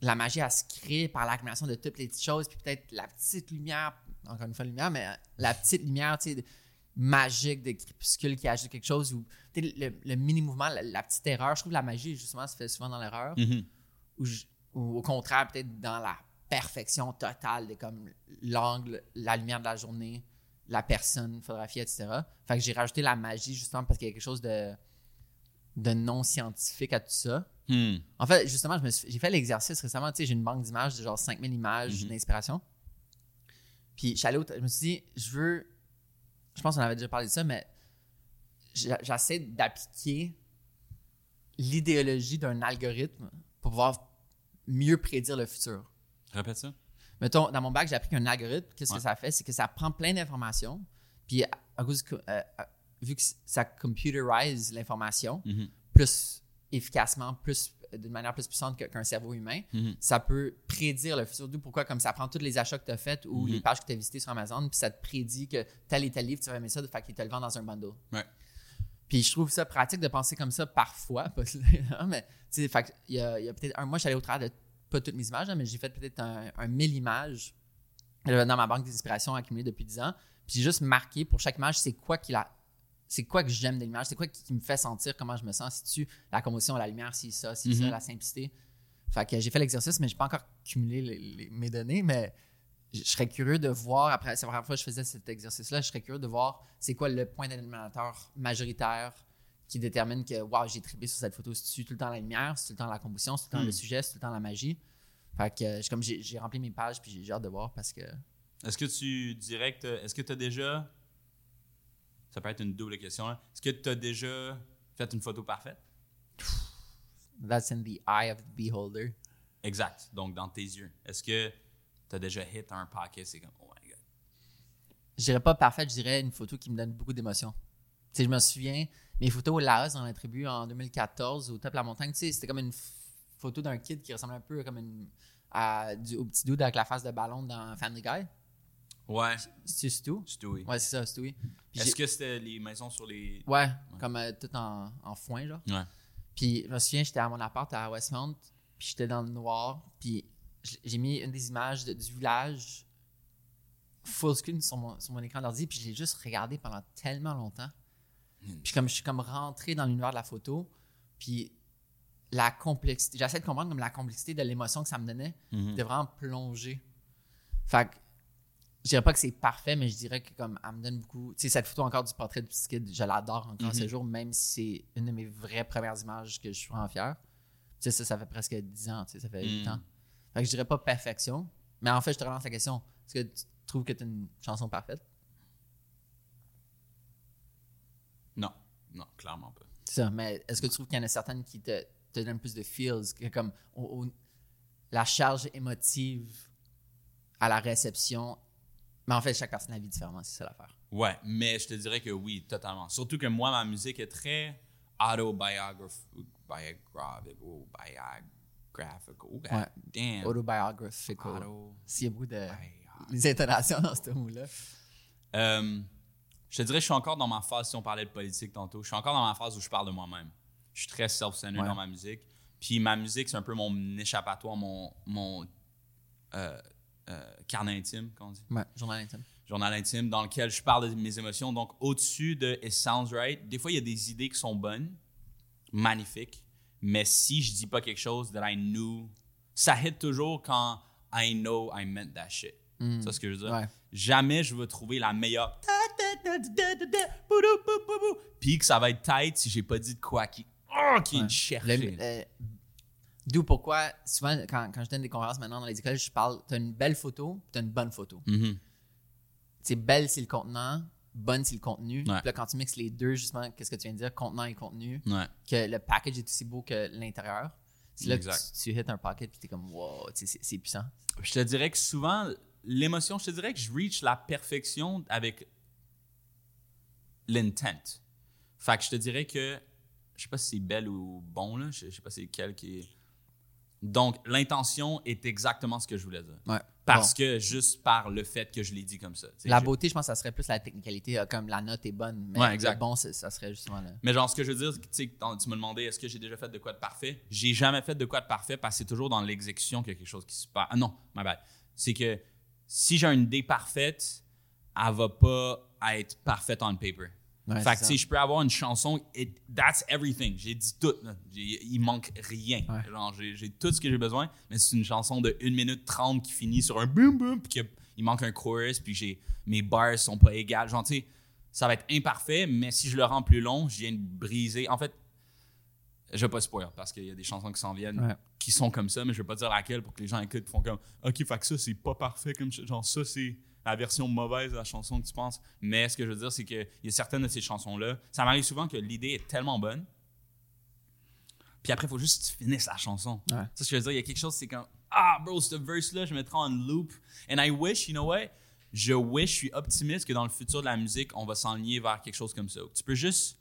la magie, elle se crée par l'accumulation de toutes les petites choses, puis peut-être la petite lumière, encore une fois lumière, mais la petite lumière, tu sais, magique de crépuscule qui ajoute quelque chose, ou le, le mini-mouvement, la, la petite erreur. Je trouve que la magie, justement, se fait souvent dans l'erreur. Mhm. ou, je- ou au contraire, peut-être dans la perfection totale de comme l'angle, la lumière de la journée, la personne photographiée, etc. Fait que j'ai rajouté la magie justement parce qu'il y a quelque chose de, de non scientifique à tout ça. Hmm. En fait, justement, j'ai fait l'exercice récemment. Tu sais, j'ai une banque d'images de genre 5000 images Mhm. d'inspiration. Puis, je suis allé au- je me suis dit, je veux. Je pense qu'on avait déjà parlé de ça, mais j'essaie d'appliquer l'idéologie d'un algorithme pour pouvoir mieux prédire le futur. Répète ça. Mettons, dans mon bac, j'ai appris qu'un algorithme, qu'est-ce Ouais. que ça fait? C'est que ça prend plein d'informations, puis à, à cause euh, euh, vu que ça computerise l'information Mhm. plus efficacement, plus d'une manière plus puissante qu'un cerveau humain, Mhm. ça peut prédire le futur. D'où pourquoi, comme ça prend tous les achats que tu as faits ou Mhm. les pages que tu as visitées sur Amazon, puis ça te prédit que tel et tel livre, tu vas aimer ça, fait qu'il te le vend dans un bundle. Ouais. Puis je trouve ça pratique de penser comme ça parfois, pas mais tu sais, il y a, peut-être un mois, allé au travers de pas toutes mes images, hein, mais j'ai fait peut-être un, un 1000 images euh, dans ma banque d'inspiration accumulée depuis 10 ans. Puis j'ai juste marqué pour chaque image, c'est quoi qui la. C'est quoi que j'aime de l'image, c'est quoi qui, qui me fait sentir comment je me sens, si tu la composition, la lumière, si ça, si ça, Mhm. la simplicité. Fait que j'ai fait l'exercice, mais j'ai pas encore cumulé les- les- mes données, mais je je serais curieux de voir, après c'est la première fois que je faisais cet exercice-là, je serais curieux de voir c'est quoi le point dénominateur majoritaire qui détermine que wow, j'ai trippé sur cette photo. C'est tout le temps la lumière, c'est tout le temps la composition, c'est tout le temps Hmm. le sujet, c'est tout le temps la magie. Fait que j'ai- comme j'ai rempli mes pages puis j'ai- hâte de voir parce que Est-ce que tu t'as- est-ce que tu as déjà ça peut être une double question là. Est-ce que tu as déjà fait une photo parfaite? That's in the eye of the beholder. Exact. Donc dans tes yeux. Est-ce que tu as déjà hit un paquet c'est comme oh my god. Je dirais pas parfaite, je dirais une photo qui me donne beaucoup d'émotions. Tu sais, je me souviens, mes photos au Laos dans la tribu en 2014 au top de la montagne, tu sais, c'était comme une photo d'un kid qui ressemble un peu comme une, à, du, au petit dude avec la face de ballon dans Family Guy. Ouais, C'est Stu? Stewie. Ouais, c'est ça, Stewie. Est-ce que c'était les maisons sur les Ouais, comme euh, tout en, en foin, genre. Ouais. Puis je me souviens, j'étais à mon appart à Westmount, puis j'étais dans le noir, puis j'ai mis une des images de- du village full screen sur mon, sur mon écran d'ordi, puis je l'ai juste regardé pendant tellement longtemps. Puis comme je suis comme rentré dans l'univers de la photo, puis la complexité, j'essaie de comprendre comme la complexité de l'émotion que ça me donnait, Mhm. de vraiment plonger. Fait que je dirais pas que c'est parfait, mais je dirais que comme elle me donne beaucoup. Tu sais, cette photo encore du portrait de petit kid, je l'adore encore Mhm. ce jour, même si c'est une de mes vraies premières images que je suis vraiment fier. Tu sais, ça, ça fait presque 10 ans, tu sais, ça fait 8 Mhm. ans. Fait que je dirais pas perfection, mais en fait, je te relance la question. Est-ce que tu trouves que tu une chanson parfaite? Non, clairement pas. C'est ça, mais est-ce que tu trouves qu'il y en a certaines qui te, te donnent plus de feels, que comme au- au- la charge émotive à la réception? Mais en fait, chaque personne la vit différemment, c'est ça l'affaire. Ouais, mais je te dirais que oui, totalement. Surtout que moi, ma musique est très autobiographique oh, biographic, oh, Ouais. damn. Autobiographical. Auto- S'il y a beaucoup de les intonations dans ce mot-là. Euh, je te dirais, je suis encore dans ma phase, si on parlait de politique tantôt, je suis encore dans ma phase où je parle de moi-même. Je suis très self-centered Ouais. dans ma musique. Puis ma musique, c'est un peu mon échappatoire, mon, mon euh, euh, carnet intime, qu'on dit. Ouais, journal intime. journal intime dans lequel je parle de mes émotions. Donc, au-dessus de It Sounds Right, des fois, il y a des idées qui sont bonnes, magnifiques, mais si je dis pas quelque chose that I knew, ça hit toujours quand I know I meant that shit. Mm. C'est ce que je veux dire? Ouais. Jamais je vais trouver la meilleure. Puis que ça va être tight si j'ai pas dit de quoi qui, oh, qui Ouais. Le- euh, D'où pourquoi, souvent, quand, quand je donne des conférences maintenant dans les écoles, je parle, tu as une belle photo, tu as une bonne photo. Mhm. C'est belle, c'est le contenant, bonne, c'est le contenu. Ouais. Puis là, quand tu mixes les deux, justement, qu'est-ce que tu viens de dire, contenant et contenu, Ouais. que le package est aussi beau que l'intérieur. C'est là Exact. que tu, tu hits un package puis t'es comme, wow, c'est puissant. Je te dirais que souvent, l'émotion, je te dirais que je reach la perfection avec l'intent. Fait que je te dirais que, je sais pas si c'est belle ou bon, là, je, je sais pas c'est lequel qui est. Donc, l'intention est exactement ce que je voulais dire. Ouais. Parce que juste par le fait que je l'ai dit comme ça. La je- beauté, je pense que ça serait plus la technicalité, euh, comme la note est bonne. Mais Ouais, exact. le bon, c'est- ça serait justement là. Mais genre, ce que je veux dire, tu tu me demandais est-ce que j'ai déjà fait de quoi de parfait, j'ai jamais fait de quoi de parfait parce que c'est toujours dans l'exécution qu'il y a quelque chose qui se passe. Ah non, my bad. C'est que si j'ai une idée parfaite, elle va pas être parfaite on paper. Ouais, fait que, ça. je peux avoir une chanson, it- that's everything. J'ai dit tout. Il manque rien. Ouais. J'ai tout ce que j'ai besoin, mais c'est une chanson de 1 minute 30 qui finit sur un boom boom, puis il manque un chorus, puis mes bars sont pas égales. Genre, ça va être imparfait, mais si je le rends plus long, je viens de briser. En fait, je vais pas spoiler parce qu'il y a des chansons qui s'en viennent Ouais. qui sont comme ça, mais je vais pas dire laquelle pour que les gens écoutent font comme OK, fait que ça, c'est pas parfait comme. Genre, ça, c'est la version mauvaise de la chanson que tu penses. Mais ce que je veux dire, c'est qu'il y a certaines de ces chansons-là. Ça m'arrive souvent que l'idée est tellement bonne. Puis après, il faut juste que tu finisses la chanson. Ouais. Ça, ce que je veux dire, il y a quelque chose, c'est comme Ah, bro, ce verse-là, je mettrai en loop. And I wish, you know what? Je wish, je suis optimiste que dans le futur de la musique, on va s'enligner vers quelque chose comme ça. Tu peux juste.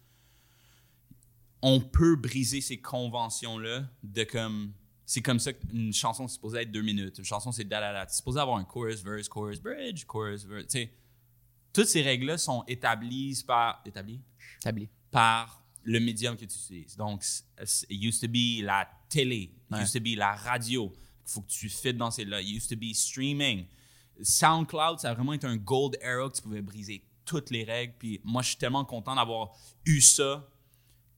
On peut briser ces conventions-là de comme. C'est comme ça qu'une chanson, c'est supposé être deux minutes. Une chanson, c'est da da da. C'est supposé avoir un chorus, verse, chorus, bridge, chorus, verse. Tu sais, toutes ces règles-là sont établies par. Établies? Établi. par le médium que tu utilises. Donc, it used to be la télé, it Ouais. used to be la radio. Il faut que tu fites dans ces là. It used to be streaming. SoundCloud, ça a vraiment été un gold era que tu pouvais briser toutes les règles. Puis moi, je suis tellement content d'avoir eu ça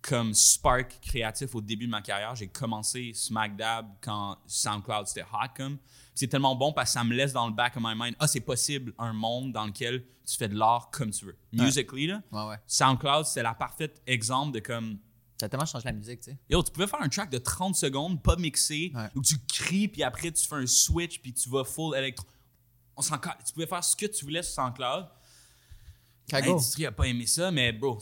comme spark créatif au début de ma carrière. J'ai commencé Smack Dab quand SoundCloud c'était hot comme. C'est tellement bon parce que ça me laisse dans le back of my mind, ah, c'est possible un monde dans lequel tu fais de l'art comme tu veux. Musically, là, Ouais, ouais. SoundCloud, c'est la parfaite exemple de comme Ça a tellement changé la musique, tu sais. Yo, tu pouvais faire un track de 30 secondes, pas mixé, où tu cries, puis après tu fais un switch, puis tu vas full électro. On Tu pouvais faire ce que tu voulais sur SoundCloud. L'industrie a pas aimé ça, mais bro,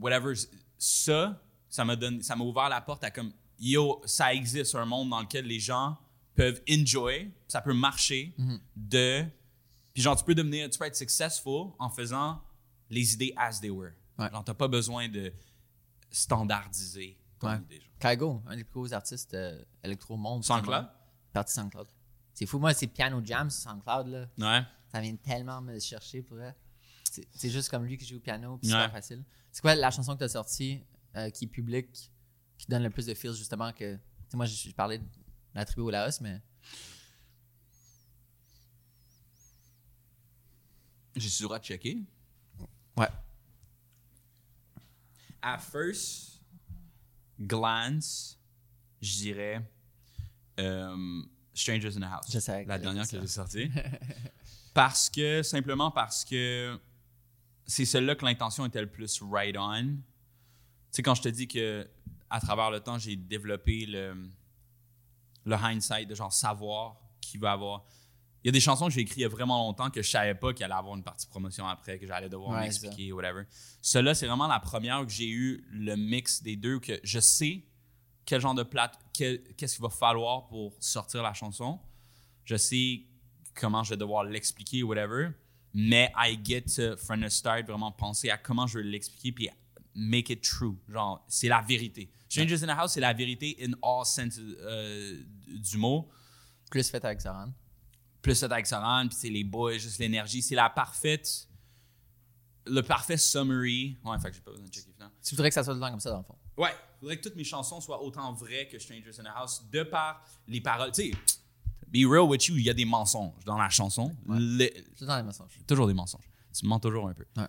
whatever. Ça, ça m'a donné, ça m'a ouvert la porte à comme, yo, ça existe un monde dans lequel les gens peuvent enjoy, ça peut marcher, Mhm. de, puis genre tu peux devenir, tu peux être successful en faisant les idées as they were. Ouais. Genre t'as pas besoin de standardiser ton Ouais. idée. genre. Kaigo, un des plus gros artistes euh, électro-monde. SoundCloud? vraiment. Parti SoundCloud. C'est fou, moi, c'est Piano Jam sur SoundCloud, là. Ouais. Ça vient tellement me chercher pour elle. C'est c'est juste comme lui qui joue au piano, puis Ouais. super facile. C'est quoi la chanson que tu as sortie euh, qui est publique, qui donne le plus de feels, justement, que. Tu sais, moi, je, je parlais de la tribu au Laos, mais. J'ai sur à checker. Ouais. À first glance, je dirais euh, Strangers in the House. Je que La dernière ça. j'ai sortie. parce que, simplement parce que c'est celle-là que l'intention était le plus right on. Tu sais, quand je te dis que à travers le temps, j'ai développé le, le hindsight de genre savoir qui va avoir. Il y a des chansons que j'ai écrites il y a vraiment longtemps que je savais pas qu'il allait avoir une partie promotion après, que j'allais devoir Ouais, m'expliquer, whatever. Celle-là, c'est vraiment la première que j'ai eu le mix des deux, que je sais quel genre de plate, qu'est-ce qu'il va falloir pour sortir la chanson. Je sais comment je vais devoir l'expliquer, whatever. Mais I get to, from the start, vraiment penser à comment je vais l'expliquer, puis make it true. Genre, c'est la vérité. Strangers in the House, c'est la vérité in all sense euh, du mot Plus fait avec Zoran. plus ça avec Saran, puis c'est les boys, juste l'énergie. C'est la parfaite. Le parfait summary. Ouais, fait que j'ai pas besoin de checker finalement. Tu voudrais que ça soit tout le temps comme ça, dans le fond? Ouais, faudrait que toutes mes chansons soient autant vraies que Strangers in the House, de par les paroles. Tu sais, be real with you, il y a des mensonges dans la chanson. Le- dans les mensonges. toujours des mensonges. Tu mens toujours un peu. Ouais.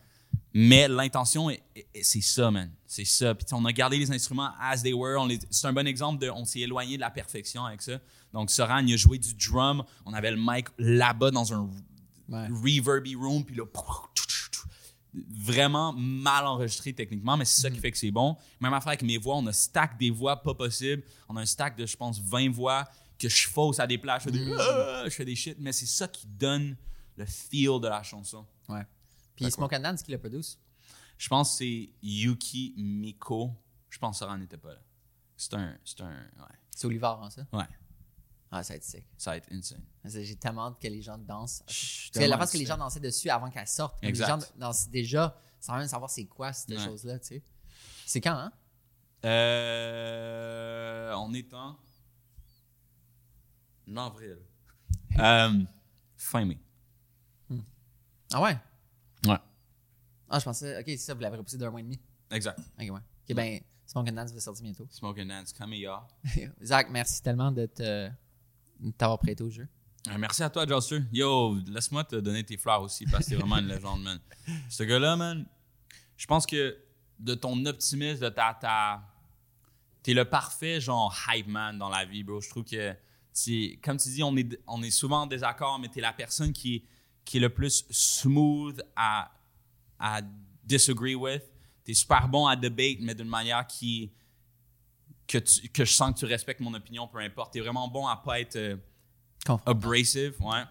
Mais l'intention, est- est- c'est ça, man. C'est ça. Puis on a gardé les instruments as they were. C'est un bon exemple de. On s'est éloigné de la perfection avec ça. Donc, Soran, il a joué du drum. On avait le mic là-bas dans un Ouais. reverby room. Puis là, vraiment mal enregistré techniquement, mais c'est ça qui fait que c'est bon. Même affaire avec mes voix. On a stack des voix pas possibles. On a un stack de, je pense, 20 voix que je fausse à des places. Je fais des, Ah je fais des shit. Mais c'est ça qui donne le feel de la chanson. Ouais. Puis Smoke and Dance qui le produce? Je pense que c'est Yuki Miko. Je pense que Soran n'était pas là. C'est un. C'est un. Ouais. C'est Oliver, hein, ça? Ouais. Ah, ça va être sick. Ça va être insane. J'ai tellement hâte que les gens dansent. Parce que la face que les gens dansaient dessus avant qu'elle sorte. Exact. Les gens dansent déjà sans même savoir c'est quoi cette Ouais. chose-là, tu sais. C'est quand, hein? Euh, on est en. En avril. Euh, fin mai. Ah ouais? Ouais. Ah, je pensais, ok, c'est ça, vous l'avez repoussé d'un mois et demi. Exact. Ok, ouais. Ok, ben, Smoke and Dance va sortir bientôt. Smoke and Dance, come here. Zach, merci tellement de te- de t'avoir prêté au jeu. Euh, Merci à toi, Joster. Yo, laisse-moi te donner tes fleurs aussi parce que t'es vraiment une légende, man. Ce gars-là, man, je pense que de ton optimisme, de ta. ta t'es le parfait, genre, hype man dans la vie, bro. Je trouve que, tu- comme tu dis, on est, on est souvent en désaccord, mais t'es la personne qui est, qui est le plus smooth à, à disagree with. T'es super bon à debate, mais d'une manière qui. Que, tu- que je sens que tu respectes mon opinion, peu importe. T'es vraiment bon à pas être. euh, abrasive, ouais.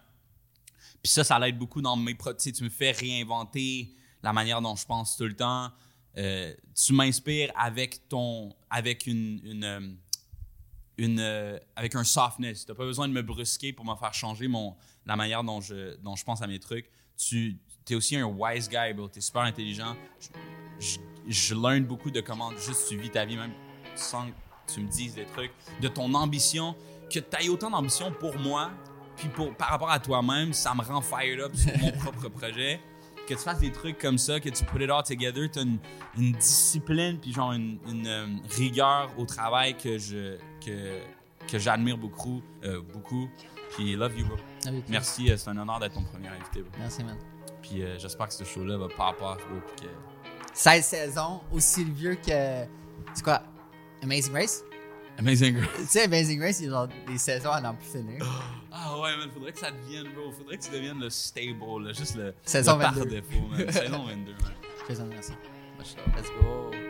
Puis ça, ça l'aide beaucoup dans mes... pro- Tu tu me fais réinventer la manière dont je pense tout le temps. Euh, tu m'inspires avec ton... avec une... une, euh, une, euh, avec un softness. Tu n'as pas besoin de me brusquer pour me faire changer mon, la manière dont je, dont je pense à mes trucs. Tu es aussi un wise guy, bro. Tu es super intelligent. Je, je, je learn beaucoup de comment juste tu vis ta vie, même sans que tu me dises des trucs. De ton ambition, que tu aies autant d'ambition pour moi, puis pour, par rapport à toi-même, ça me rend fired up sur mon propre projet. Que tu fasses des trucs comme ça, que tu put it all together, tu as une, une discipline, puis genre une, une, euh, rigueur au travail que je que, que j'admire beaucoup, euh, beaucoup. Puis love you, bro. Merci, euh, c'est un honneur d'être ton premier invité, bro. Merci, man. Puis euh, j'espère que ce show-là va pas à part, bro, puis que 16 saisons, aussi vieux que. C'est quoi? Amazing Race? Amazing Girl. Tu sais, Amazing Race, il y a des saisons à n'en plus finir. Ah ouais, man, faudrait que ça devienne, bro. Faudrait que tu deviennes le stable, là, juste le, Saison le par 22. défaut, man. Saison 22, man. Fais-en merci. Let's go.